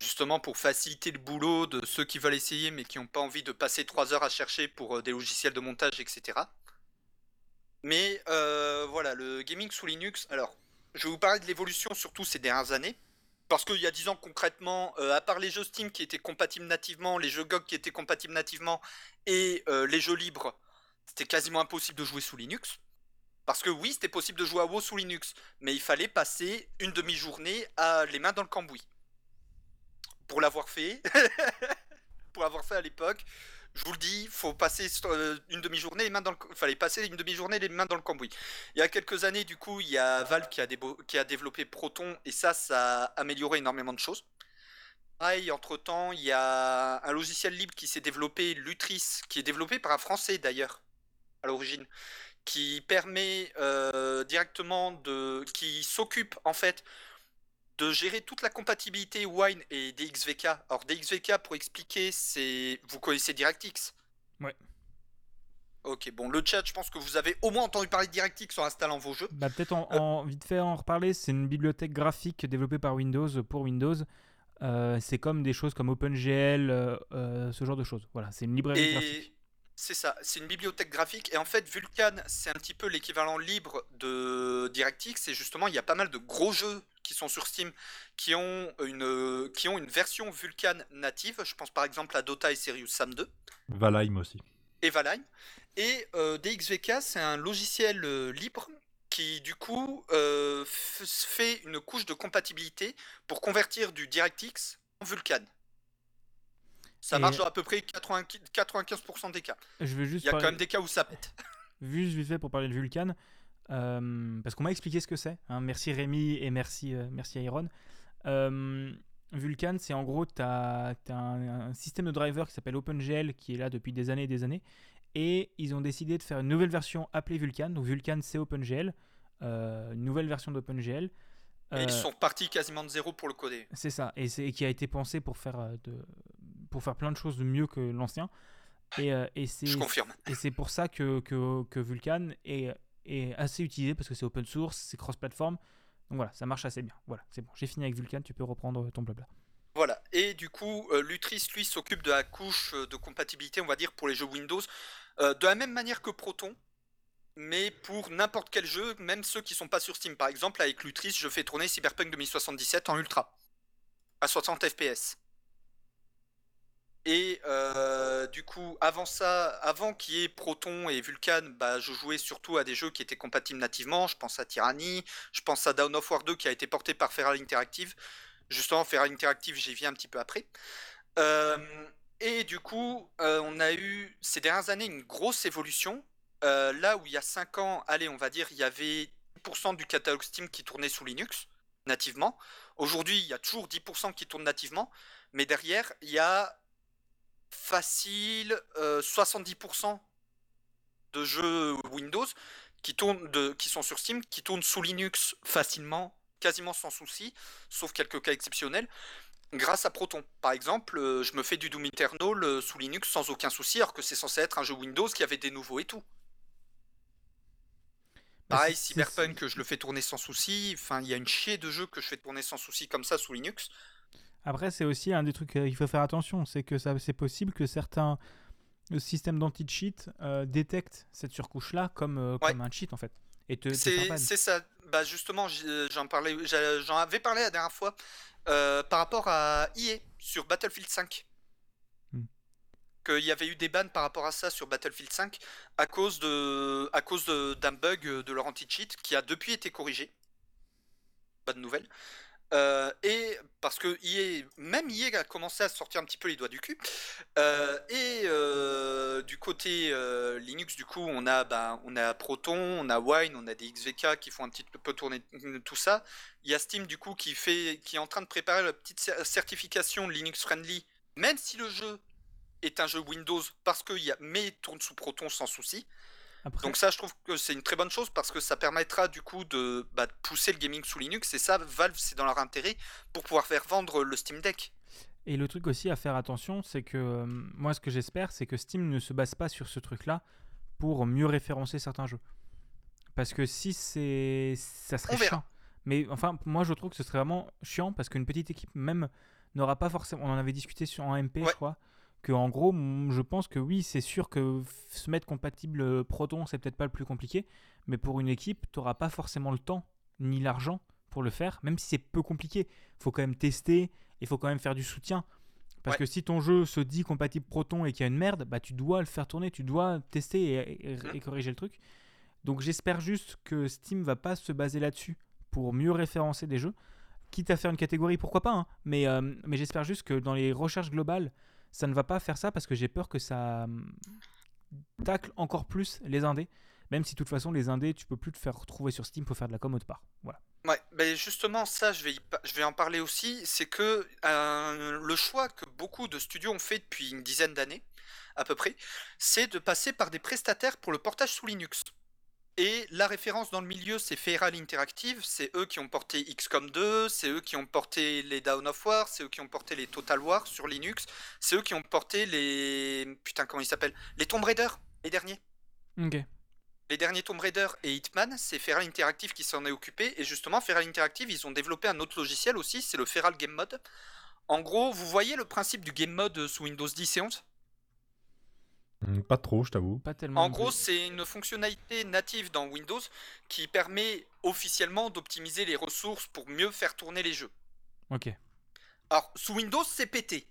Justement pour faciliter le boulot de ceux qui veulent essayer mais qui n'ont pas envie de passer 3 heures à chercher pour euh, des logiciels de montage, etc. Mais euh, voilà, le gaming sous Linux, alors je vais vous parler de l'évolution surtout ces dernières années. Parce qu'il y a 10 ans concrètement, euh, à part les jeux Steam qui étaient compatibles nativement, les jeux GOG qui étaient compatibles nativement et euh, les jeux libres, c'était quasiment impossible de jouer sous Linux. Parce que oui, c'était possible de jouer à WoW sous Linux, mais il fallait passer une demi-journée à les mains dans le cambouis. Pour l'avoir fait, pour l'avoir fait à l'époque, je vous le dis, faut passer euh, une demi-journée les mains dans fallait passer une demi-journée les mains dans le cambouis. Il y a quelques années, du coup, il y a Valve qui a, débo- qui a développé Proton et ça, ça a amélioré énormément de choses. Pareil, entre temps, il y a un logiciel libre qui s'est développé, Lutris, qui est développé par un Français d'ailleurs, à l'origine, qui permet euh, directement de. qui s'occupe en fait de gérer toute la compatibilité Wine et DXVK. Alors, DXVK, pour expliquer, c'est. Vous connaissez DirectX? Ouais. Ok, bon, le chat, je pense que vous avez au moins entendu parler de DirectX en installant vos jeux. Bah, peut-être en, en- vite fait en reparler, c'est une bibliothèque graphique développée par Windows pour Windows. Euh, c'est comme des choses comme OpenGL, euh, euh, ce genre de choses. Voilà, c'est une librairie graphique. C'est ça, c'est une bibliothèque graphique. Et en fait, Vulkan, c'est un petit peu l'équivalent libre de DirectX. Et justement, il y a pas mal de gros jeux qui sont sur Steam qui ont une, qui ont une version Vulkan native. Je pense par exemple à Dota et Serious Sam 2. Valheim aussi. et Valheim. Et euh, DXVK, c'est un logiciel euh, libre qui, du coup, euh, fait une couche de compatibilité pour convertir du DirectX en Vulkan. Ça Et- marche dans à peu près 80 95% des cas. Je vais juste Il y a quand même des cas où ça pète. Juste vite fait pour parler de Vulkan, euh, parce qu'on m'a expliqué ce que c'est. hein. Merci Rémi et merci, euh, merci Iron. Euh, Vulkan, c'est en gros, tu as, un, un système de driver qui s'appelle OpenGL qui est là depuis des années et des années. Et ils ont décidé de faire une nouvelle version appelée Vulkan. Donc Vulkan, c'est OpenGL. euh, une nouvelle version d'OpenGL. Et Euh, ils sont partis quasiment de zéro pour le coder. c'est ça, et, et qui a été pensé pour faire, euh, de, pour faire plein de choses de mieux que l'ancien. Et, euh, et c'est pour ça que, que, que Vulkan est, est assez utilisé parce que c'est open source, c'est cross-platform. Donc voilà, ça marche assez bien. Voilà, c'est bon. J'ai fini avec Vulkan, tu peux reprendre ton blabla. Voilà. Et du coup, euh, Lutris, lui, s'occupe de la couche euh, de compatibilité, on va dire, pour les jeux Windows, euh, de la même manière que Proton, mais pour n'importe quel jeu, même ceux qui sont pas sur Steam. Par exemple, avec Lutris, je fais tourner Cyberpunk 2077 en ultra, à 60 FPS. Et euh, du coup, avant ça, avant qu'il y ait Proton et Vulkan, bah, je jouais surtout à des jeux qui étaient compatibles nativement. Je pense à Tyranny, je pense à Dawn of War 2 qui a été porté par Feral Interactive. Justement, Feral Interactive, j'y viens un petit peu après. Euh, et du coup, euh, on a eu ces dernières années une grosse évolution. Là où il y a 5 ans, allez, on va dire, il y avait 10% du catalogue Steam qui tournait sous Linux, nativement. Aujourd'hui, il y a toujours 10% qui tournent nativement, mais derrière, il y a facile euh, 70% de jeux Windows qui, tournent de, qui sont sur Steam, qui tournent sous Linux facilement, quasiment sans souci, sauf quelques cas exceptionnels, grâce à Proton. Par exemple, euh, je me fais du Doom Eternal euh, sous Linux sans aucun souci, alors que c'est censé être un jeu Windows qui avait des nouveaux et tout. Bah, Pareil, Cyberpunk, je le fais tourner sans souci. Enfin, il y a une chier de jeux que je fais tourner sans souci comme ça sous Linux. Après, c'est aussi un des trucs qu'il faut faire attention, c'est que c'est possible que certains euh, systèmes d'anti-cheat euh, détectent cette surcouche-là comme, euh, Ouais. comme un cheat en fait. Et te, te C'est ça. Bah justement, j'en parlais, j'a- j'en avais parlé la dernière fois euh, par rapport à EA sur Battlefield 5. Hmm. Qu'il y avait eu des bans par rapport à ça sur Battlefield 5 à cause de, à cause d'un bug de leur anti-cheat qui a depuis été corrigé. Pas de nouvelles. Euh, et parce que EA, même EA a commencé à sortir un petit peu les doigts du cul. Euh, et euh, du côté Linux, du coup, on a, ben, on a Proton, on a Wine, on a des XVK qui font un petit peu tourner tout ça. Il y a Steam, du coup, qui, fait, qui est en train de préparer la petite cer- certification Linux Friendly, même si le jeu est un jeu Windows, parce que y a, mais tourne sous Proton sans souci. Après, Donc ça, je trouve que c'est une très bonne chose parce que ça permettra du coup de, bah, de pousser le gaming sous Linux. Et ça, Valve, c'est dans leur intérêt pour pouvoir faire vendre le Steam Deck. Et le truc aussi à faire attention, c'est que euh, moi, ce que j'espère, c'est que Steam ne se base pas sur ce truc-là pour mieux référencer certains jeux. Parce que si c'est. Ça serait chiant. Mais enfin, moi, je trouve que ce serait vraiment chiant parce qu'une petite équipe, même, n'aura pas forcément. On en avait discuté sur un MP, Ouais. je crois. Que en gros, je pense que oui, c'est sûr que se mettre compatible euh, Proton, c'est peut-être pas le plus compliqué. Mais pour une équipe, tu n'auras pas forcément le temps ni l'argent pour le faire, même si c'est peu compliqué. Il faut quand même tester, il faut quand même faire du soutien. Parce Ouais. que si ton jeu se dit compatible Proton et qu'il y a une merde, bah tu dois le faire tourner, tu dois tester et, et- Mhm. et corriger le truc. Donc j'espère juste que Steam va pas se baser là-dessus pour mieux référencer des jeux. Quitte à faire une catégorie, pourquoi pas, hein. mais, euh, mais j'espère juste que dans les recherches globales, ça ne va pas faire ça parce que j'ai peur que ça hum, tacle encore plus les indés. Même si de toute façon, les indés, tu peux plus te faire retrouver sur Steam pour faire de la com autre part. Voilà. Ouais, ben justement, ça, je vais, y je vais en parler aussi. C'est que euh, le choix que beaucoup de studios ont fait depuis une dizaine d'années, à peu près, c'est de passer par des prestataires pour le portage sous Linux. Et la référence dans le milieu, c'est Feral Interactive. C'est eux qui ont porté XCOM 2, c'est eux qui ont porté les Dawn of War, c'est eux qui ont porté les Total War sur Linux, c'est eux qui ont porté les. Putain, comment ils s'appellent? Les Tomb Raider, les derniers. Ok. Les derniers Tomb Raider et Hitman, c'est Feral Interactive qui s'en est occupé. Et justement, Feral Interactive, ils ont développé un autre logiciel aussi, c'est le Feral Game Mode. En gros, vous voyez le principe du Game Mode sous Windows 10 et 11 Hmm, Pas trop, je t'avoue. Pas tellement. En gros, c'est une fonctionnalité native dans Windows qui permet officiellement d'optimiser les ressources pour mieux faire tourner les jeux. Ok. Alors, sous Windows, c'est pété.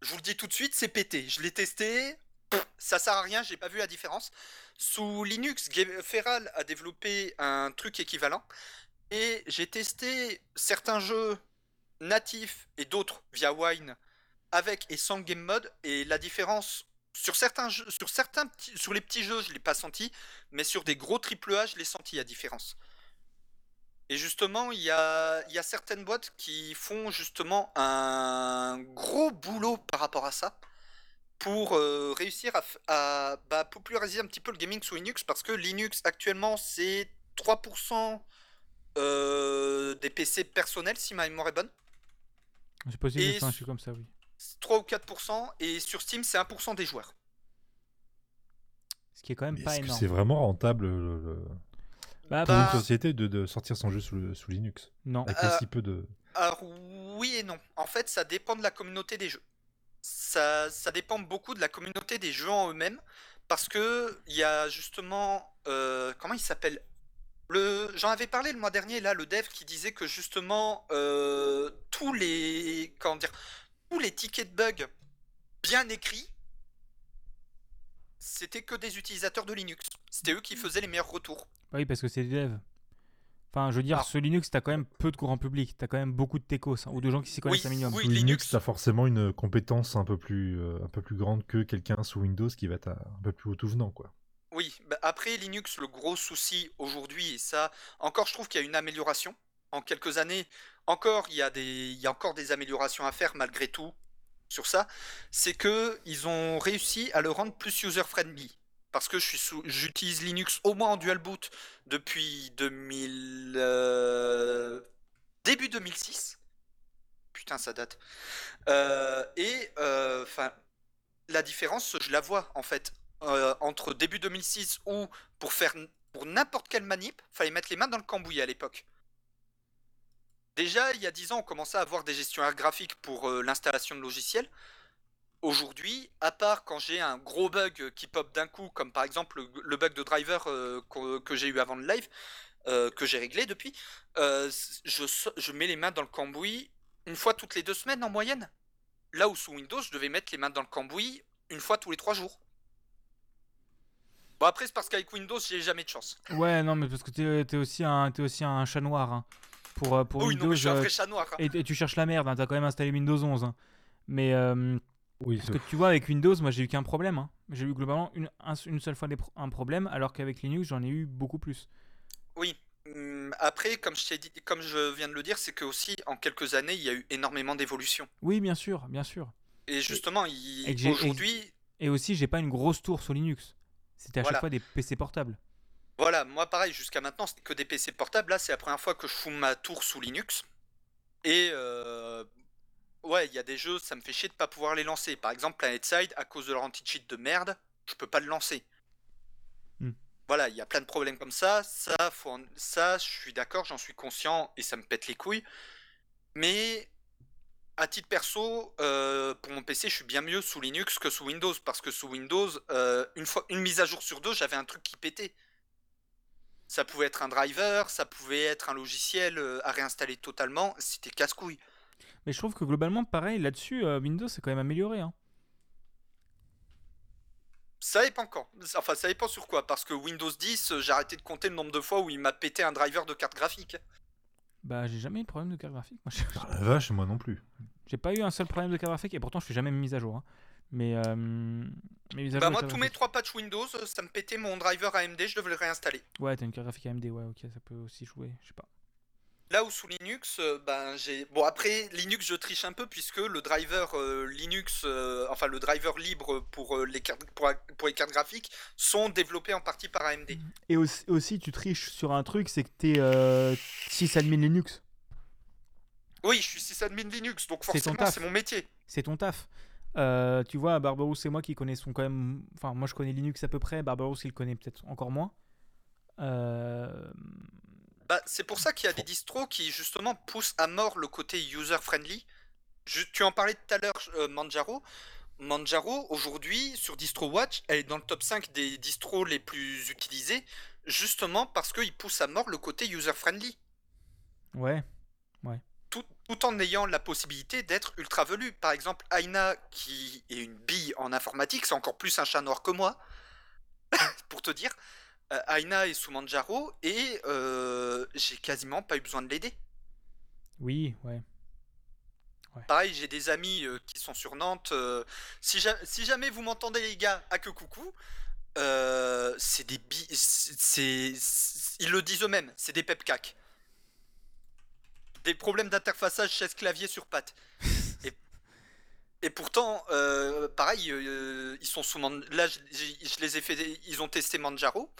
Je vous le dis tout de suite, c'est pété. Je l'ai testé, ça sert à rien, j'ai pas vu la différence. Sous Linux, Feral a développé un truc équivalent. Et j'ai testé certains jeux natifs et d'autres via Wine avec et sans game mode. Et la différence sur certains jeux, sur certains petits, sur les petits jeux, je l'ai pas senti, mais sur des gros triple A, je l'ai senti la différence. Et justement, il y a, il y a certaines boîtes qui font justement un gros boulot par rapport à ça pour euh, réussir à, bah, populariser un petit peu le gaming sous Linux parce que Linux actuellement c'est 3% euh, des PC personnels si ma mémoire est bonne, C'est possible Et que c'est un s- chiffre comme ça, oui. 3 ou 4% et sur Steam c'est 1% des joueurs. Ce qui est quand même Mais pas Est-ce que énorme. c'est vraiment rentable le- le- Bah, pour Bah, une société de, de sortir son jeu sous Linux? Non. Avec Euh, aussi peu de. Alors oui et non. En fait, ça dépend de la communauté des jeux. Ça, ça dépend beaucoup de la communauté des jeux en eux-mêmes. Parce que il y a justement... euh, comment il s'appelle? Le, J'en avais parlé le mois dernier, là, le dev qui disait que justement euh, tous les... Comment dire Tous les tickets de bugs bien écrits, c'était que des utilisateurs de Linux. C'était eux qui faisaient les meilleurs retours. Bah oui, parce que c'est des devs. Enfin, je veux dire, Alors- ce Linux, t'as quand même peu de courant public. T'as quand même beaucoup de techos hein, ou de gens qui s'y connaissent Oui, un minimum. oui. Linux, Linux- t'as forcément une compétence un peu plus, euh, un peu plus grande que quelqu'un sous Windows qui va être un un peu plus haut tout venant, quoi. Oui, bah après Linux, le gros souci aujourd'hui, et ça, encore je trouve qu'il y a une amélioration. En quelques années, encore il y a des, encore des améliorations à faire malgré tout sur ça. C'est que ils ont réussi à le rendre plus user-friendly. Parce que j'utilise Linux au moins en dual boot depuis 2000, euh, début 2006. Putain, ça date. Euh, et enfin, la différence, je la vois en fait euh, entre début 2006 où pour faire pour n'importe quelle manip, fallait mettre les mains dans le cambouis à l'époque. Déjà, il y a 10 ans, on commençait à avoir des gestionnaires graphiques pour euh, l'installation de logiciels. Aujourd'hui, à part quand j'ai un gros bug qui pop d'un coup, comme par exemple le, bug de driver euh, que, j'ai eu avant le live, euh, que j'ai réglé depuis, je, mets les mains dans le cambouis une fois toutes les deux semaines en moyenne. Là où sous Windows, je devais mettre les mains dans le cambouis une fois tous les trois jours. Bon après c'est parce qu'avec Windows j'ai jamais de chance. Ouais, non, mais parce que t'es t'es aussi, un- t'es aussi un chat noir. hein. Pour, euh, pour oui non Windows, mais je suis un euh, vrai chat noir. hein. et, et tu cherches la merde. hein, T'as quand même installé Windows 11. hein. Mais euh, Oui, parce que tu vois, avec Windows, moi j'ai eu qu'un problème. hein. J'ai eu globalement une, un- une seule fois des pro- un problème, alors qu'avec Linux, j'en ai eu beaucoup plus. Oui. Hum, Après comme je t'ai dit, comme je viens de le dire, c'est que aussi en quelques années il y a eu énormément d'évolutions. Oui, bien sûr, bien sûr. Et justement aujourd'hui Et aussi, j'ai pas une grosse tour sur Linux. C'était à Voilà. chaque fois des PC portables. Voilà, moi pareil, jusqu'à maintenant c'était que des PC portables. Là, c'est la première fois que je fous ma tour sous Linux. Et euh, ouais, il y a des jeux, ça me fait chier de pas pouvoir les lancer. Par exemple, PlanetSide, à cause de leur anti-cheat de merde, je peux pas le lancer. Hmm. Voilà, il y a plein de problèmes comme ça. Ça, faut en- ça, je suis d'accord, j'en suis conscient et ça me pète les couilles. Mais à titre perso, euh, pour mon PC, je suis bien mieux sous Linux que sous Windows parce que sous Windows, euh, une fois une mise à jour sur deux, j'avais un truc qui pétait. Ça pouvait être un driver, ça pouvait être un logiciel euh, à réinstaller totalement, c'était casse-couille. Mais je trouve que globalement, pareil, là-dessus, euh, Windows c'est quand même amélioré. hein. Ça dépend quand. Enfin, ça dépend sur quoi. Parce que Windows 10, euh, j'ai arrêté de compter le nombre de fois où il m'a pété un driver de carte graphique. Bah, j'ai jamais eu de problème de carte graphique. Moi, Ah, la vache, moi non plus. j'ai pas eu un seul problème de carte graphique et pourtant je fais jamais mes mises à jour. hein. Mais euh, à Bah, moi, tous mes trois patchs Windows, euh, ça me pétait mon driver AMD, je devais le réinstaller. Ouais, t'as une carte graphique AMD, ouais, ok, ça peut aussi jouer, je sais pas. Là où sous Linux, euh, ben j'ai. Bon après Linux je triche un peu puisque le driver euh, Linux, euh, enfin le driver libre pour euh, les cartes pour, pour les cartes graphiques sont développés en partie par AMD. Et aussi, aussi, tu triches sur un truc, c'est que t'es euh, sysadmin Linux. Oui, je suis sysadmin Linux, donc forcément c'est mon métier. C'est ton taf. Euh, tu vois, Barberousse et moi qui connaissons quand même. Enfin, moi je connais Linux à peu près, Barberousse il connaît peut-être encore moins. Euh, Bah, c'est pour ça qu'il y a des distros qui justement poussent à mort le côté user-friendly. Tu en parlais tout à l'heure, euh, Manjaro. Manjaro, aujourd'hui, sur DistroWatch, elle est dans le top 5 des distros les plus utilisés, justement parce qu'ils poussent à mort le côté user-friendly, Ouais. tout, tout en ayant la possibilité d'être ultra velu. Par exemple, Aina, qui est une bille en informatique, c'est encore plus un chat noir que moi, pour te dire. Euh, Aina est sous Manjaro et euh, j'ai quasiment pas eu besoin de l'aider. Oui, ouais. Pareil, j'ai des amis euh, qui sont sur Nantes. si, ja- si jamais vous m'entendez, les gars, à que coucou, c'est des bi... c'est- c'est- c'est- Ils le disent eux-mêmes, c'est des pepcacs. Des problèmes d'interfaçage chaise-clavier sur patte. et, et pourtant, euh, pareil, euh, ils sont sous Man- Là, je, je- je les ai fait. Ils ont testé Manjaro.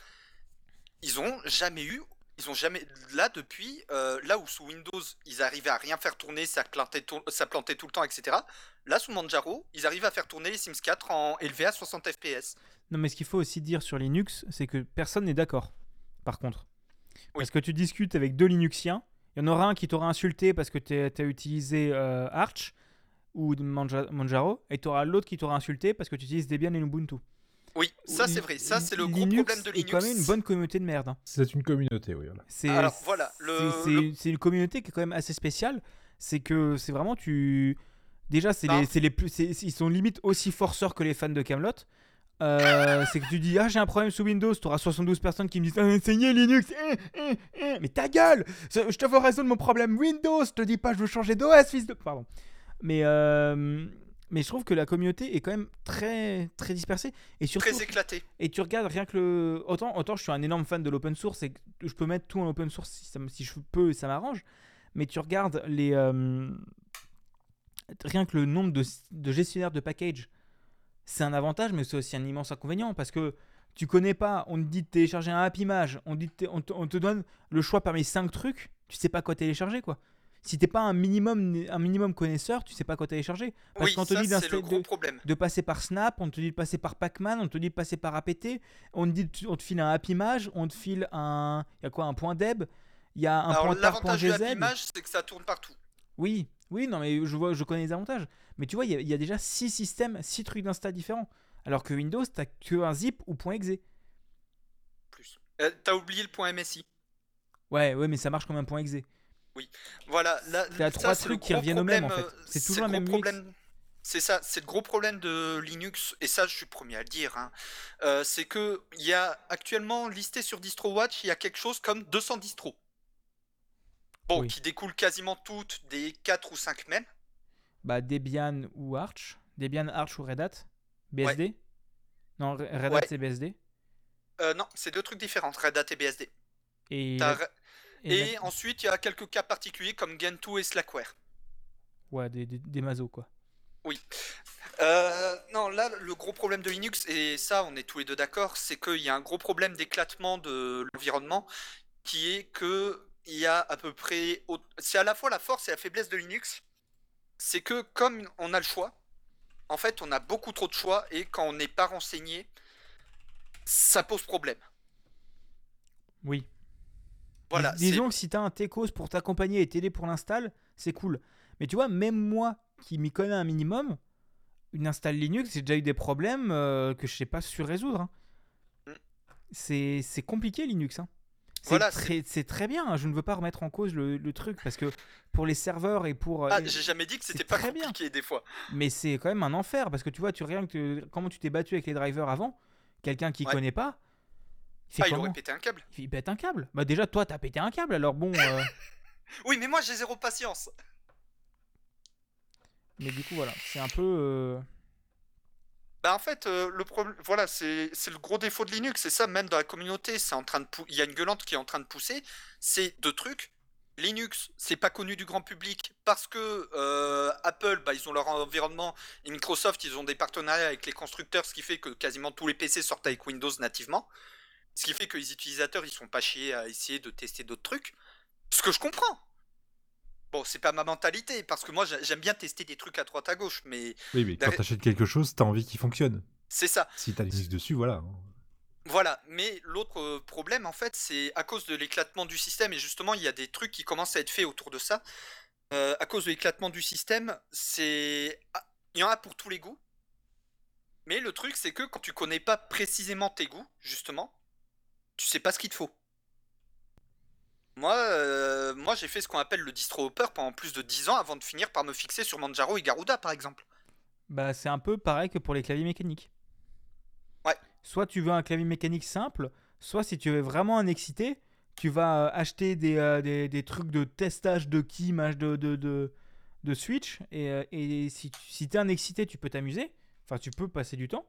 Ils ont jamais eu ils ont jamais là depuis euh, là où sous Windows ils arrivaient à rien faire tourner, ça plantait, tout, ça plantait tout le temps, etc. Là sous Manjaro, ils arrivent à faire tourner les Sims 4 en élevé à 60 FPS. Non, mais ce qu'il faut aussi dire sur Linux, c'est que personne n'est d'accord. Par contre. Parce que tu discutes avec deux Linuxiens, il y en aura un qui t'aura insulté parce que tu as utilisé euh, Arch ou Manja- Manjaro, et tu auras l'autre qui t'aura insulté parce que tu utilises Debian et Ubuntu. Oui, ça c'est vrai, ça c'est le gros Linux problème de Linux. quand même une bonne communauté de merde. hein. C'est une communauté, oui. Voilà. C'est Alors, voilà, le- c'est- c'est c'est une communauté qui est quand même assez spéciale. C'est que c'est vraiment tu. Déjà, c'est les, c'est les plus, c'est- ils sont limite aussi forceurs que les fans de Camelot. Euh, c'est que tu dis ah j'ai un problème sous Windows, tu auras 72 personnes qui me disent ah, essayez Linux, eh, eh, eh. mais ta gueule, je te veux résoudre mon problème Windows, je te dis pas je veux changer d'OS fils de pardon. Mais euh, mais je trouve que la communauté est quand même très très dispersée et surtout Très éclaté. et tu regardes rien que le. Autant, autant je suis un énorme fan de l'open source et que je peux mettre tout en open source si, ça si je peux et ça m'arrange. Mais tu regardes les. euh, Rien que le nombre de, de gestionnaires de package, c'est un avantage, mais c'est aussi un immense inconvénient parce que tu connais pas, on te dit de télécharger un Happy Image, on, dit on, te, on te donne le choix parmi 5 trucs, tu sais pas quoi télécharger quoi. Si t'es pas un minimum, un minimum connaisseur, tu sais pas quoi télécharger. Parce Oui, qu'on te ça dit de- problème. de passer par Snap, on te dit de passer par Pac-Man, on te dit de passer par APT, on te dit on te file un Happy Image, on te file un il y a quoi un point deb, il y a un Alors point l'avantage de tar.gz. la image, c'est que ça tourne partout. Oui, oui, non mais je vois je connais les avantages. Mais tu vois, il y a- il y, a déjà six systèmes, six trucs d'insta différents. Alors que Windows, t'as que un zip ou .exe. Plus. Euh, T'as oublié le point MSI. Ouais, ouais, mais ça marche comme un point .exe. Voilà, là, T'as trois trucs qui reviennent au même, en fait. euh, C'est toujours le même problème. C'est ça, c'est le gros problème de Linux, et ça je suis premier à le dire. hein. Euh, c'est que il y a actuellement listé sur DistroWatch, il y a quelque chose comme 200 distros. Bon, Oui. qui découlent quasiment toutes des 4 ou 5 mêmes. Bah Debian ou Arch, Debian, Arch ou Red Hat, BSD. Non, Red Hat Ouais. c'est BSD. Euh, non, c'est deux trucs différents, Red Hat et BSD. Et, et ensuite, il y a quelques cas particuliers comme Gentoo et Slackware. ouais, des, des, des mazos quoi. Euh, non, là, le gros problème de Linux, et ça, on est tous les deux d'accord, c'est qu'il y a un gros problème d'éclatement de l'environnement, qui est que il y a à peu près, c'est à la fois la force et la faiblesse de Linux, c'est que comme on a le choix, en fait, on a beaucoup trop de choix, et quand on n'est pas renseigné, ça pose problème. Oui. Voilà. Dis- disons que si t'as un Tecos pour t'accompagner et t'aider pour l'install, c'est cool. Mais tu vois, même moi qui m'y connais un minimum, une install Linux, j'ai déjà eu des problèmes euh, que je sais pas su résoudre. hein. Mm. C'est c'est compliqué Linux. hein. C'est Voilà, très, c'est très bien. hein. Je ne veux pas remettre en cause le, le truc parce que pour les serveurs et pour. euh, Ah, j'ai jamais dit que c'était pas très bien. compliqué des fois. mais c'est quand même un enfer parce que tu vois, tu rien que comment tu t'es battu avec les drivers avant, quelqu'un qui Ouais. connaît pas. Il fait Ah, il aurait pété un câble. Il pète un câble. Bah déjà, toi, t'as pété un câble. Alors bon. euh, Oui, mais moi, j'ai zéro patience. Mais du coup, voilà, c'est un peu. euh, Bah en fait, euh, le problème, voilà, c'est le gros défaut de Linux, c'est ça, même dans la communauté, c'est en train de il y a une gueulante qui est en train de pousser, c'est deux trucs. Linux, c'est pas connu du grand public parce que euh, Apple, bah, ils ont leur environnement et Microsoft, ils ont des partenariats avec les constructeurs, ce qui fait que quasiment tous les PC sortent avec Windows nativement. Ce qui fait que les utilisateurs, ils sont pas chiés à essayer de tester d'autres trucs. Ce que je comprends. Bon, c'est pas ma mentalité, parce que moi j'a- j'aime bien tester des trucs à droite à gauche, mais Oui, mais quand t'achètes quelque chose, t'as envie qu'il fonctionne. c'est ça. Si t'as Linux dessus, voilà. Voilà, mais l'autre euh, problème en fait, c'est à cause de l'éclatement du système, et justement, il y a des trucs qui commencent à être faits autour de ça. Euh, à cause de l'éclatement du système, c'est. ah, Il y en a pour tous les goûts. Mais le truc, c'est que quand tu connais pas précisément tes goûts, justement, tu sais pas ce qu'il te faut. Moi, euh, moi j'ai fait ce qu'on appelle le distro hopper pendant plus de 10 ans avant de finir par me fixer sur Manjaro et Garuda, par exemple. Bah, c'est un peu pareil que pour les claviers mécaniques. Ouais. Soit tu veux un clavier mécanique simple, soit si tu veux vraiment un excité, tu vas euh, acheter des, euh, des, des trucs de testage de key, match de, de, de, de switch. Et, et si, tu- si t'es un excité, tu peux t'amuser. Enfin, tu peux passer du temps.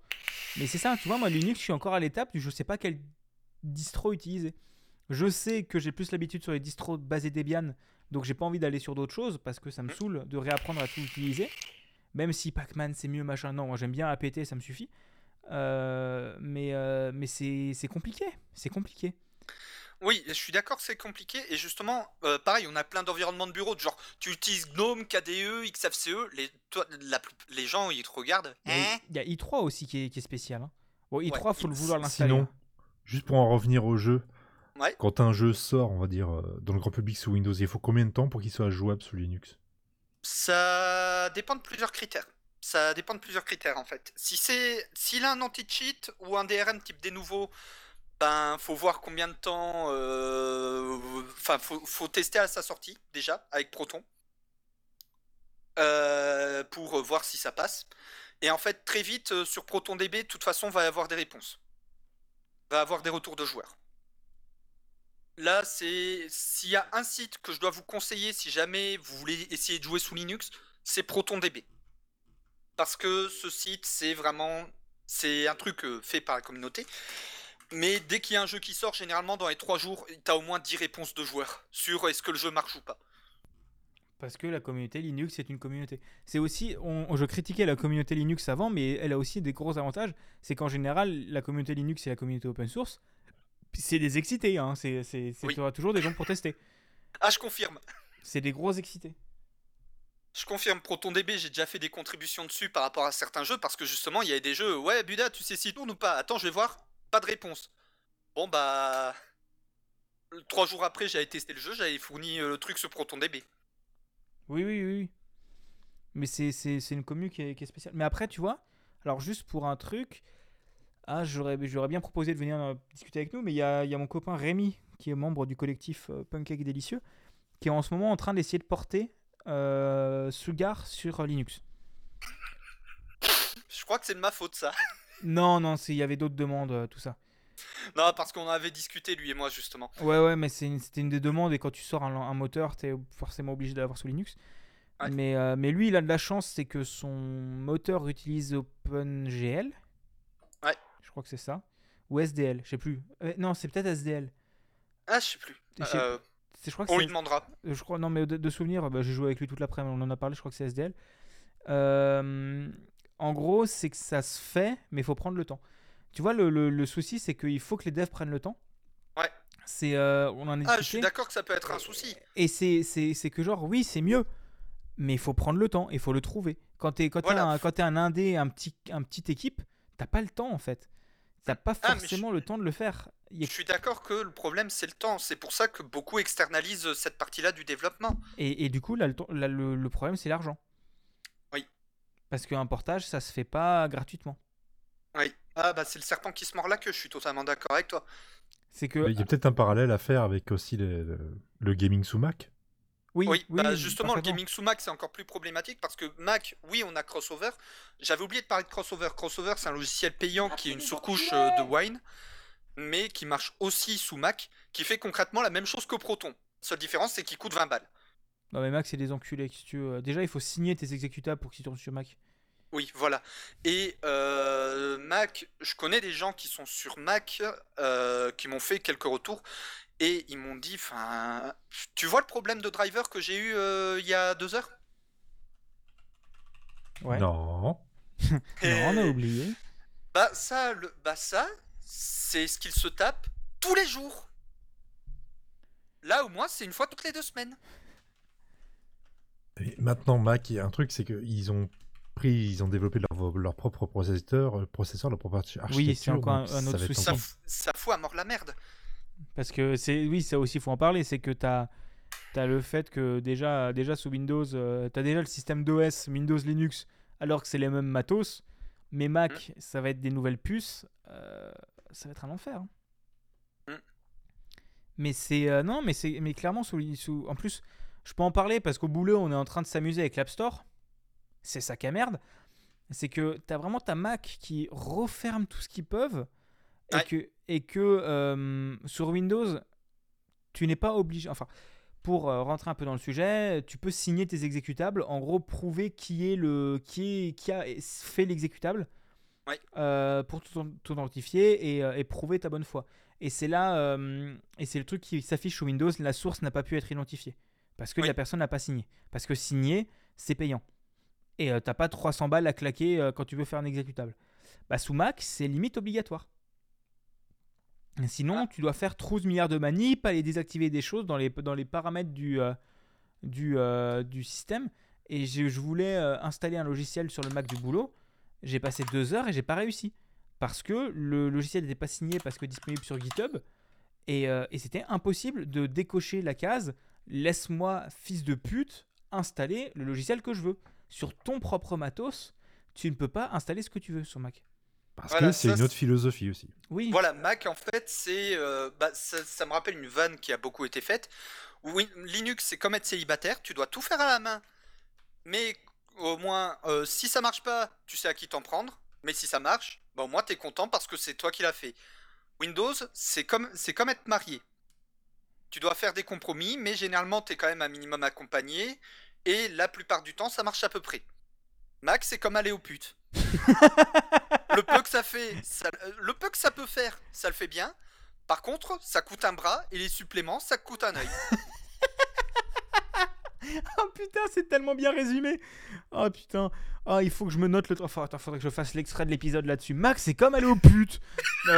Mais c'est ça, tu vois, moi, Linux, je suis encore à l'étape du je sais pas quelle distro utiliser. Je sais que j'ai plus l'habitude sur les distros basés Debian, donc j'ai pas envie d'aller sur d'autres choses parce que ça me saoule de réapprendre à tout utiliser. Même si Pac-Man c'est mieux, machin, non, moi j'aime bien APT, ça me suffit. Euh, mais euh, mais c'est c'est compliqué, c'est compliqué. Oui, je suis d'accord, c'est compliqué. Et justement, euh, pareil, on a plein d'environnements de bureau. de Genre, tu utilises GNOME, KDE, XFCE. Les, toi, la plus- les gens, ils te regardent. Il y a- Hein il y a i3 aussi qui est, qui est spécial. hein. Bon, i3, Ouais, faut le vouloir l'installer. Sinon, hein. juste pour en revenir au jeu, Ouais. quand un jeu sort, on va dire, euh, dans le grand public sous Windows, il faut combien de temps pour qu'il soit jouable sous Linux? Ça dépend de plusieurs critères. Ça dépend de plusieurs critères en fait. Si c'est s'il a un anti-cheat ou un DRM type des nouveaux, ben faut voir combien de temps. euh, Enfin, faut, faut tester à sa sortie déjà avec Proton euh, pour voir si ça passe. Et en fait, très vite euh, sur ProtonDB, de toute façon, va y avoir des réponses. Va avoir des retours de joueurs. Là, c'est s'il y a un site que je dois vous conseiller si jamais vous voulez essayer de jouer sous Linux, c'est ProtonDB. Parce que ce site, c'est vraiment c'est un truc euh, fait par la communauté. Mais dès qu'il y a un jeu qui sort, généralement dans les 3 jours, tu as au moins 10 réponses de joueurs sur est-ce que le jeu marche ou pas. Parce que la communauté Linux c'est une communauté. C'est aussi, je critiquais la communauté Linux avant, mais elle a aussi des gros avantages. C'est qu'en général, la communauté Linux et la communauté open source, c'est des excités. Hein. C'est, c'est, c'est- Oui. toujours des gens pour tester. Ah, je confirme. C'est des gros excités. Je confirme, ProtonDB, j'ai déjà fait des contributions dessus par rapport à certains jeux parce que justement, il y a des jeux. Ouais, Buda, tu sais s'il tourne ou pas Attends, je vais voir. Pas de réponse. Bon, bah. Trois jours après, j'avais testé le jeu, j'avais fourni euh, le truc sur ProtonDB. Oui, oui, oui. oui. Mais c'est, c'est, c'est une commu qui est, qui est spéciale. Mais après, tu vois, alors juste pour un truc, ah, j'aurais, j'aurais bien proposé de venir euh, discuter avec nous, mais il y a, il y a mon copain Rémi, qui est membre du collectif euh, Pancake Délicieux, qui est en ce moment en train d'essayer de porter euh, Sugar sur Linux. Je crois que c'est de ma faute, ça. Non, non, il y avait d'autres demandes, tout ça. non, parce qu'on avait discuté, lui et moi, justement. Ouais, ouais, mais c'est une- c'était une des demandes, et quand tu sors un, un moteur, t'es forcément obligé d'avoir sous Linux. Ouais. Mais, euh, mais lui, il a de la chance, c'est que son moteur utilise OpenGL. Crois que c'est ça. Ou SDL, je sais plus. Euh, non, c'est peut-être SDL. Ah, je sais plus. Euh, Je crois que on lui demandera. Euh, Je crois, non, mais de, de souvenir, bah, j'ai joué avec lui toute l'après-midi, on en a parlé, je crois que c'est SDL. Euh, en gros, c'est que ça se fait, mais il faut prendre le temps. Tu vois, le, le- le souci, c'est qu'il faut que les devs prennent le temps. Ouais. C'est, on en Ah, je suis discuté. d'accord que ça peut être un souci. Et c'est, que genre, oui, c'est mieux, mais il faut prendre le temps, il faut le trouver. Quand t'es, quand t'es Voilà. un, quand t'es un indé, un petit, un petite équipe, t'as pas le temps en fait. T'as pas Ah, forcément le temps de le faire. Il y a- Je suis d'accord que le problème, c'est le temps. C'est pour ça que beaucoup externalisent cette partie-là du développement. Et, et du coup, là, le, temps- là, le, le problème, c'est l'argent. Oui. Parce qu'un portage, ça se fait pas gratuitement. Oui. Ah, bah, c'est le serpent qui se mord la queue. Je suis totalement d'accord avec toi. C'est que. Il y a peut-être un parallèle à faire avec aussi le, le- le gaming sous Mac. Oui, Oui, oui, bah, justement, le gaming sous Mac, c'est encore plus problématique parce que Mac, oui, on a Crossover. J'avais oublié de parler de Crossover. Crossover, c'est un logiciel payant qui est une surcouche euh, de Wine, mais qui marche aussi sous Mac, qui fait concrètement la même chose que Proton. Seule différence, c'est qu'il coûte 20 balles. Non, mais Mac, c'est des enculés. si tu veux. Déjà, il faut signer tes exécutables pour qu'ils tournent sur Mac. Oui, voilà. Et euh, Mac, je connais des gens qui sont sur Mac, euh, qui m'ont fait quelques retours, et ils m'ont dit, enfin, tu vois le problème de driver que j'ai eu euh, il y a deux heures? Ouais. Non. Non, on a oublié. Bah ça, le, bah ça, c'est ce qu'ils se tapent tous les jours. Là au moins, c'est une fois toutes les deux semaines. Et maintenant, Mac, il y a un truc, c'est qu'ils ont pris, ils ont développé leur, leur propre processeur, euh, processeur, leur propre architecture. Oui, c'est encore un- autre souci. Ça fout à mort la merde. Parce que c'est oui, ça aussi, il faut en parler. C'est que tu as, le fait que déjà, déjà sous Windows, tu as déjà le système d'OS Windows Linux, alors que c'est les mêmes matos. Mais Mac, ça va être des nouvelles puces. euh, ça va être un enfer. hein. Mm. Mais c'est. euh, non, mais, c'est, mais clairement, sous, sous. En plus, je peux en parler parce qu'au boulot, on est en train de s'amuser avec l'App Store. C'est ça qui merde. C'est que tu as vraiment ta Mac qui referme tout ce qu'ils peuvent. Et Ouais. que, et que euh, sur Windows, tu n'es pas obligé. Enfin, pour euh, rentrer un peu dans le sujet, tu peux signer tes exécutables. En gros, prouver qui est le qui est qui a fait l'exécutable Ouais. euh, pour t'identifier et, et prouver ta bonne foi. Et c'est là euh, et c'est le truc qui s'affiche sur Windows. La source n'a pas pu être identifiée parce que la personne n'a pas signé. Parce que signer, c'est payant. Et t'as pas 300 balles à claquer quand tu veux faire un exécutable. Bah, sous Mac, c'est limite obligatoire. Sinon, Ah. tu dois faire 12 milliards de manips, aller désactiver des choses dans les, dans les paramètres du, euh, du, euh, du système. Et je, je voulais euh, installer un logiciel sur le Mac du boulot. J'ai passé deux heures et j'ai pas réussi. Parce que le logiciel n'était pas signé parce que disponible sur GitHub. Et, et c'était impossible de décocher la case Laisse-moi, fils de pute, installer le logiciel que je veux. Sur ton propre matos, tu ne peux pas installer ce que tu veux sur Mac. Parce Voilà, que c'est une autre philosophie aussi. Oui. Voilà, Mac en fait, c'est, euh, bah, ça, ça me rappelle une vanne qui a beaucoup été faite. Oui, Linux, c'est comme être célibataire, tu dois tout faire à la main. Mais au moins, euh, si ça marche pas, tu sais à qui t'en prendre. Mais si ça marche, bah, au moins t'es content parce que c'est toi qui l'as fait. Windows, c'est comme, c'est comme être marié. Tu dois faire des compromis, mais généralement t'es quand même un minimum accompagné. Et la plupart du temps, ça marche à peu près. Mac, c'est comme aller aux putes. le peu que ça fait, ça- euh, le peu que ça peut faire, ça le fait bien. Par contre, ça coûte un bras et les suppléments, ça coûte un œil. Oh putain, c'est tellement bien résumé. Oh putain. Oh, il faut que je me note le. Enfin, attends, faudrait que je fasse l'extrait de l'épisode là-dessus. Max, c'est comme aller aux putes.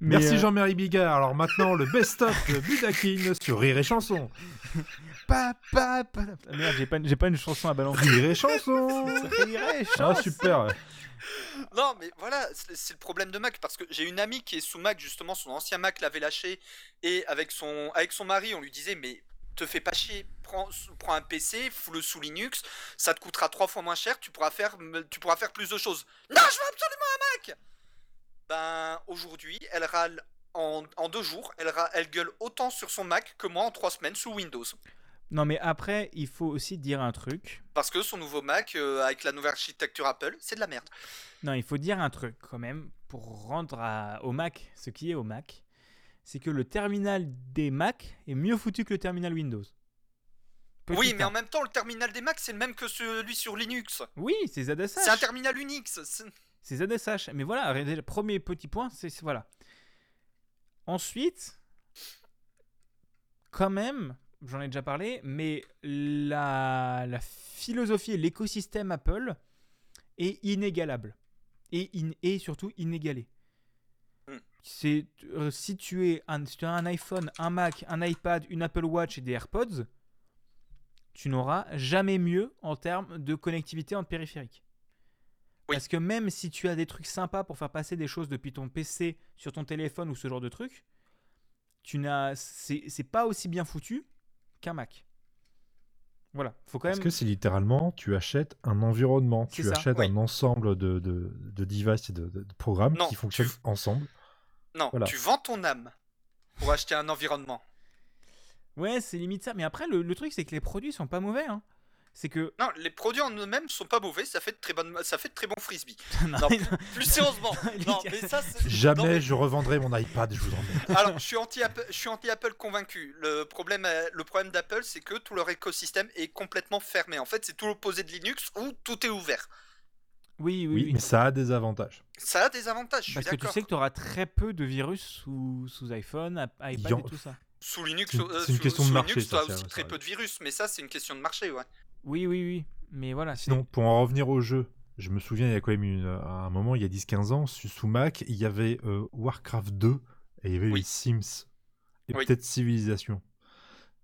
Mais, Merci euh, Jean-Marie Bigard. Alors maintenant, le best-of de Budakin sur Rire et Chanson. pa, pa, pa. Ah, Merde, j'ai pas, j'ai pas une chanson à balancer. Rire et Chanson Ça rirait, Ah chance. super Non, mais voilà, c'est c'est le problème de Mac parce que j'ai une amie qui est sous Mac justement, son ancien Mac l'avait lâché et avec son avec son mari, on lui disait mais te fais pas chier, prends, prends un PC, fous-le sous Linux, ça te coûtera trois fois moins cher, tu pourras faire tu pourras faire plus de choses. Non, je veux absolument un Mac. Ben aujourd'hui, elle râle en, en deux jours, elle, gueule autant sur son Mac que moi en trois semaines sous Windows. Non, mais après, il faut aussi dire un truc. Parce que son nouveau Mac, euh, avec la nouvelle architecture Apple, c'est de la merde. Non, il faut dire un truc quand même pour rendre à- au Mac ce qui est au Mac. C'est que le terminal des Mac est mieux foutu que le terminal Windows. Petit oui, mais un. en même temps, le terminal des Mac, c'est le même que celui sur Linux. Oui, c'est ZSH. C'est un terminal Unix. C'est- C'est ZSH. Mais voilà, déjà, premier petit point, c'est voilà. Ensuite, quand même, j'en ai déjà parlé, mais la, la philosophie et l'écosystème Apple est inégalable. Et, in- et surtout inégalé. Hmm. C'est euh, si tu es un, si tu as un iPhone, un Mac, un iPad, une Apple Watch et des AirPods, tu n'auras jamais mieux en termes de connectivité entre périphériques. Oui. Parce que même si tu as des trucs sympas pour faire passer des choses depuis ton PC sur ton téléphone ou ce genre de truc, tu n'as, c'est c'est pas aussi bien foutu qu'un Mac. Voilà, faut quand Parce même. que c'est littéralement, tu achètes un environnement, tu ça, achètes oui. un ensemble de, de, de devices et de, de- de programmes Non, qui fonctionnent tu- ensemble. Non, Voilà. tu vends ton âme pour acheter un environnement. Ouais, c'est limite ça. Mais après, le, le truc, c'est que les produits sont pas mauvais. Hein. C'est que. Non, les produits en eux-mêmes sont pas mauvais, ça fait de très bonnes, ça fait de très bons frisbees. Non, plus, plus sérieusement. Non, mais ça, Jamais non, mais- je revendrai mon iPad, je vous en prie. Alors, je suis anti Apple, je suis anti convaincu. Le problème, euh, le problème d'Apple, c'est que tout leur écosystème est complètement fermé. En fait, c'est tout l'opposé de Linux où tout est ouvert. Oui, oui, Oui, oui. mais ça a des avantages. Ça a des avantages, je suis Parce que tu sais que tu auras très peu de virus sous, sous iPhone, iPad en- et tout ça. Sous Linux, C'est une- euh, c'est une sous- question de sous marché, Linux, ça, t'as c'est aussi très peu de virus, mais ça, c'est une question de marché, ouais. Oui, oui, oui. Mais voilà. Sinon, pour en revenir au jeu, je me souviens, il y a quand même une, à un moment, il y a 10-15 ans, sous, sous Mac, il y avait euh, Warcraft 2 et il y avait Oui. les Sims et Oui. peut-être Civilization.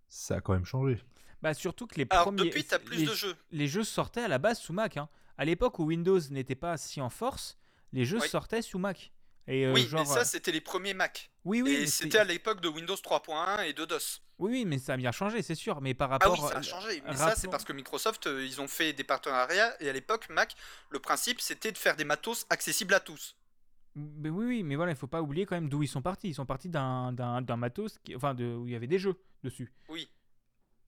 Ça a quand même changé. Bah, surtout que les Alors premiers. depuis, t'as plus les, de jeux. les jeux sortaient à la base sous Mac. hein. À l'époque où Windows n'était pas si en force, les jeux Oui. sortaient sous Mac. Et euh, oui, genre, mais ça, euh, c'était les premiers Mac. oui, oui, et c'était à l'époque de Windows 3.1 et de DOS. Oui, oui, mais ça a bien changé, c'est sûr. Mais par Ah rapport, oui, ça a euh, changé. Mais ça, c'est parce que Microsoft, euh, ils ont fait des partenariats. Et à l'époque, Mac, le principe, c'était de faire des matos accessibles à tous. Mais oui, oui, mais voilà, il faut pas oublier quand même d'où ils sont partis. Ils sont partis d'un, d'un, d'un matos, qui... enfin, de... où il y avait des jeux dessus. Oui.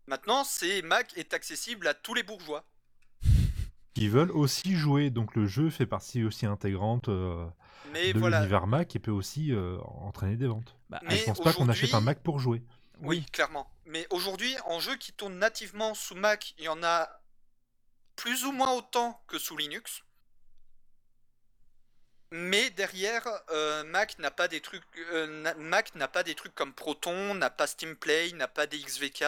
Maintenant, c'est Mac est accessible à tous les bourgeois. Qui veulent aussi jouer, donc le jeu fait partie aussi intégrante euh, Mais de voilà. l'univers Mac et peut aussi euh, entraîner des ventes. Bah, Mais je pense pas qu'on achète un Mac pour jouer. Oui, clairement. Mais aujourd'hui, en jeu qui tourne nativement sous Mac, il y en a plus ou moins autant que sous Linux. Mais derrière, euh, Mac n'a pas des trucs, euh, Mac n'a pas des trucs comme Proton, n'a pas SteamPlay, n'a pas des XVK.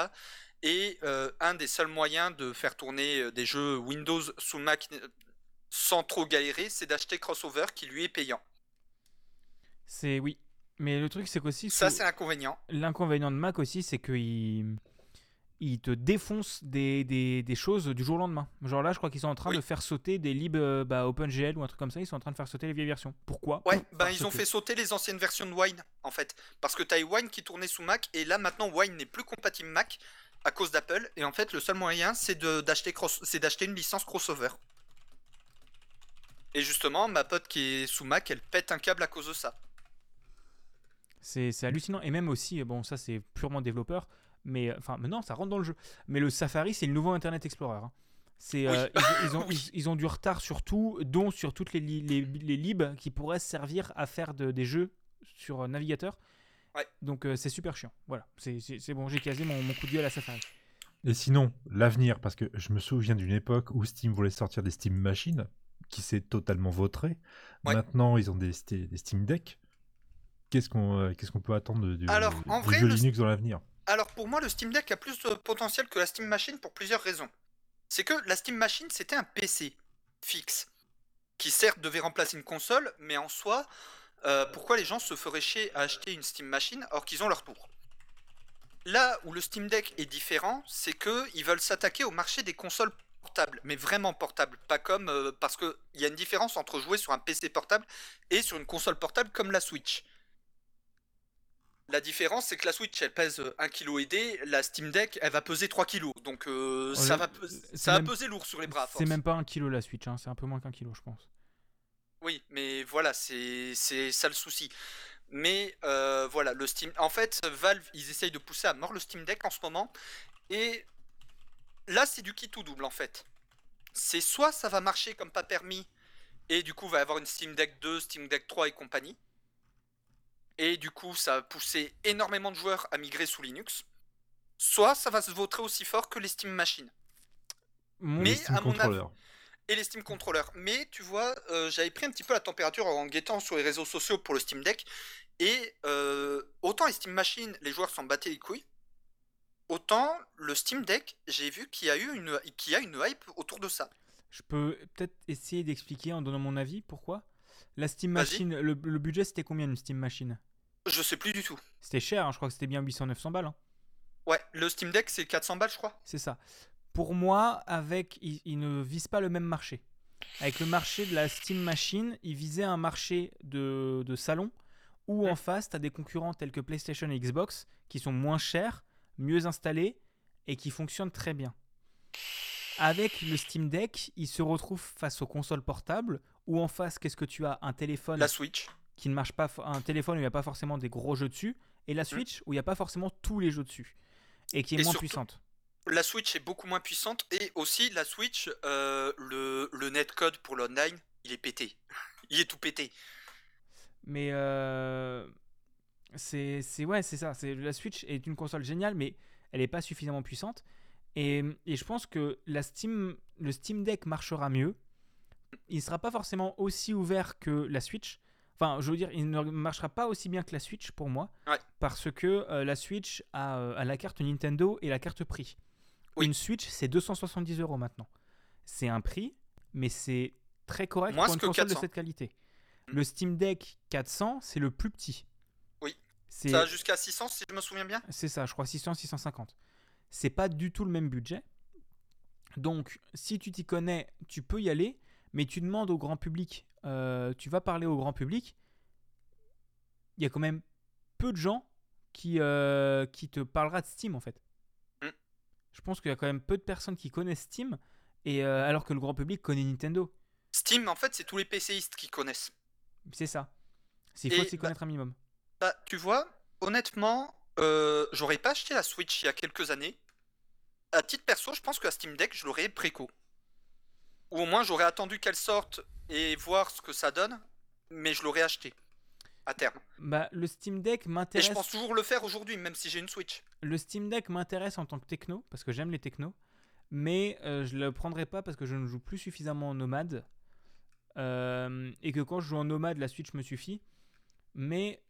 Et euh, un des seuls moyens de faire tourner des jeux Windows sous Mac sans trop galérer, c'est d'acheter Crossover qui lui est payant. c'est oui. Mais le truc, c'est qu'aussi, Ça, c'est l'inconvénient. l'inconvénient de Mac aussi, c'est qu'il il te défonce des, des, des choses du jour au lendemain. Genre là, je crois qu'ils sont en train Oui. de faire sauter des libs euh, bah, OpenGL ou un truc comme ça. Ils sont en train de faire sauter les vieilles versions. Pourquoi? Ouais, Pour ben faire ils ont fait sauter les anciennes versions de Wine en fait. Parce que t'as Wine qui tournait sous Mac et là maintenant Wine n'est plus compatible Mac à cause d'Apple et en fait le seul moyen c'est d'acheter une licence crossover. Et justement ma pote qui est sous Mac elle pète un câble à cause de ça. C'est c'est hallucinant. Et même aussi, bon, ça c'est purement développeur, mais euh, enfin, maintenant ça rentre dans le jeu. Mais le Safari, c'est le nouveau Internet Explorer. hein. C'est, Oui. euh, ils, ils ont, Oui. ils, ils ont du retard sur tout, dont sur toutes les, li- les, les libs qui pourraient servir à faire de- des jeux sur euh, navigateur. Ouais. Donc euh, c'est super chiant. Voilà, c'est bon, j'ai casé mon, mon coup de gueule à Safari. Et sinon, l'avenir, parce que je me souviens d'une époque où Steam voulait sortir des Steam Machines, qui s'est totalement vautré. Ouais. Maintenant, ils ont des, des Steam Deck. Qu'est-ce qu'on euh, qu'est-ce qu'on peut attendre de- du, Alors, en du vrai, jeu le- Linux dans l'avenir? Alors pour moi le Steam Deck a plus de potentiel que la Steam Machine pour plusieurs raisons. C'est que la Steam Machine c'était un PC fixe qui certes devait remplacer une console, mais en soi, euh, pourquoi les gens se feraient chier à acheter une Steam Machine alors qu'ils ont leur tour? Là où le Steam Deck est différent, c'est que ils veulent s'attaquer au marché des consoles portables, mais vraiment portables, pas comme euh, parce que il y a une différence entre jouer sur un PC portable et sur une console portable comme la Switch. La différence, c'est que la Switch, elle pèse 1 kg et D, la Steam Deck, elle va peser 3 kg. Donc euh, Oh, ça, je- va, pe- c'est ça va peser lourd sur les bras. C'est même pas un kilo la Switch, hein, c'est un peu moins qu'un kilo, je pense. Oui, mais voilà, c'est ça le souci. Mais euh, voilà, le Steam. En fait, Valve, ils essayent de pousser à mort le Steam Deck en ce moment. Et là, c'est du kit ou double en fait. C'est soit ça va marcher comme pas permis, et du coup, va y avoir une Steam Deck 2, Steam Deck 3 et compagnie. Et du coup, ça va pousser énormément de joueurs à migrer sous Linux. Soit ça va se vautrer aussi fort que les Steam Machines Mon- Mais Les Steam à mon avis- Controller. et les Steam Controllers. Mais tu vois, euh, j'avais pris un petit peu la température en guettant sur les réseaux sociaux pour le Steam Deck. Et euh, autant les Steam Machines, les joueurs s'en battaient les couilles. Autant le Steam Deck, j'ai vu qu'il y a eu une, qu'il y a une hype autour de ça. Je peux peut-être essayer d'expliquer en donnant mon avis pourquoi? La Steam. Machine, le, le budget c'était combien une Steam Machine? Je sais plus du tout. C'était cher, hein, je crois que c'était bien 800-900 balles. hein. Ouais, le Steam Deck c'est 400 balles, je crois. C'est ça. Pour moi, avec, ils, ils ne visent pas le même marché. Avec le marché de la Steam Machine, ils visaient un marché de, de salon où en face, tu as des concurrents tels que PlayStation et Xbox qui sont moins chers, mieux installés et qui fonctionnent très bien. Avec le Steam Deck, ils se retrouvent face aux consoles portables où en face, qu'est-ce que tu as? Un téléphone La Switch. qui ne marche pas, un téléphone où il n'y a pas forcément des gros jeux dessus, et la Switch où il n'y a pas forcément tous les jeux dessus, et qui est Et moins surtout- puissante. La Switch est beaucoup moins puissante et aussi la Switch, euh, le, le netcode pour l'online, il est pété. Il est tout pété. Mais euh, c'est c'est- ouais, c'est ça. C'est la Switch est une console géniale, mais elle n'est pas suffisamment puissante. Et, et je pense que la Steam, le Steam Deck marchera mieux. Il ne sera pas forcément aussi ouvert que la Switch. Enfin, je veux dire, il ne marchera pas aussi bien que la Switch pour moi, Ouais. parce que euh, la Switch a, euh, a la carte Nintendo et la carte prix. Oui. Une Switch, c'est 270 euros maintenant. C'est un prix, mais c'est très correct Moins pour une que console 400. de cette qualité. Mm. Le Steam Deck 400, c'est le plus petit. Oui. C'est Ça va jusqu'à 600 si je me souviens bien? c'est ça, je crois 600, 650. c'est pas du tout le même budget. Donc, si tu t'y connais, tu peux y aller, mais tu demandes au grand public, euh, tu vas parler au grand public, il y a quand même peu de gens qui, euh, qui te parlera de Steam en fait. Mm. Je pense qu'il y a quand même peu de personnes qui connaissent Steam, et, euh, alors que le grand public connaît Nintendo. Steam, en fait, c'est tous les PCistes qui connaissent. C'est ça. Il faut s'y bah- connaître un minimum. Bah, tu vois, honnêtement, euh, j'aurais pas acheté la Switch il y a quelques années. À titre perso, je pense que la Steam Deck, je l'aurais préco. Ou au moins, j'aurais attendu qu'elle sorte et voir ce que ça donne, mais je l'aurais acheté à terme. Bah, le Steam Deck Et je m'intéresse. pense toujours le faire aujourd'hui, même si j'ai une Switch. Le Steam Deck m'intéresse en tant que techno, parce que j'aime les technos, mais euh, je le prendrai pas parce que je ne joue plus suffisamment en nomade. Euh, et que quand je joue en nomade, la Switch me suffit. Mais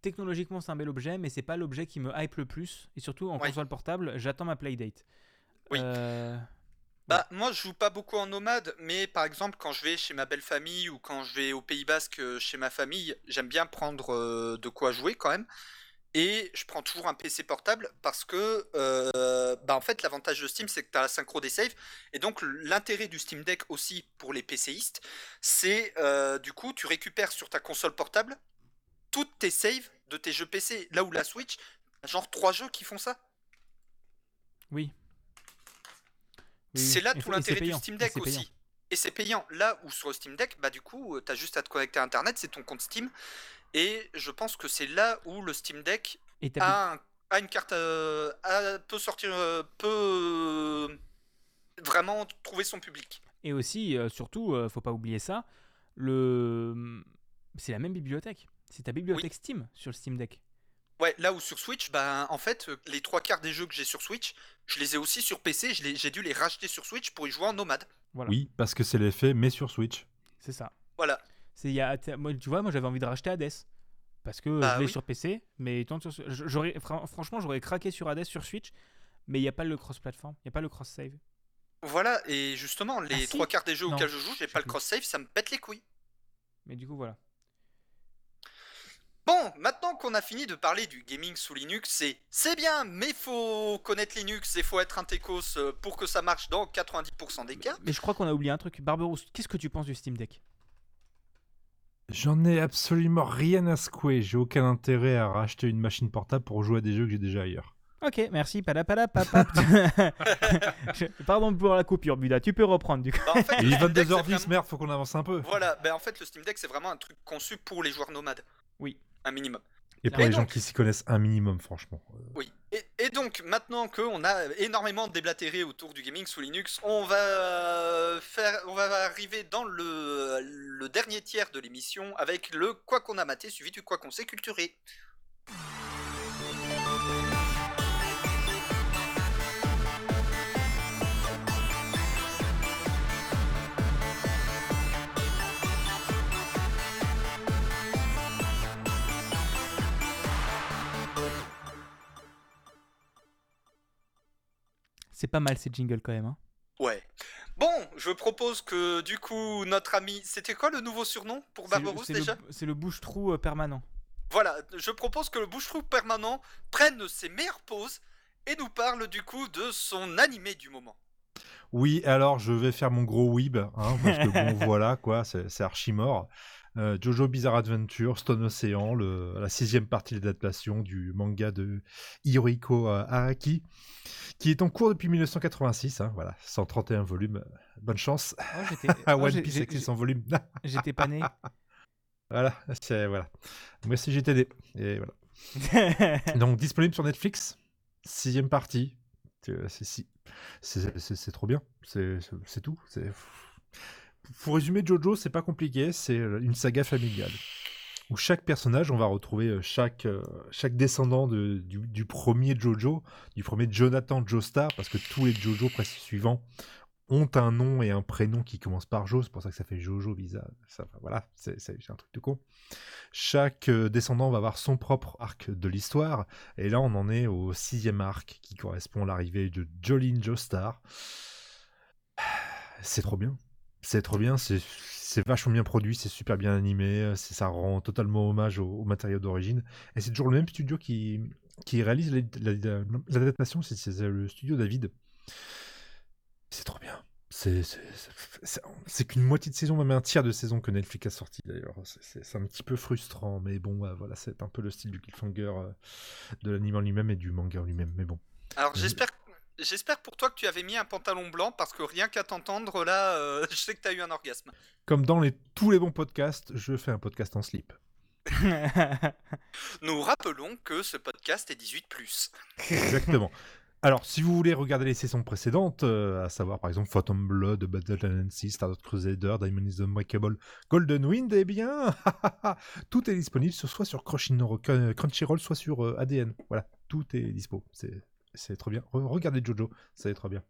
technologiquement, c'est un bel objet, mais c'est pas l'objet qui me hype le plus. Et surtout en Ouais. console portable, j'attends ma Playdate. Oui. Euh, Bah, moi, je joue pas beaucoup en nomade, mais par exemple, quand je vais chez ma belle famille ou quand je vais au Pays Basque euh, chez ma famille, j'aime bien prendre euh, de quoi jouer quand même. Et je prends toujours un PC portable parce que, euh, bah, en fait, l'avantage de Steam, c'est que tu as la synchro des saves. Et donc, l'intérêt du Steam Deck aussi pour les PCistes, c'est du coup, tu récupères sur ta console portable toutes tes saves de tes jeux PC. Là où la Switch, genre trois jeux qui font ça. oui. Oui, C'est là tout l'intérêt du Steam Deck payant. aussi. Et c'est payant. Là où sur le Steam Deck, bah du coup, tu as juste à te connecter à Internet, c'est ton compte Steam. Et je pense que c'est là où le Steam Deck Et t'as a, un- a une carte, euh, a- peut sortir, euh, peut euh, vraiment trouver son public. Et aussi, euh, surtout, euh, faut pas oublier ça, le... c'est la même bibliothèque. C'est ta bibliothèque Steam sur le Steam Deck. Ouais, là où sur Switch, bah en fait, euh, les trois quarts des jeux que j'ai sur Switch, je les ai aussi sur PC. J'ai dû les racheter sur Switch pour y jouer en nomade. Voilà. Oui, parce que c'est l'effet, mais sur Switch. C'est ça. Voilà. C'est, il y a, moi, tu vois, moi j'avais envie de racheter Hades. Parce que Bah je l'ai oui. sur PC, mais tant sur, j'aurais, franchement, j'aurais craqué sur Hades sur Switch, mais il n'y a pas le cross-platform, il n'y a pas le cross-save. Voilà, et justement, les Ah, si. trois quarts des jeux Non, auxquels je joue, j'ai pas le cross-save, ça me pète les couilles. Mais du coup, voilà. Bon, maintenant qu'on a fini de parler du gaming sous Linux, c'est c'est bien, mais faut connaître Linux et faut être un techos euh, pour que ça marche dans 90% des cas. Mais je crois qu'on a oublié un truc. Barberousse, qu'est-ce que tu penses du Steam Deck? J'en ai absolument rien à secouer. J'ai aucun intérêt à racheter une machine portable pour jouer à des jeux que j'ai déjà ailleurs. Ok, merci. Papap. Je- Pardon pour la coupure, Buda. Tu peux reprendre du coup. Bah, en fait, Il est Steam Deck, c'est 22h10, vraiment- merde, faut qu'on avance un peu. Voilà, ben en fait, le Steam Deck, c'est vraiment un truc conçu pour les joueurs nomades. Oui. Un minimum. Et pour Et les gens qui s'y connaissent un minimum, franchement. Euh, Oui. Et, et donc, maintenant qu'on a énormément déblatéré autour du gaming sous Linux, on va faire, on va arriver dans le, le dernier tiers de l'émission avec le quoi qu'on a maté suivi du quoi qu'on s'est culturé. C'est pas mal ces jingles quand même. hein. Ouais. Bon, je propose que du coup, notre ami. C'était quoi le nouveau surnom pour Barberousse déjà? C'est le bouche-trou euh, permanent. Voilà, je propose que le bouche-trou permanent prenne ses meilleures pauses et nous parle du coup de son animé du moment. Oui, alors je vais faire mon gros weeb, hein, parce que bon, voilà, quoi, c'est c'est archi mort. Euh, Jojo Bizarre Adventure, Stone Ocean, le- la sixième partie de l'adaptation du manga de Hirohiko euh, Araki, qui est en cours depuis 1986, hein, voilà, 131 volumes, bonne chance Oh, oh, One j'ai- Piece avec ses 100 volumes. J'étais pas né. voilà, c'est voilà. Moi aussi j'étais né, et voilà. Donc disponible sur Netflix, sixième partie. Euh, C'est si- c'est- c'est- c'est trop bien, c'est c'est- c'est tout. Pour résumer Jojo, c'est pas compliqué, c'est euh, une saga familiale où chaque personnage, on va retrouver euh, chaque, euh, chaque descendant de- du, premier Jojo, du premier Jonathan Joestar, parce que tous les Jojo presque suivants ont un nom et un prénom qui commence par Jo, c'est pour ça que ça fait Jojo enfin, voilà, c'est un truc de con. Chaque descendant va avoir son propre arc de l'histoire, et là on en est au sixième arc qui correspond à l'arrivée de Jolene Joestar. C'est trop bien. C'est trop bien, c'est vachement bien produit, c'est super bien animé, c'est- ça rend totalement hommage au, au matériau d'origine. Et c'est toujours le même studio qui, qui réalise la- la- l'adaptation, c'est le studio David. C'est trop bien. C'est qu'une moitié de saison, même un tiers de saison que Netflix a sorti d'ailleurs. C'est- un petit peu frustrant, mais bon, voilà, c'est un peu le style du cliffhanger euh, de l'anime en lui-même et du manga en lui-même. Mais bon, Alors Oui. j'espère j'espère pour toi que tu avais mis un pantalon blanc parce que rien qu'à t'entendre là, euh, je sais que t'as eu un orgasme. comme dans les, tous les bons podcasts, je fais un podcast en slip. Nous rappelons que ce podcast est 18+. Exactement. Alors, si vous voulez regarder les saisons précédentes, euh, à savoir par exemple Phantom Blood, Battle Stardust Crusader, Diamond is Unbreakable, Golden Wind, eh bien, tout est disponible soit sur Crunchyroll, Crunchyroll, soit sur euh, ADN. Voilà, tout est dispo. C'est, c'est trop bien. Re- regardez Jojo, ça est trop bien.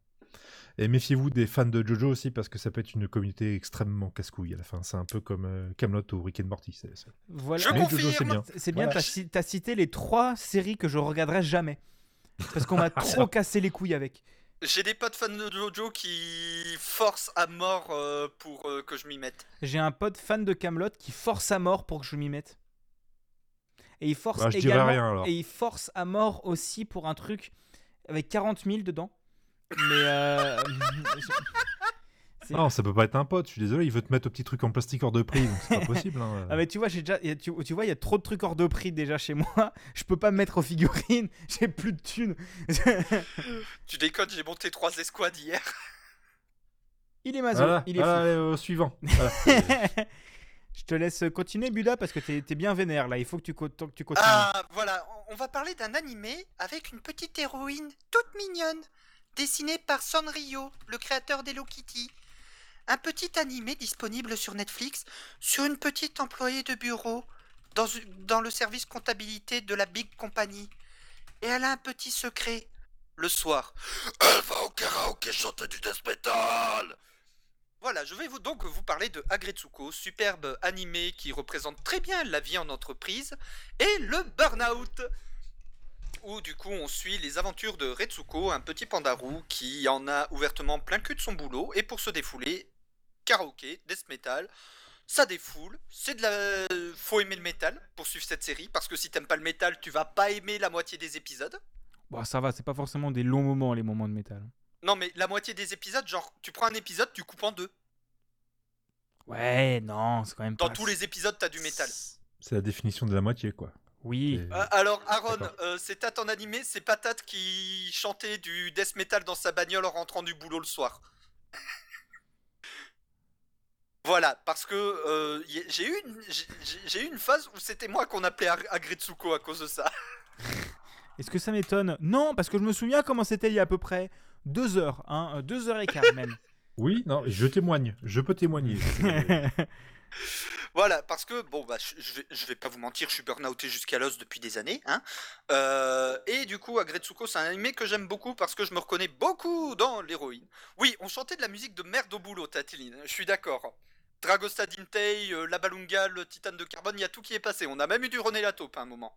Et méfiez-vous des fans de Jojo aussi, parce que ça peut être une communauté extrêmement casse-couille à la fin. C'est un peu comme Camelot ou Rick and Morty. c'est- c'est- Voilà. Je Mais Jojo, c'est confirme. bien. C'est bien, Voilà. t'as ci- t'as cité les trois séries que je regarderai jamais. Parce qu'on m'a trop cassé les couilles avec. J'ai des potes fans de Jojo qui forcent à mort euh, pour euh, que je m'y mette. J'ai un pote fan de Camelot qui force à mort pour que je m'y mette. Et il force Bah, également. rien. Et il force à mort aussi pour un truc avec 40 000 dedans. Mais euh, Non, ça peut pas être un pote, je suis désolé, il veut te mettre au petit truc en plastique hors de prix, donc c'est pas possible. hein. Ah mais tu vois, j'ai déjà, tu, tu vois, il y a trop de trucs hors de prix déjà chez moi. Je peux pas me mettre aux figurines. J'ai plus de thunes. Tu déconnes, j'ai monté trois escouades hier. il est mazo, Voilà, il est voilà, fou. suivant. Voilà. Je te laisse continuer, Buda, parce que t'es es bien vénère là. Il faut que tu, co- que tu continues. Ah, voilà, on- va parler d'un animé avec une petite héroïne toute mignonne, dessinée par Sanrio, le créateur d'Hello Kitty. Un petit animé disponible sur Netflix sur une petite employée de bureau dans le service comptabilité de la Big Company. Et elle a un petit secret. Le soir, elle va au karaoké chanter du death metal. Voilà, je vais vous donc vous parler de Agretsuko, superbe animé qui représente très bien la vie en entreprise et le burn-out. Où du coup on suit les aventures de Retsuko, un petit pandarou qui en a ouvertement plein cul de son boulot et pour se défouler, karaoké, death metal, ça défoule, c'est de la... Faut aimer le métal pour suivre cette série parce que si t'aimes pas le métal tu vas pas aimer la moitié des épisodes. Bon, ça va, c'est pas forcément des longs moments les moments de métal. Non mais la moitié des épisodes, genre tu prends un épisode, tu coupes en deux. Ouais, non, c'est quand même Dans pas. tous les épisodes t'as du métal. C'est la définition de la moitié, quoi. Oui. Euh, alors Aaron, euh, c'est Tate en animé, c'est Patate qui chantait du death metal dans sa bagnole en rentrant du boulot le soir. voilà, parce que euh, j'ai eu, une- j'ai- j'ai- j'ai eu une phase où c'était moi qu'on appelait Ag- Agretsuko à cause de ça. Est-ce que ça m'étonne? Non, parce que je me souviens comment c'était il y a à peu près deux heures, hein, euh, deux heures et quart même. Oui, non, je témoigne, je peux témoigner. Voilà, parce que bon bah je, vais, je vais pas vous mentir, je suis burnouté jusqu'à l'os depuis des années, hein. Euh, et du coup, Agretsuko, c'est un animé que j'aime beaucoup parce que je me reconnais beaucoup dans l'héroïne. Oui, on chantait de la musique de merde au boulot, Tatiline. Je suis d'accord. Dragosta Dintei, euh, La Balunga, le Titane de Carbone, il y a tout qui est passé. On a même eu du René Lataupe à un moment.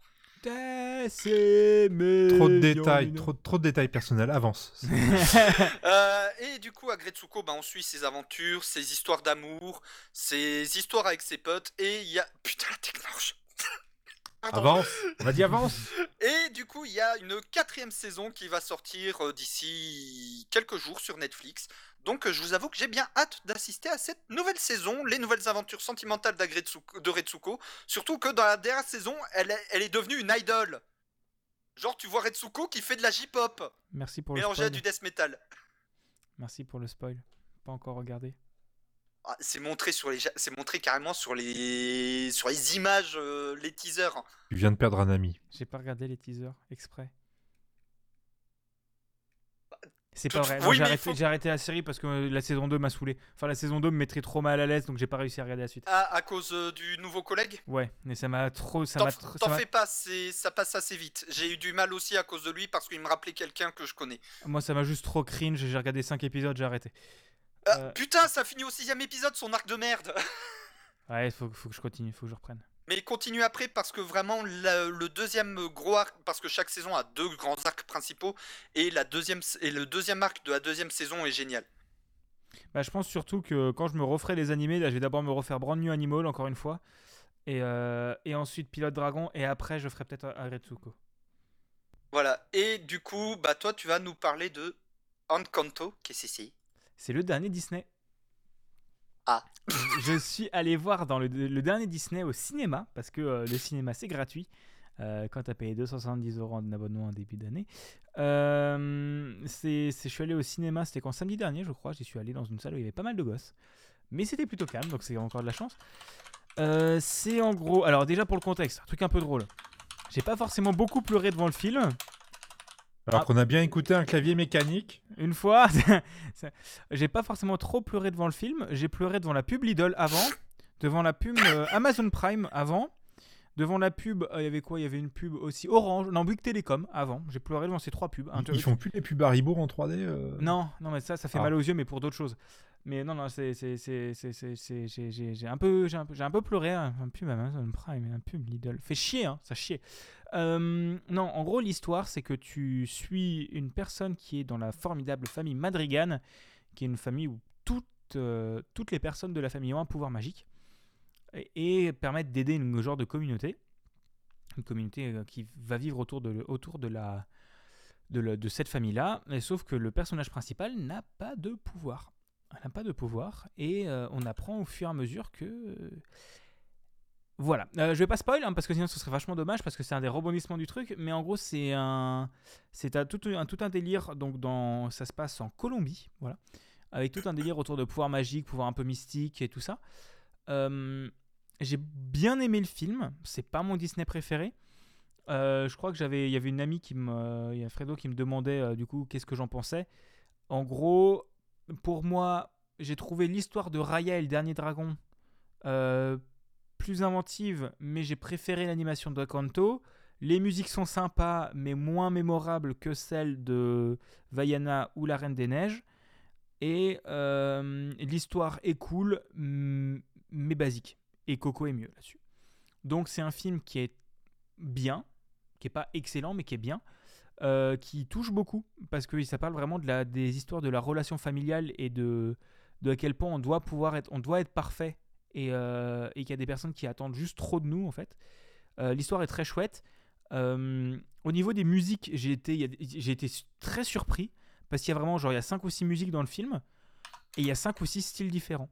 Trop de détails, trop, trop de détails personnels, avance. Euh, et du coup, Agretsuko, bah, on suit ses aventures, ses histoires d'amour, ses histoires avec ses potes. Et il y a. Putain, la technologie Avance, on a dit avance. Et du coup, il y a une quatrième saison qui va sortir euh, d'ici quelques jours sur Netflix. Donc, euh, je vous avoue que j'ai bien hâte d'assister à cette nouvelle saison, les nouvelles aventures sentimentales de Retsuko. Surtout que dans la dernière saison, elle est, elle est devenue une idol. Genre, tu vois Retsuko qui fait de la J-pop, Merci pour le à spoil. du death metal. Merci pour le spoil. Pas encore regardé. Ah, c'est montré sur les, c'est montré carrément sur les, sur les images, euh, les teasers. Tu viens de perdre un ami. J'ai pas regardé les teasers exprès. C'est tout- pas vrai. oui, j'ai arrêté, faut- j'ai arrêté la série parce que euh, la saison 2 m'a saoulé. Enfin, la saison 2 me mettrait trop mal à l'aise donc j'ai pas réussi à regarder la suite. Ah, à cause euh, du nouveau collègue? Ouais, mais ça m'a trop. Ça T'en fais pas, c'est- ça passe assez vite. J'ai eu du mal aussi à cause de lui parce qu'il me rappelait quelqu'un que je connais. Moi, ça m'a juste trop cringe. J'ai regardé 5 épisodes, j'ai arrêté. Ah, Euh. Putain, ça finit au sixième épisode, son arc de merde. Ouais, faut, faut que je continue, faut que je reprenne. Mais continue après parce que vraiment la- le deuxième gros arc, parce que chaque saison a deux grands arcs principaux et la deuxième et le deuxième arc de la deuxième saison est génial. Bah, je pense surtout que quand je me referai les animés, là, je vais d'abord me refaire Brand New Animal encore une fois. Et, euh, et ensuite Pilote Dragon. Et après, je ferai peut-être Agretsuko. Voilà. Et du coup, bah toi, tu vas nous parler de Encanto. Qu'est-ce que c'est C'est le dernier Disney. Ah. Je suis allé voir dans le, le dernier Disney au cinéma, parce que euh, le cinéma c'est gratuit. euh, quand tu as payé 270 euros en abonnement en début d'année. Euh, c'est, c'est- je suis allé au cinéma, c'était quand samedi dernier, je crois. J'y suis allé dans une salle où il y avait pas mal de gosses. Mais c'était plutôt calme, donc c'est encore de la chance. Euh, c'est en gros. Alors, déjà pour le contexte, un truc un peu drôle. J'ai pas forcément beaucoup pleuré devant le film. Alors Ah. qu'on a bien écouté un clavier mécanique. Une fois, j'ai pas forcément trop pleuré devant le film. J'ai pleuré devant la pub Lidl avant, devant la pub euh, Amazon Prime avant, devant la pub. euh, Il y avait quoi? Il y avait une pub aussi Orange, non Bouygues Télécom avant. J'ai pleuré devant ces trois pubs. Ils font plus les pubs Haribo en 3D euh Non, non, mais ça, ça fait Ah. mal aux yeux, mais pour d'autres choses. Mais non, non, c'est, j'ai, un peu, j'ai un peu, j'ai un peu pleuré. hein. Un pub Amazon Prime, un pub Lidl, fait chier, hein, ça chier. Non, en gros, l'histoire, c'est que tu suis une personne qui est dans la formidable famille Madrigan, qui est une famille où toutes, euh, toutes les personnes de la famille ont un pouvoir magique et, et permettent d'aider une genre de communauté, une communauté euh, qui va vivre autour de, autour de la, de, la- de cette famille-là, sauf que le personnage principal n'a pas de pouvoir. Elle n'a pas de pouvoir, et euh, on apprend au fur et à mesure que... Voilà, Euh, je vais pas spoil, hein, parce que sinon ce serait vachement dommage, parce que c'est un des rebondissements du truc, mais en gros c'est un... C'est un, tout, un, tout un délire, donc dans... ça se passe en Colombie, voilà, avec tout un délire autour de pouvoir magique, pouvoir un peu mystique et tout ça. Euh, j'ai bien aimé le film, c'est pas mon Disney préféré. Euh, je crois que j'avais, il y avait une amie qui me, il y a Fredo qui me demandait du coup qu'est-ce que j'en pensais. En gros, pour moi, j'ai trouvé l'histoire de Raya et le dernier dragon euh, plus inventive, mais j'ai préféré l'animation de Kanto. Les musiques sont sympas, mais moins mémorables que celles de Vaiana ou La Reine des Neiges. Et euh, l'histoire est cool, mais basique. Et Coco est mieux là-dessus. Donc c'est un film qui est bien, qui est pas excellent, mais qui est bien, euh, qui touche beaucoup, parce que ça parle vraiment des histoires de la relation familiale et de, à quel point on doit pouvoir être, on doit être parfait et, euh, et qu'il y a des personnes qui attendent juste trop de nous en fait. Euh, L'histoire est très chouette. Au niveau des musiques, j'ai été, j'ai été très surpris parce qu'il y a vraiment genre il y a 5 ou 6 musiques dans le film et il y a 5 ou 6 styles différents.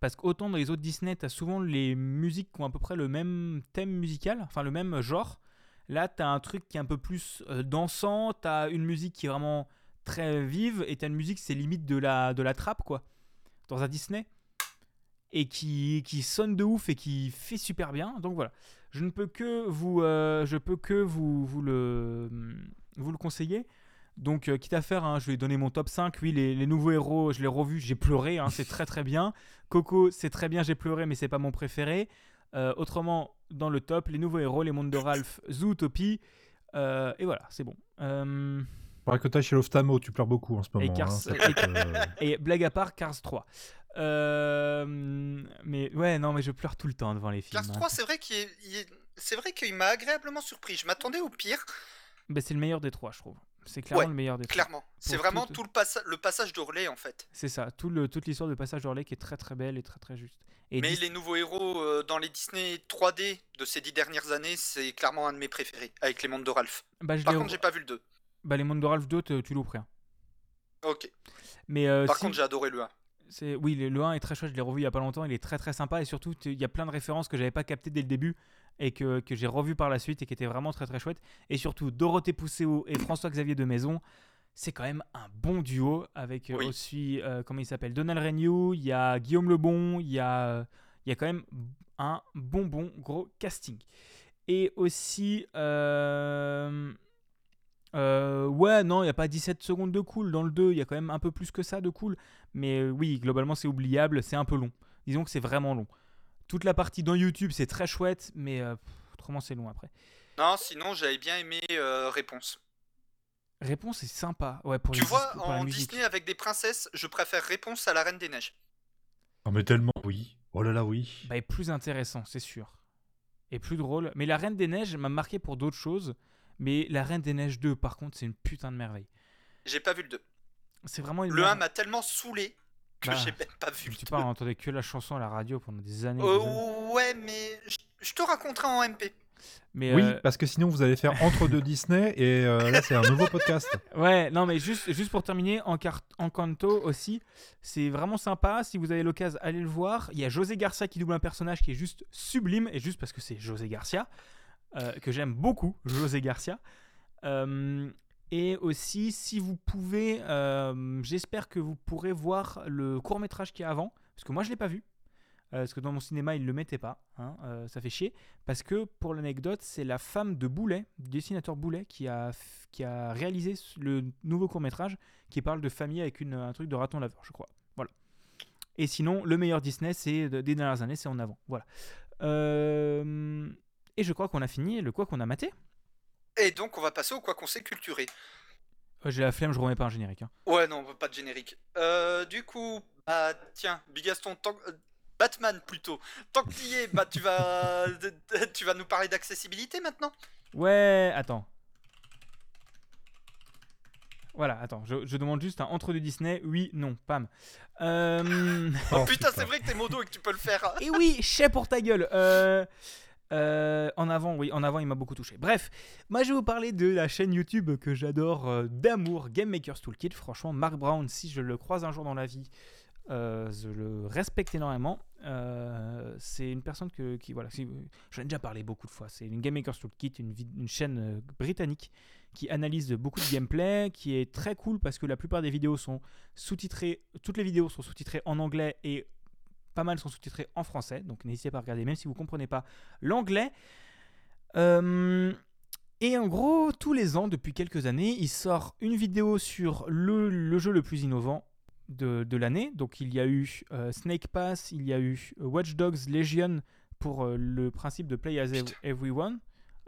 Parce qu'autant dans les autres Disney, tu as souvent les musiques qui ont à peu près le même thème musical, enfin le même genre. Là, tu as un truc qui est un peu plus euh, dansant, tu as une musique qui est vraiment très vive, et tu as une musique, c'est limite de la, de la trappe, quoi, dans un Disney. Et qui, qui sonne de ouf et qui fait super bien. Donc voilà, je ne peux que vous, euh, je peux que vous, vous, le, vous le conseiller. Donc, euh, quitte à faire, hein, je vais donner mon top 5. Oui, les, nouveaux héros, je l'ai revu, j'ai pleuré, hein, c'est très très bien. Coco, c'est très bien, j'ai pleuré, mais c'est pas mon préféré. Euh, autrement, dans le top, les nouveaux héros, les mondes de Ralph, Zootopie. Euh, et voilà, c'est bon. Euh, Faudrait que chez l'ophtalmo, tu pleures beaucoup en ce moment. Cars- hein, ça et- et blague à part, Cars 3. Euh, mais ouais, non, mais je pleure tout le temps devant les films. Cars hein. 3, c'est vrai qu'il est- il est- c'est vrai qu'il m'a agréablement surpris. Je m'attendais au pire, Bah, c'est le meilleur des trois, je trouve. C'est clairement Ouais, le meilleur des trois. clairement. C'est vraiment tout- tout le, passa- le passage d'Orlé en fait. C'est ça, tout le, toute l'histoire de passage d'Orley qui est très très belle et très très juste. Et Mais Dis- les nouveaux héros euh, dans les Disney 3D de ces dix dernières années, c'est clairement un de mes préférés, avec les mondes de Ralph. bah, Par contre, re- j'ai pas vu le 2. bah, les mondes de Ralph 2, te- tu louperais. hein. Ok. Mais euh, Par si- contre, j'ai adoré le 1. C'est oui, le, le 1 est très chouette, je l'ai revu il y a pas longtemps, il est très très sympa et surtout il y a plein de références que j'avais pas captées dès le début et que, que j'ai revu par la suite et qui étaient vraiment très très chouettes et surtout Dorothée Pousseau et François-Xavier de Maison, c'est quand même un bon duo avec euh, Oui. aussi euh, comment il s'appelle Donald Renew, il y a Guillaume Lebon, il y a il y a quand même un bon bon gros casting. Et aussi euh, euh, ouais, non, il n'y a pas 17 secondes de cool dans le 2, il y a quand même un peu plus que ça de cool. Mais euh, oui, globalement, c'est oubliable, c'est un peu long. Disons que c'est vraiment long. Toute la partie dans YouTube, c'est très chouette, mais euh, pff, autrement, c'est long après. Non, sinon, j'avais bien aimé euh, Réponse. Réponse, c'est sympa. Ouais, pour Tu les vois, pour en. Disney avec des princesses, je préfère Réponse à la Reine des Neiges. Non, mais tellement, oui. Oh là là, oui. Bah, est plus intéressant, c'est sûr. Et plus drôle. Mais La Reine des Neiges m'a marqué pour d'autres choses. Mais La Reine des Neiges 2, par contre, c'est une putain de merveille. J'ai pas vu le 2. C'est vraiment une Le 1 merveille. m'a tellement saulé que Bah, j'ai même pas vu le Tu 2. parles, on entendait que la chanson à la radio pendant des années. Euh, des années. ouais, mais je- je te raconterai en MP. Mais Oui, euh, parce que sinon vous allez faire entre deux Disney et euh, là c'est un nouveau podcast. Ouais, non, mais juste, juste pour terminer, en Encanto aussi, c'est vraiment sympa. Si vous avez l'occasion, allez le voir. Il y a José Garcia qui double un personnage qui est juste sublime, et juste parce que c'est José Garcia, euh, que j'aime beaucoup, José Garcia. Euh, et aussi, si vous pouvez, euh, j'espère que vous pourrez voir le court métrage qu'il y a avant, parce que moi je l'ai pas vu. parce que dans mon cinéma, ils le mettaient pas. hein, ça fait chier. Parce que, pour l'anecdote, c'est la femme de Boulet, du dessinateur Boulet, qui a, qui a réalisé le nouveau court-métrage qui parle de famille avec une, un truc de raton laveur, je crois. Voilà. Et sinon, le meilleur Disney, c'est de- des dernières années, c'est en avant. Voilà. Euh, et je crois qu'on a fini le quoi qu'on a maté. Et donc, on va passer au quoi qu'on s'est culturé. Euh, J'ai la flemme, je remets pas un générique. hein. Ouais, non, pas de générique. Euh, du coup, bah tiens, Bigaston, tant... euh, Batman plutôt. Tant que y es, bah tu vas, tu vas nous parler d'accessibilité maintenant? Ouais, attends. Voilà, attends, je, je demande juste un entre deux Disney, oui, non, pam. Euh... Oh, putain, c'est vrai que t'es modo et que tu peux le faire. hein. Et oui, chais pour ta gueule. Euh, euh, en avant, oui, en avant, il m'a beaucoup touché. Bref, moi je vais vous parler de la chaîne YouTube que j'adore euh, d'amour, Game Maker's Toolkit. Franchement, Mark Brown, si je le croise un jour dans la vie, euh, je le respecte énormément. C'est une personne que, voilà, j'en ai déjà parlé beaucoup de fois. C'est une Game Maker's Toolkit, une, une chaîne britannique qui analyse beaucoup de gameplay, qui est très cool parce que la plupart des vidéos sont sous-titrées, toutes les vidéos sont sous-titrées en anglais et pas mal sont sous-titrés en français, donc n'hésitez pas à regarder, même si vous ne comprenez pas l'anglais. Euh, et en gros, tous les ans, depuis quelques années, il sort une vidéo sur le, le jeu le plus innovant de, de l'année. Donc il y a eu euh, Snake Pass, il y a eu euh, Watch Dogs Legion pour euh, le principe de Play as Putain. Everyone.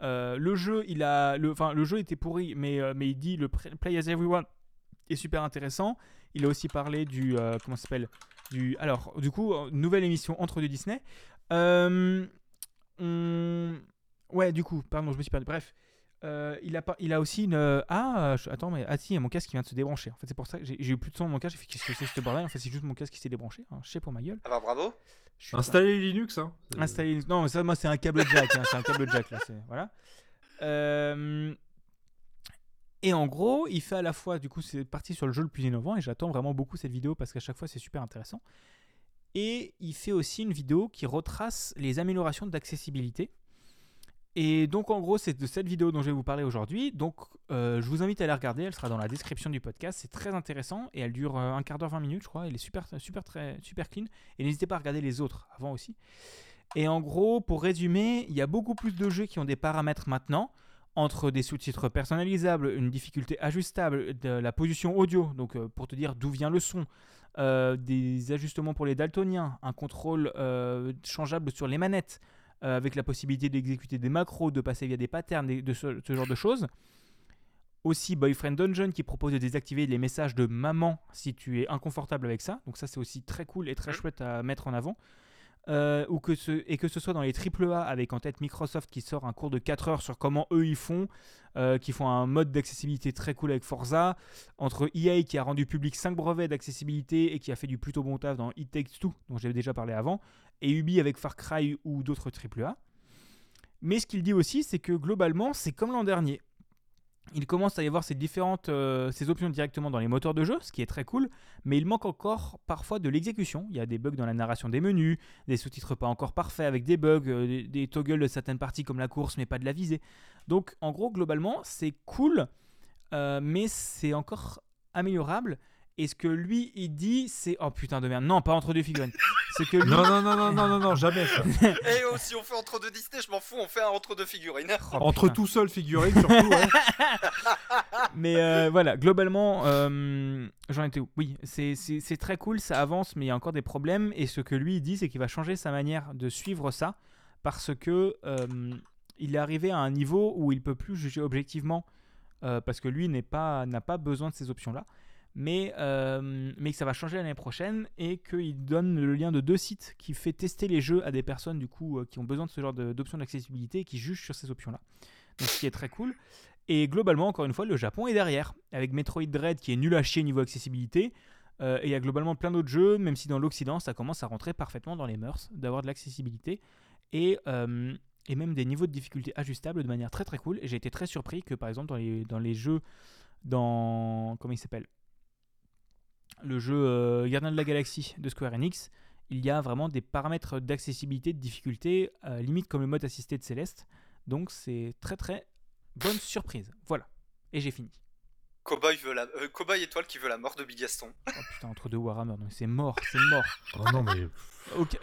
Le jeu, il a, le, jeu était pourri, mais, mais il dit le Play as Everyone est super intéressant. Il a aussi parlé du, comment ça s'appelle, du, alors du coup, euh, nouvelle émission entre deux Disney. Euh, on- ouais, du coup, pardon, je me suis perdu. Bref, euh, il, a pas, il a aussi une. ah, je- attends, mais ah, si, il y a mon casque qui vient de se débrancher. En fait, c'est pour ça que j'ai eu plus de son dans mon casque. J'ai fait qu'est-ce que c'est ce bordel? En fait, c'est juste mon casque qui s'est débranché. Hein, je sais pour ma gueule. Ah bah bravo. Installer Linux, hein. Installer. Non, mais ça, moi, c'est un câble jack. hein, c'est un câble jack là. Voilà. Euh, Et en gros, il fait à la fois, du coup, c'est parti sur le jeu le plus innovant et j'attends vraiment beaucoup cette vidéo parce qu'à chaque fois, c'est super intéressant. Et il fait aussi une vidéo qui retrace les améliorations d'accessibilité. Et donc, en gros, c'est de cette vidéo dont je vais vous parler aujourd'hui. Donc, euh, je vous invite à la regarder. Elle sera dans la description du podcast. C'est très intéressant et elle dure euh, un quart d'heure, 20 minutes, je crois. Elle est super, super, très, super clean. Et n'hésitez pas à regarder les autres avant aussi. Et en gros, pour résumer, il y a beaucoup plus de jeux qui ont des paramètres maintenant, entre des sous-titres personnalisables, une difficulté ajustable, de la position audio, donc euh, pour te dire d'où vient le son, euh, des ajustements pour les daltoniens, un contrôle euh, changeable sur les manettes, avec la possibilité d'exécuter des macros, de passer via des patterns, de ce, ce genre de choses. Aussi Boyfriend Dungeon qui propose de désactiver les messages de maman si tu es inconfortable avec ça. Donc ça c'est aussi très cool et très Mhm. chouette à mettre en avant. Euh, ou que ce, et que ce soit dans les AAA avec en tête Microsoft qui sort un cours de 4 heures sur comment eux ils font, euh, qui font un mode d'accessibilité très cool avec Forza, entre EA qui a rendu public 5 brevets d'accessibilité et qui a fait du plutôt bon taf dans It Takes Two, dont j'avais déjà parlé avant, et Ubi avec Far Cry ou d'autres AAA. Mais ce qu'il dit aussi, c'est que globalement, c'est comme l'an dernier. Il commence à y avoir ces différentes euh, options directement dans les moteurs de jeu, ce qui est très cool, mais il manque encore parfois de l'exécution. Il y a des bugs dans la narration des menus, des sous-titres pas encore parfaits avec des bugs, euh, des, des toggles de certaines parties comme la course, mais pas de la visée. Donc en gros, globalement, c'est cool, euh, mais c'est encore améliorable. Et ce que lui, il dit, c'est... Oh putain de merde, non, pas entre deux figurines. C'est que lui... Non, non, non, non, non, non, non, jamais ça. Et oh, si on fait entre deux Disney, je m'en fous, on fait un entre deux figurines. Oh, Entre putain. tout seul figurine, surtout. ouais. Mais euh, voilà, globalement, euh, j'en étais où? Oui, c'est- c'est c'est très cool, ça avance, mais il y a encore des problèmes. Et ce que lui il dit, c'est qu'il va changer sa manière de suivre ça parce que euh, il est arrivé à un niveau où il peut plus juger objectivement euh, parce que lui n'est pas n'a pas besoin de ces options-là. Mais, euh, mais que ça va changer l'année prochaine et qu'il donne le lien de deux sites qui fait tester les jeux à des personnes du coup euh, qui ont besoin de ce genre d'options d'accessibilité et qui jugent sur ces options-là. Donc ce qui est très cool. Et globalement, encore une fois, le Japon est derrière, avec Metroid Dread qui est nul à chier niveau accessibilité. Euh, et il y a globalement plein d'autres jeux, même si dans l'Occident, ça commence à rentrer parfaitement dans les mœurs d'avoir de l'accessibilité. Et, et même des niveaux de difficulté ajustables de manière très très cool. Et j'ai été très surpris que par exemple dans les, dans les jeux, dans. Comment il s'appelle Le jeu euh, Gardien de la Galaxie de Square Enix, il y a vraiment des paramètres d'accessibilité, de difficulté, euh, limite comme le mode assisté de Céleste. Donc c'est très très bonne surprise. Voilà. Et j'ai fini. Cowboy, veut la... euh, Cowboy étoile qui veut la mort de Bigaston. Oh putain, entre deux Warhammer, donc c'est mort, c'est mort. Oh non, mais.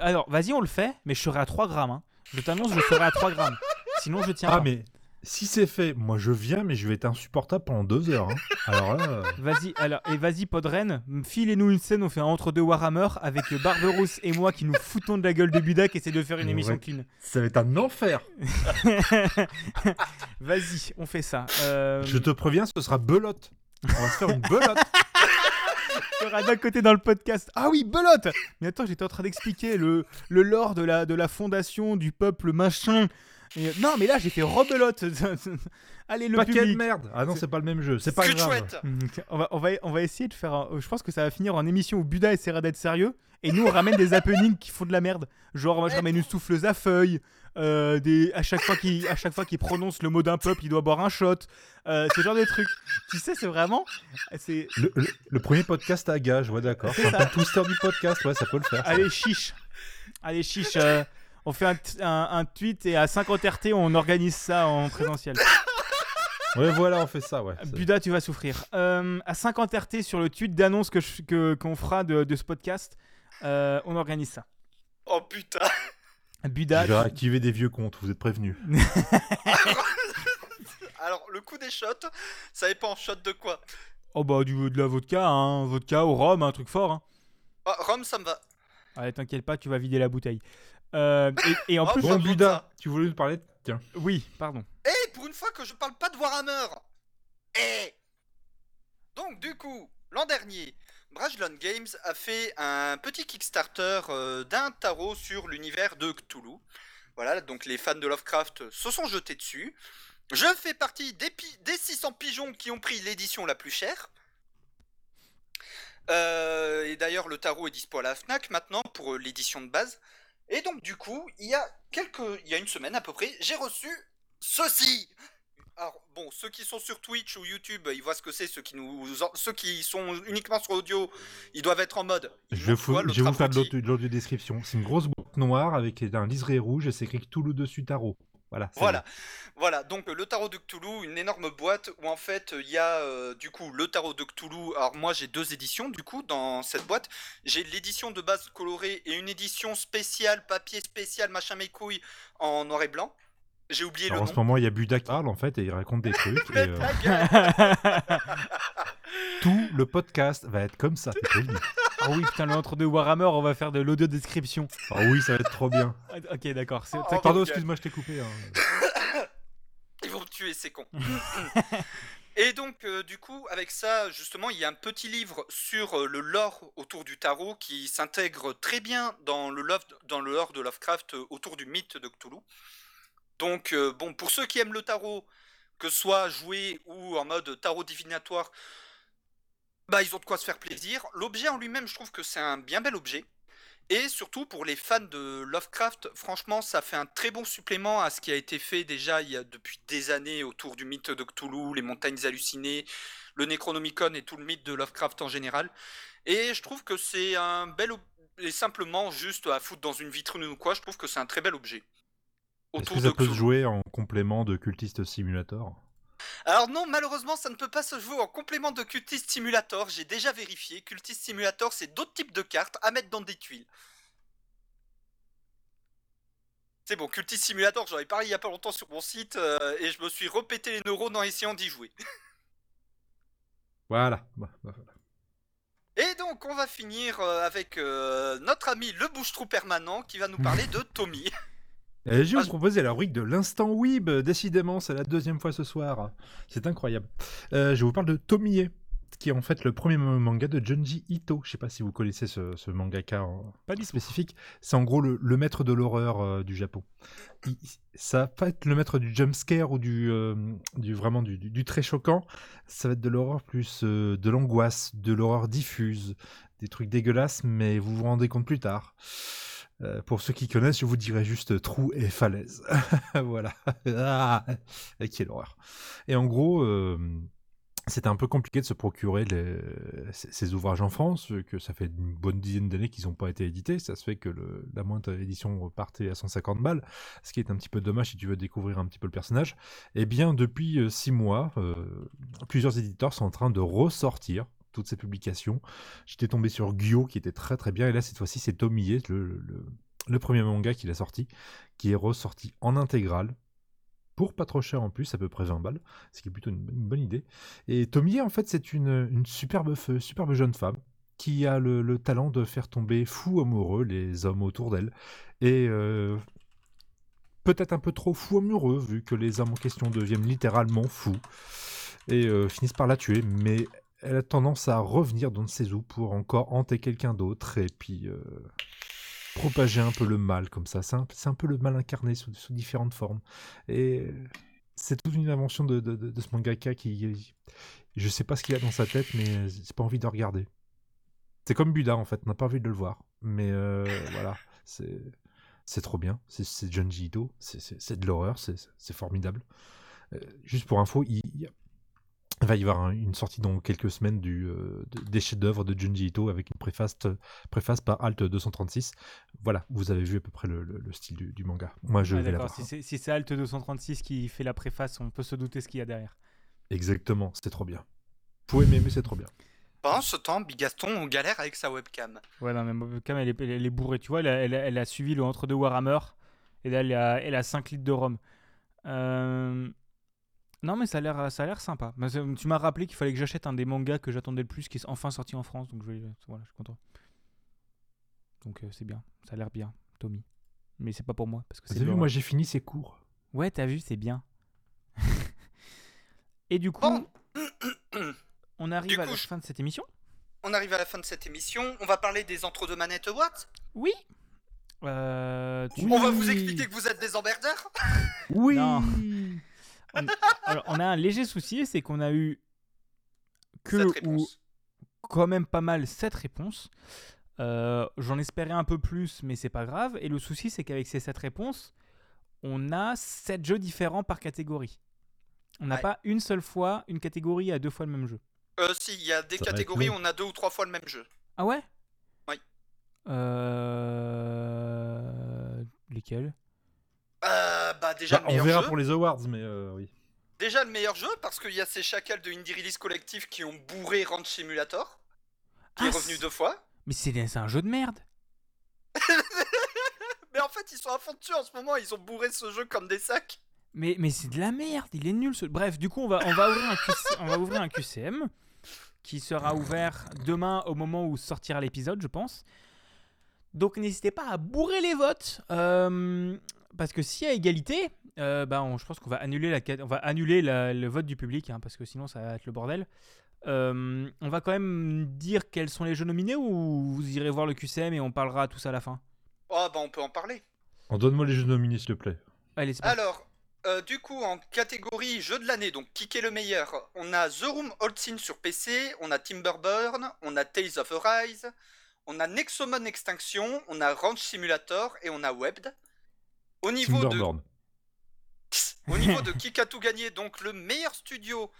Alors vas-y, on le fait, mais je serai à 3 grammes. hein. Je t'annonce, je serai à 3 grammes. Sinon, je tiens Ah, pas. mais si c'est fait, moi je viens, mais je vais être insupportable pendant deux heures. hein. Alors là, euh, Vas-y, alors, et vas-y, Podren, filez-nous une scène, on fait un entre-deux Warhammer avec Barberousse et moi qui nous foutons de la gueule de Budak et essaie de faire une Ouais. émission clean. ça va être un enfer. Vas-y, on fait ça. Euh, Je te préviens, ce sera belote. On va se faire une belote. Il y aura d'un côté dans le podcast. Ah oui, belote Mais attends, j'étais en train d'expliquer le, le lore de la, de la fondation du peuple machin. Et- non, mais là, j'ai fait rebelote. Allez, le Paquet de public. merde. Ah non, c'est pas le même jeu. C'est pas grave. chouette Mm, On va, on, va, on va essayer de faire. un- Je pense que ça va finir en émission où Buda essaiera d'être sérieux. Et nous, on ramène des happenings qui font de la merde. Genre, moi, je ramène une souffleuse à feuilles. euh, des, à chaque fois qu'il à chaque fois qu'il prononce le mot d'un peuple, il doit boire un shot. Euh, ce genre de trucs. Tu sais, c'est vraiment. C'est. Le, le- le premier podcast à gage, ouais, d'accord. C'est un ça. peu le twister du podcast, ouais, ça peut le faire. ça. Allez, chiche. Allez, chiche. euh, on fait un, t- un- un tweet et à 50 RT, on organise ça en présentiel. Ouais, voilà, on fait ça, ouais. Buda, tu vas souffrir. Euh, à 50 RT sur le tweet d'annonce que je- que- qu'on fera de, de ce podcast, euh, on organise ça. Oh putain Buda, Je vais activer des vieux comptes, vous êtes prévenus. Alors, le coup des shots, ça dépend shot de quoi? Oh bah du de la vodka, hein, vodka au rhum, un truc fort. Hein. Ah, Rome, ça me va. Allez, t'inquiète pas, tu vas vider la bouteille. Euh, et, et en Oh, plus, Bon, Buda, tu voulais nous parler de... Tiens. oui, pardon. Eh, pour une fois que je parle pas de Warhammer Eh Donc, du coup, l'an dernier, Brajlon Games a fait un petit Kickstarter euh, d'un tarot sur l'univers de Cthulhu. Voilà, donc les fans de Lovecraft se sont jetés dessus. Je fais partie des, pi- des 600 pigeons qui ont pris l'édition la plus chère. Euh, et d'ailleurs, le tarot est dispo à la Fnac maintenant pour l'édition de base. Et donc, du coup, il y a quelques, il y a une semaine à peu près, j'ai reçu ceci. Alors, bon, ceux qui sont sur Twitch ou YouTube, ils voient ce que c'est. Ceux qui nous, ceux qui sont uniquement sur audio, ils doivent être en mode. Je vais, ont fou- quoi, je vous faire de l'audio- de l'audio description. C'est une grosse boîte noire avec un liseré rouge et c'est écrit Toulouse dessus tarot. Voilà. Voilà, voilà. Donc euh, le tarot de Cthulhu, une énorme boîte où en fait il y a euh, du coup le tarot de Cthulhu. Alors moi j'ai deux éditions du coup dans cette boîte. J'ai l'édition de base colorée et une édition spéciale papier spécial machin mes couilles en noir et blanc. J'ai oublié Alors, en le ce nom. moment, il y a Buda qui parle en fait et il raconte des trucs. et, euh, tout le podcast va être comme ça. Ah oui, putain, le entre deux Warhammer, on va faire de l'audio description. Ah oui, ça va être trop bien. Ah, Ok, d'accord. c'est- Oh. Pardon, excuse-moi, je t'ai coupé. hein. Ils vont me tuer, ces cons. Et donc, euh, du coup, avec ça, justement, il y a un petit livre sur euh, le lore autour du tarot qui s'intègre très bien dans le, love, dans le lore de Lovecraft euh, autour du mythe de Cthulhu. Donc, euh, bon, pour ceux qui aiment le tarot, que ce soit joué ou en mode tarot divinatoire, bah, ils ont de quoi se faire plaisir. L'objet en lui-même, je trouve que c'est un bien bel objet. Et surtout pour les fans de Lovecraft, franchement, ça fait un très bon supplément à ce qui a été fait déjà il y a depuis des années autour du mythe de Cthulhu, les montagnes hallucinées, le Necronomicon et tout le mythe de Lovecraft en général. Et je trouve que c'est un bel ob- et simplement juste à foutre dans une vitrine ou quoi, je trouve que c'est un très bel objet. Est-ce que de ça peut se jouer en complément de Cultiste Simulator? Alors non, malheureusement, ça ne peut pas se jouer en complément de Cultist Simulator. J'ai déjà vérifié. Cultist Simulator, c'est d'autres types de cartes à mettre dans des tuiles. C'est bon, Cultist Simulator, j'en ai parlé il y a pas longtemps sur mon site euh, et je me suis repété les neurones en essayant d'y jouer. Voilà. Bah, voilà. Et donc, on va finir euh, avec euh, notre ami le bouche-trou permanent qui va nous parler de Tommy. Et je vais Ah, vous proposer la rubrique de l'instant Weeb. Décidément, c'est la deuxième fois ce soir. C'est incroyable. Euh, je vous parle de Tomie, qui est en fait le premier manga de Junji Ito. Je sais pas si vous connaissez ce, ce mangaka en- Pas du spécifique. C'est en gros le, le maître de l'horreur euh, du Japon. Il- ça va pas être le maître du jump scare ou du, euh, du vraiment du, du- du très choquant. Ça va être de l'horreur plus de l'angoisse, de l'horreur diffuse, des trucs dégueulasses, mais vous vous rendez compte plus tard. Euh, pour ceux qui connaissent, je vous dirais juste trou et falaise. voilà. Ah, quelle horreur. Et en gros, euh, c'était un peu compliqué de se procurer ces, ouvrages en France, que ça fait une bonne dizaine d'années qu'ils n'ont pas été édités. Ça se fait que la moindre édition repartait à 150 balles, ce qui est un petit peu dommage si tu veux découvrir un petit peu le personnage. Eh bien, depuis euh, six mois, euh, plusieurs éditeurs sont en train de ressortir toutes ces publications. J'étais tombé sur Gyo qui était très très bien, et là cette fois-ci c'est Tomie, le, le, premier manga qu'il a sorti, qui est ressorti en intégrale. Pour pas trop cher en plus, à peu près 20 balles, ce qui est plutôt une, bonne idée. Et Tomie, en fait, c'est une, une superbe, superbe jeune femme qui a le, le talent de faire tomber fou amoureux les hommes autour d'elle. Et euh, peut-être un peu trop fou amoureux, vu que les hommes en question deviennent littéralement fous et euh, finissent par la tuer. Mais elle a tendance à revenir dans ses eaux pour encore hanter quelqu'un d'autre et puis euh, propager un peu le mal comme ça. C'est un, peu le mal incarné sous, différentes formes. Et c'est toute une invention de, de- de- de ce mangaka qui. Je sais pas ce qu'il a dans sa tête, mais j'ai pas envie de regarder. C'est comme Buda en fait, on n'a pas envie de le voir. Mais euh, voilà, c'est. C'est trop bien, c'est- Junji Ito, c'est- de l'horreur, c'est c'est formidable. Euh, juste pour info, il, il va y avoir un- une sortie dans quelques semaines du, euh, de- des chefs-d'œuvre de Junji Ito avec une préface, préface par Alt 236. Voilà, vous avez vu à peu près le, le- le style du, du manga. Moi, je Ouais, vais la si c'est si Alt 236 qui fait la préface, on peut se douter ce qu'il y a derrière. Exactement, c'est trop bien. Vous pouvez m'aimer, c'est trop bien. Pendant ce temps, Bigaston on galère avec sa webcam. Ouais, non, mais ma webcam, elle est, elle est bourrée. Tu vois, elle a, elle a- elle a suivi le entre-deux Warhammer. Et là, elle a, elle a 5 litres de rhum. Euh, Non, mais ça a l'air ça a l'air sympa. Mais c'est- tu m'as rappelé qu'il fallait que j'achète un des mangas que j'attendais le plus, qui est enfin sorti en France. Donc, je, vais- voilà, je suis content. Donc, euh, c'est bien. Ça a l'air bien, Tommy. Mais c'est pas pour moi. Parce que Vous c'est avez vu, l'horreur. moi j'ai fini ces cours. Ouais, t'as vu, c'est bien. Et du coup, Bon. on arrive Du à coup, la je- fin de cette émission. On arrive à la fin de cette émission. On va parler des entre-deux manettes Awards. Oui. Euh, tu- On va vous expliquer que vous êtes des emmerdeurs. Oui Non. On, alors, on a un léger souci, c'est qu'on a eu que ou quand même pas mal 7 réponses. Euh, J'en espérais un peu plus, mais c'est pas grave. Et le souci, c'est qu'avec ces 7 réponses, on a 7 jeux différents par catégorie. On n'a Ouais. pas une seule fois une catégorie à deux fois le même jeu. Euh, si, il y a des Ça catégories où on a deux ou trois fois le même jeu. Ah ouais? Oui. Euh... Lesquels bah déjà Bah, le On verra jeu. pour les awards, mais euh, oui. Déjà le meilleur jeu parce qu'il y a ces chacals de Indie Release Collective qui ont bourré Ranch Simulator, qui Ah, est revenu c'est- deux fois. Mais c'est c'est un jeu de merde. Mais en fait, ils sont à fond dessus en ce moment, ils ont bourré ce jeu comme des sacs. Mais, mais c'est de la merde, il est nul. Ce... Bref, du coup, on va, on, va ouvrir un QC on va ouvrir un QCM qui sera ouvert demain au moment où sortira l'épisode, je pense. Donc n'hésitez pas à bourrer les votes. euh, parce que s'il y a égalité, euh, bah, on- je pense qu'on va annuler, la, cat- on va annuler la- le vote du public, hein, parce que sinon ça va être le bordel. Euh, on va quand même dire quels sont les jeux nominés ou vous irez voir le QCM et on parlera tout ça à la fin? Oh bah on peut en parler. En donne-moi les jeux nominés, s'il te plaît. Allez, c'est parti. Alors, euh, du coup, en catégorie jeu de l'année, donc qui est le meilleur? On a The Room Old Scene sur PC, on a Timberburn, on a Tales of Arise, on a Nexomon Extinction, on a Ranch Simulator et on a Webbed. Au niveau de. Au niveau de qui a tout gagné, donc le meilleur studio,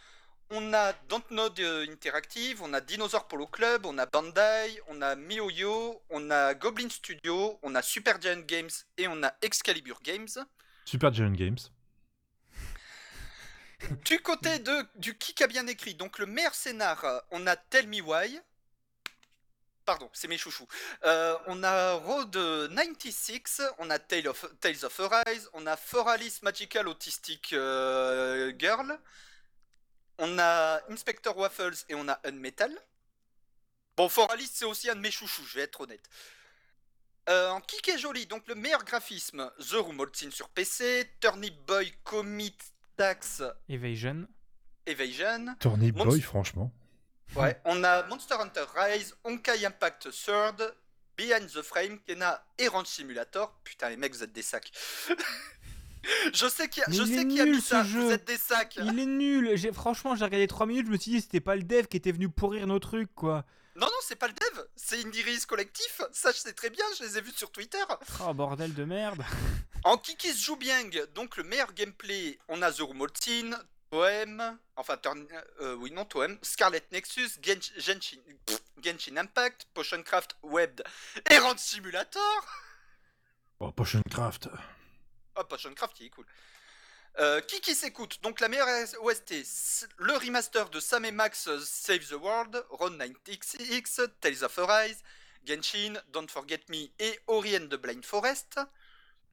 on a Dontnod euh, Interactive, on a Dinosaur Polo Club, on a Bandai, on a MiHoYo, on a Goblin Studio, on a Supergiant Games et on a Excalibur Games. Super Giant Games. Du côté de, du qui a bien écrit, donc le meilleur scénar, euh, on a Tell Me Why. Pardon, c'est mes chouchous. Euh, on a Road 96, on a Tale of, Tales of Arise, on a For Alice Magical Autistic euh, Girl, on a Inspector Waffles et on a Unmetal. Bon, For Alice, c'est aussi un de mes chouchous, je vais être honnête. Euh, en kick est joli, donc le meilleur graphisme, The Room Old Scene sur PC, Turnip Boy Commit Tax Evasion. Evasion. Turnip Monst- Boy, franchement. Ouais, on a Monster Hunter Rise, Honkai Impact Third, Behind the Frame, Kena et Ranch Simulator. Putain, les mecs, vous êtes des sacs. je sais qu'il y a, Mais je sais qu'il y a nul, mis ce ça, jeu. vous êtes des sacs. Il est nul. J'ai- Franchement, j'ai regardé 3 minutes, je me suis dit c'était pas le dev qui était venu pourrir nos trucs, quoi. Non, non, c'est pas le dev, c'est Indie Release Collectif. Ça, je sais très bien, je les ai vus sur Twitter. Oh bordel de merde. En Kiki se joue bien, donc le meilleur gameplay, on a The Moltin, Toem, enfin, Turn- euh, oui, non, Toem, Scarlet Nexus, Gensh- Genshin, pff, Genshin Impact, Potioncraft Webbed et Simulator. Oh, Potion Craft. Oh, Potioncraft, il est cool. Euh, qui qui s'écoute? Donc la meilleure OST, le remaster de Sam et Max euh, Save the World, Ron 96X, Tales of Arise, Genshin, Don't Forget Me et Ori and the Blind Forest.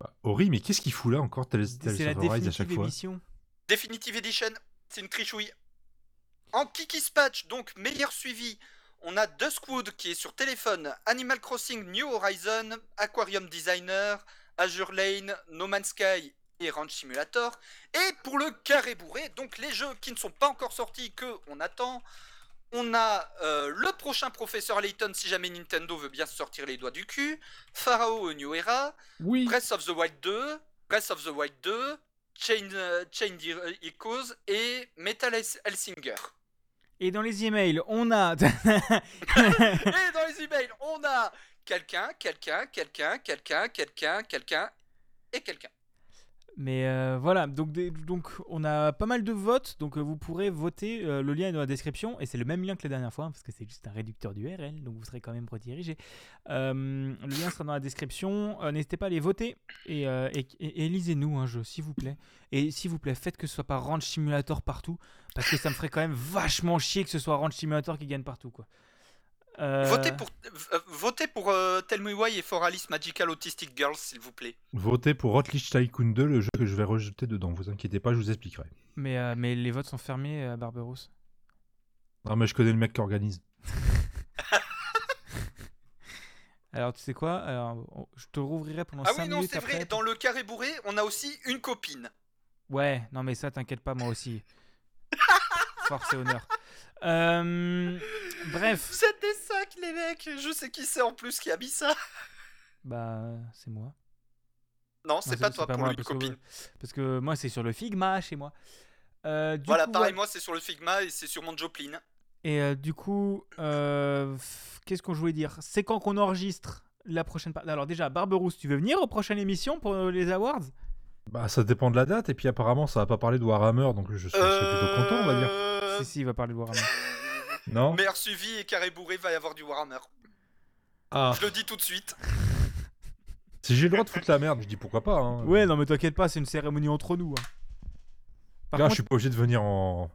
Bah, Ori, mais qu'est-ce qu'il fout là encore Tales, of Arise à chaque fois? émission. Definitive Edition, c'est une trichouille. En Kiki's Patch, donc meilleur suivi, on a Duskwood qui est sur téléphone, Animal Crossing New Horizon, Aquarium Designer, Azure Lane, No Man's Sky et Ranch Simulator. Et pour le carré bourré, donc les jeux qui ne sont pas encore sortis, que on attend, on a euh, le prochain Professeur Layton si jamais Nintendo veut bien se sortir les doigts du cul, Pharaoh New Era, Oui. Breath of the Wild 2, Breath of the Wild 2, Chain, euh, Chain Echoes et Metal Hellsinger. Et dans les emails, on a. et dans les emails, on a quelqu'un, quelqu'un, quelqu'un, quelqu'un, quelqu'un, quelqu'un et quelqu'un. Mais euh, voilà, donc, on a pas mal de votes, donc euh, vous pourrez voter, euh, le lien est dans la description, et c'est le même lien que la dernière fois, hein, parce que c'est juste un réducteur d'URL, donc vous serez quand même redirigé. Le lien sera dans la description, n'hésitez pas à aller voter, et lisez-nous un jeu, s'il vous plaît. Et s'il vous plaît, faites que ce soit pas Ranch Simulator partout, parce que ça me ferait quand même vachement chier que ce soit Ranch Simulator qui gagne partout, quoi. Euh, Votez pour, euh, votez pour euh, Tell Me Why et for Alice Magical Autistic Girls, s'il vous plaît. Votez pour Hotlich Tycoon 2, le jeu que je vais rejeter dedans. Vous inquiétez pas, je vous expliquerai. Mais, euh, mais les votes sont fermés à Barberousse. Non, mais je connais le mec qui organise. Alors tu sais quoi Alors, Je te rouvrirai pendant Ah 5 oui, non, minutes c'est vrai, dans le carré bourré, on a aussi une copine. Ouais, non mais ça t'inquiète pas, moi aussi. Force et honneur. Euh, bref, C'est des sacs, les mecs Je sais qui c'est en plus qui a mis ça. bah c'est moi. Non, c'est pas toi pour moi, une parce que- copine. Parce que moi c'est sur le Figma chez moi. Euh, du Voilà, coup, pareil, ouais. moi c'est sur le Figma et c'est sur mon Joplin. Et euh, du coup, qu'est-ce que je voulais dire? C'est quand qu'on enregistre la prochaine partie Alors déjà, Barberousse, tu veux venir aux prochaines émissions pour les awards? Bah, ça dépend de la date, et puis apparemment, ça va pas parler de Warhammer, donc je suis, je suis plutôt content, on va dire. Euh, Si, si, il va parler de Warhammer. Non Meilleur suivi et carré bourré va y avoir du Warhammer. Ah, Je le dis tout de suite. si j'ai le droit de foutre la merde, je dis pourquoi pas. Hein. Ouais, non mais t'inquiète pas, c'est une cérémonie entre nous. hein. Par Là, contre, je suis pas obligé de venir en...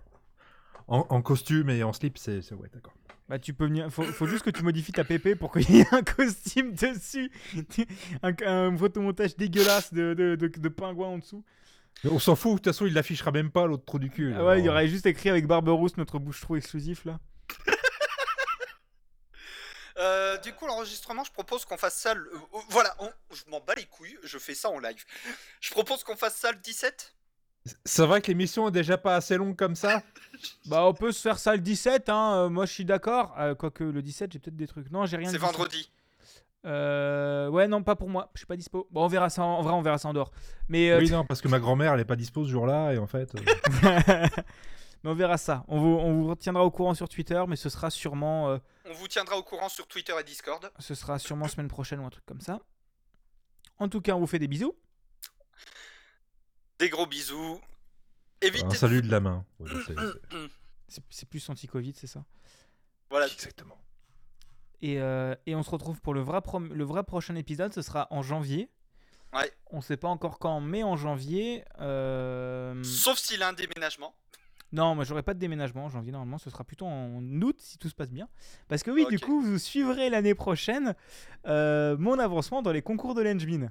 en, en costume et en slip, c'est c'est- ouais, d'accord. Bah tu peux venir, faut, faut juste que tu modifies ta PP pour qu'il y ait un costume dessus, un, un photomontage dégueulasse de, de, de, de pingouin en dessous. Mais on s'en fout, de toute façon, il l'affichera même pas l'autre trou du cul. là. Ah ouais, il y aurait juste écrit avec Barberousse notre bouche-trou exclusif là. Euh, du coup, l'enregistrement, je propose qu'on fasse ça. le- euh, voilà, on- je m'en bats les couilles, je fais ça en live. Je propose qu'on fasse ça le 17. C'est vrai que l'émission est déjà pas assez longue comme ça Bah on peut se faire ça le 17, hein, euh, moi je suis d'accord. Euh, quoique le 17 j'ai peut-être des trucs. Non j'ai rien C'est le 17. vendredi. Euh, ouais non pas pour moi, je suis pas dispo. Bon on verra ça en, en vrai on verra ça en dehors. Mais, euh, Oui, non, parce que ma grand-mère, elle est pas dispo ce jour-là, et en fait... euh, mais on verra ça. On vous, on vous retiendra au courant sur Twitter, mais ce sera sûrement... euh, On vous tiendra au courant sur Twitter et Discord. Ce sera sûrement semaine prochaine ou un truc comme ça. En tout cas, on vous fait des bisous. Des gros bisous. Évitez un salut de la main. Ouais, sais, je sais. C'est plus anti-Covid, c'est ça? Voilà. Exactement. Et, euh, et on se retrouve pour le vrai, prom- le vrai prochain épisode. Ce sera en janvier. Ouais. On sait pas encore quand, mais en janvier. euh, Sauf s'il a un déménagement. Non, moi j'aurai pas de déménagement en janvier. Normalement, ce sera plutôt en août si tout se passe bien. Parce que oui, du coup, vous suivrez l'année prochaine euh, mon avancement dans les concours de l'Engmin.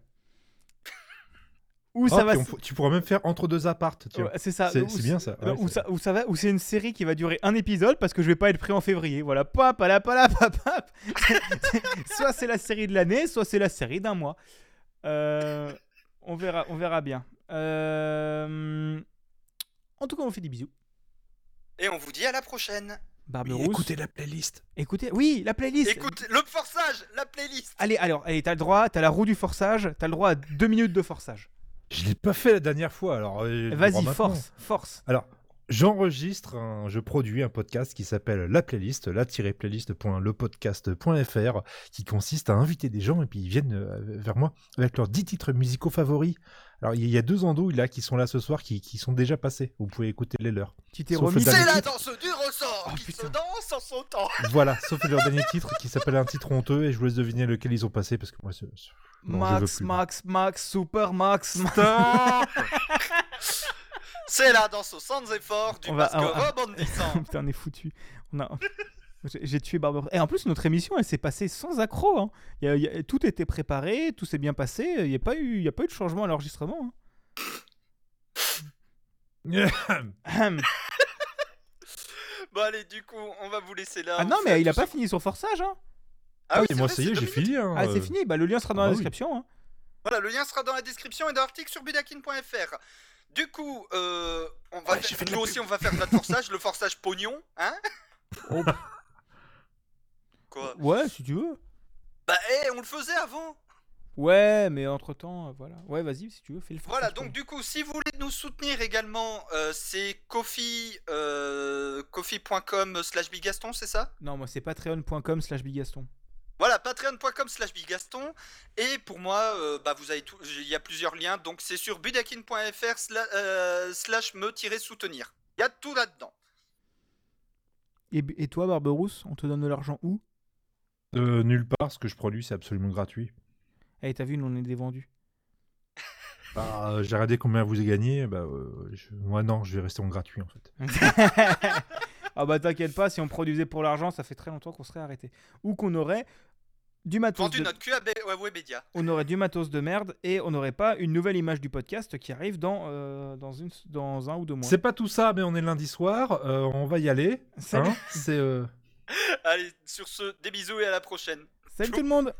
Où Ah, ça va. on tu pourras même faire entre deux appartes. Ouais, c'est ça. C'est- bien ça. Ouais, où, c'est- ça, où ça va, où c'est une série qui va durer un épisode parce que je vais pas être prêt en février. Voilà, pap, pala, pap, pap. soit c'est la série de l'année, soit c'est la série d'un mois. Euh, on verra, on verra bien. Euh, En tout cas, on vous fait des bisous. Et on vous dit à la prochaine. Barberousse. Écoutez la playlist. Écoutez, oui, la playlist. Écoute, le forçage, la playlist. Allez, alors, allez, t'as le droit, t'as la roue du forçage, t'as le droit à deux minutes de forçage. Je l'ai pas fait la dernière fois, alors. euh, Vas-y, force, force. Alors, J'enregistre, un- je produis un podcast qui s'appelle La Playlist, la-playlist.lepodcast.fr, qui consiste à inviter des gens et puis ils viennent euh, vers moi avec leurs 10 titres musicaux favoris. Alors il y a deux andouilles là qui sont là ce soir qui, qui sont déjà passés. Vous pouvez écouter les leurs. Tu t'es remis. C'est la danse du ressort Oh, qui putain. se danse en sautant. Voilà, sauf leur dernier titre qui s'appelle un titre honteux et je vous laisse deviner lequel ils ont passé parce que moi c'est... Max, plus. Max, Max, Super Max. C'est la danse sans effort du On va- masque rebondissant. Putain, on est foutu. On a... J'ai tué Barbara. Et en plus, notre émission, elle s'est passée sans accroc. hein. Il y a- il y a- tout était préparé, tout s'est bien passé. Il n'y a, pas eu- y a pas eu de changement à l'enregistrement. hein. Bon allez, du coup, on va vous laisser là. ah On non, mais il a pas fini son forçage. Hein. Ah oui, et c'est moi vrai, ça y est, j'ai fini. hein, Ah, euh. c'est fini. Bah, le lien sera dans Ah la oui. description. hein. Voilà, le lien sera dans la description et dans l'article sur budakin.fr. Du coup, euh, on va Ouais, faire- nous aussi, on va faire notre forçage, le forçage pognon, hein Oh. Quoi Ouais, si tu veux. Bah, eh, on le faisait avant. Ouais, mais entre temps, voilà. Ouais, vas-y, si tu veux, fais le. Voilà, donc du coup, si vous voulez nous soutenir également, euh, c'est coffee, euh, coffee.com slash bigaston, c'est ça? Non, moi, c'est patreon.com slash bigaston. Voilà, patreon.com slash bigaston. Et pour moi, euh, bah, vous avez tout, il y a plusieurs liens, donc c'est sur budakin.fr sla- euh, slash me-soutenir. Il y a tout là-dedans. Et, et toi, Barberousse, on te donne de l'argent où? Euh, nulle part, ce que je produis c'est absolument gratuit. Eh, t'as vu, nous, on est des vendus. Bah, euh, j'ai regardé combien vous avez gagné. Bah, euh, je- moi non, je vais rester en gratuit en fait. ah bah t'inquiète pas, si on produisait pour l'argent, ça fait très longtemps qu'on serait arrêté. Ou qu'on aurait du matos Vendu de... notre cul à B- ouais, Webedia. on aurait du matos de merde et on n'aurait pas une nouvelle image du podcast qui arrive dans, euh, dans, une, dans un ou deux mois. C'est pas tout ça, mais on est lundi soir. euh, on va y aller. Salut, hein. c'est euh, Allez, sur ce, des bisous et à la prochaine. Salut tout le monde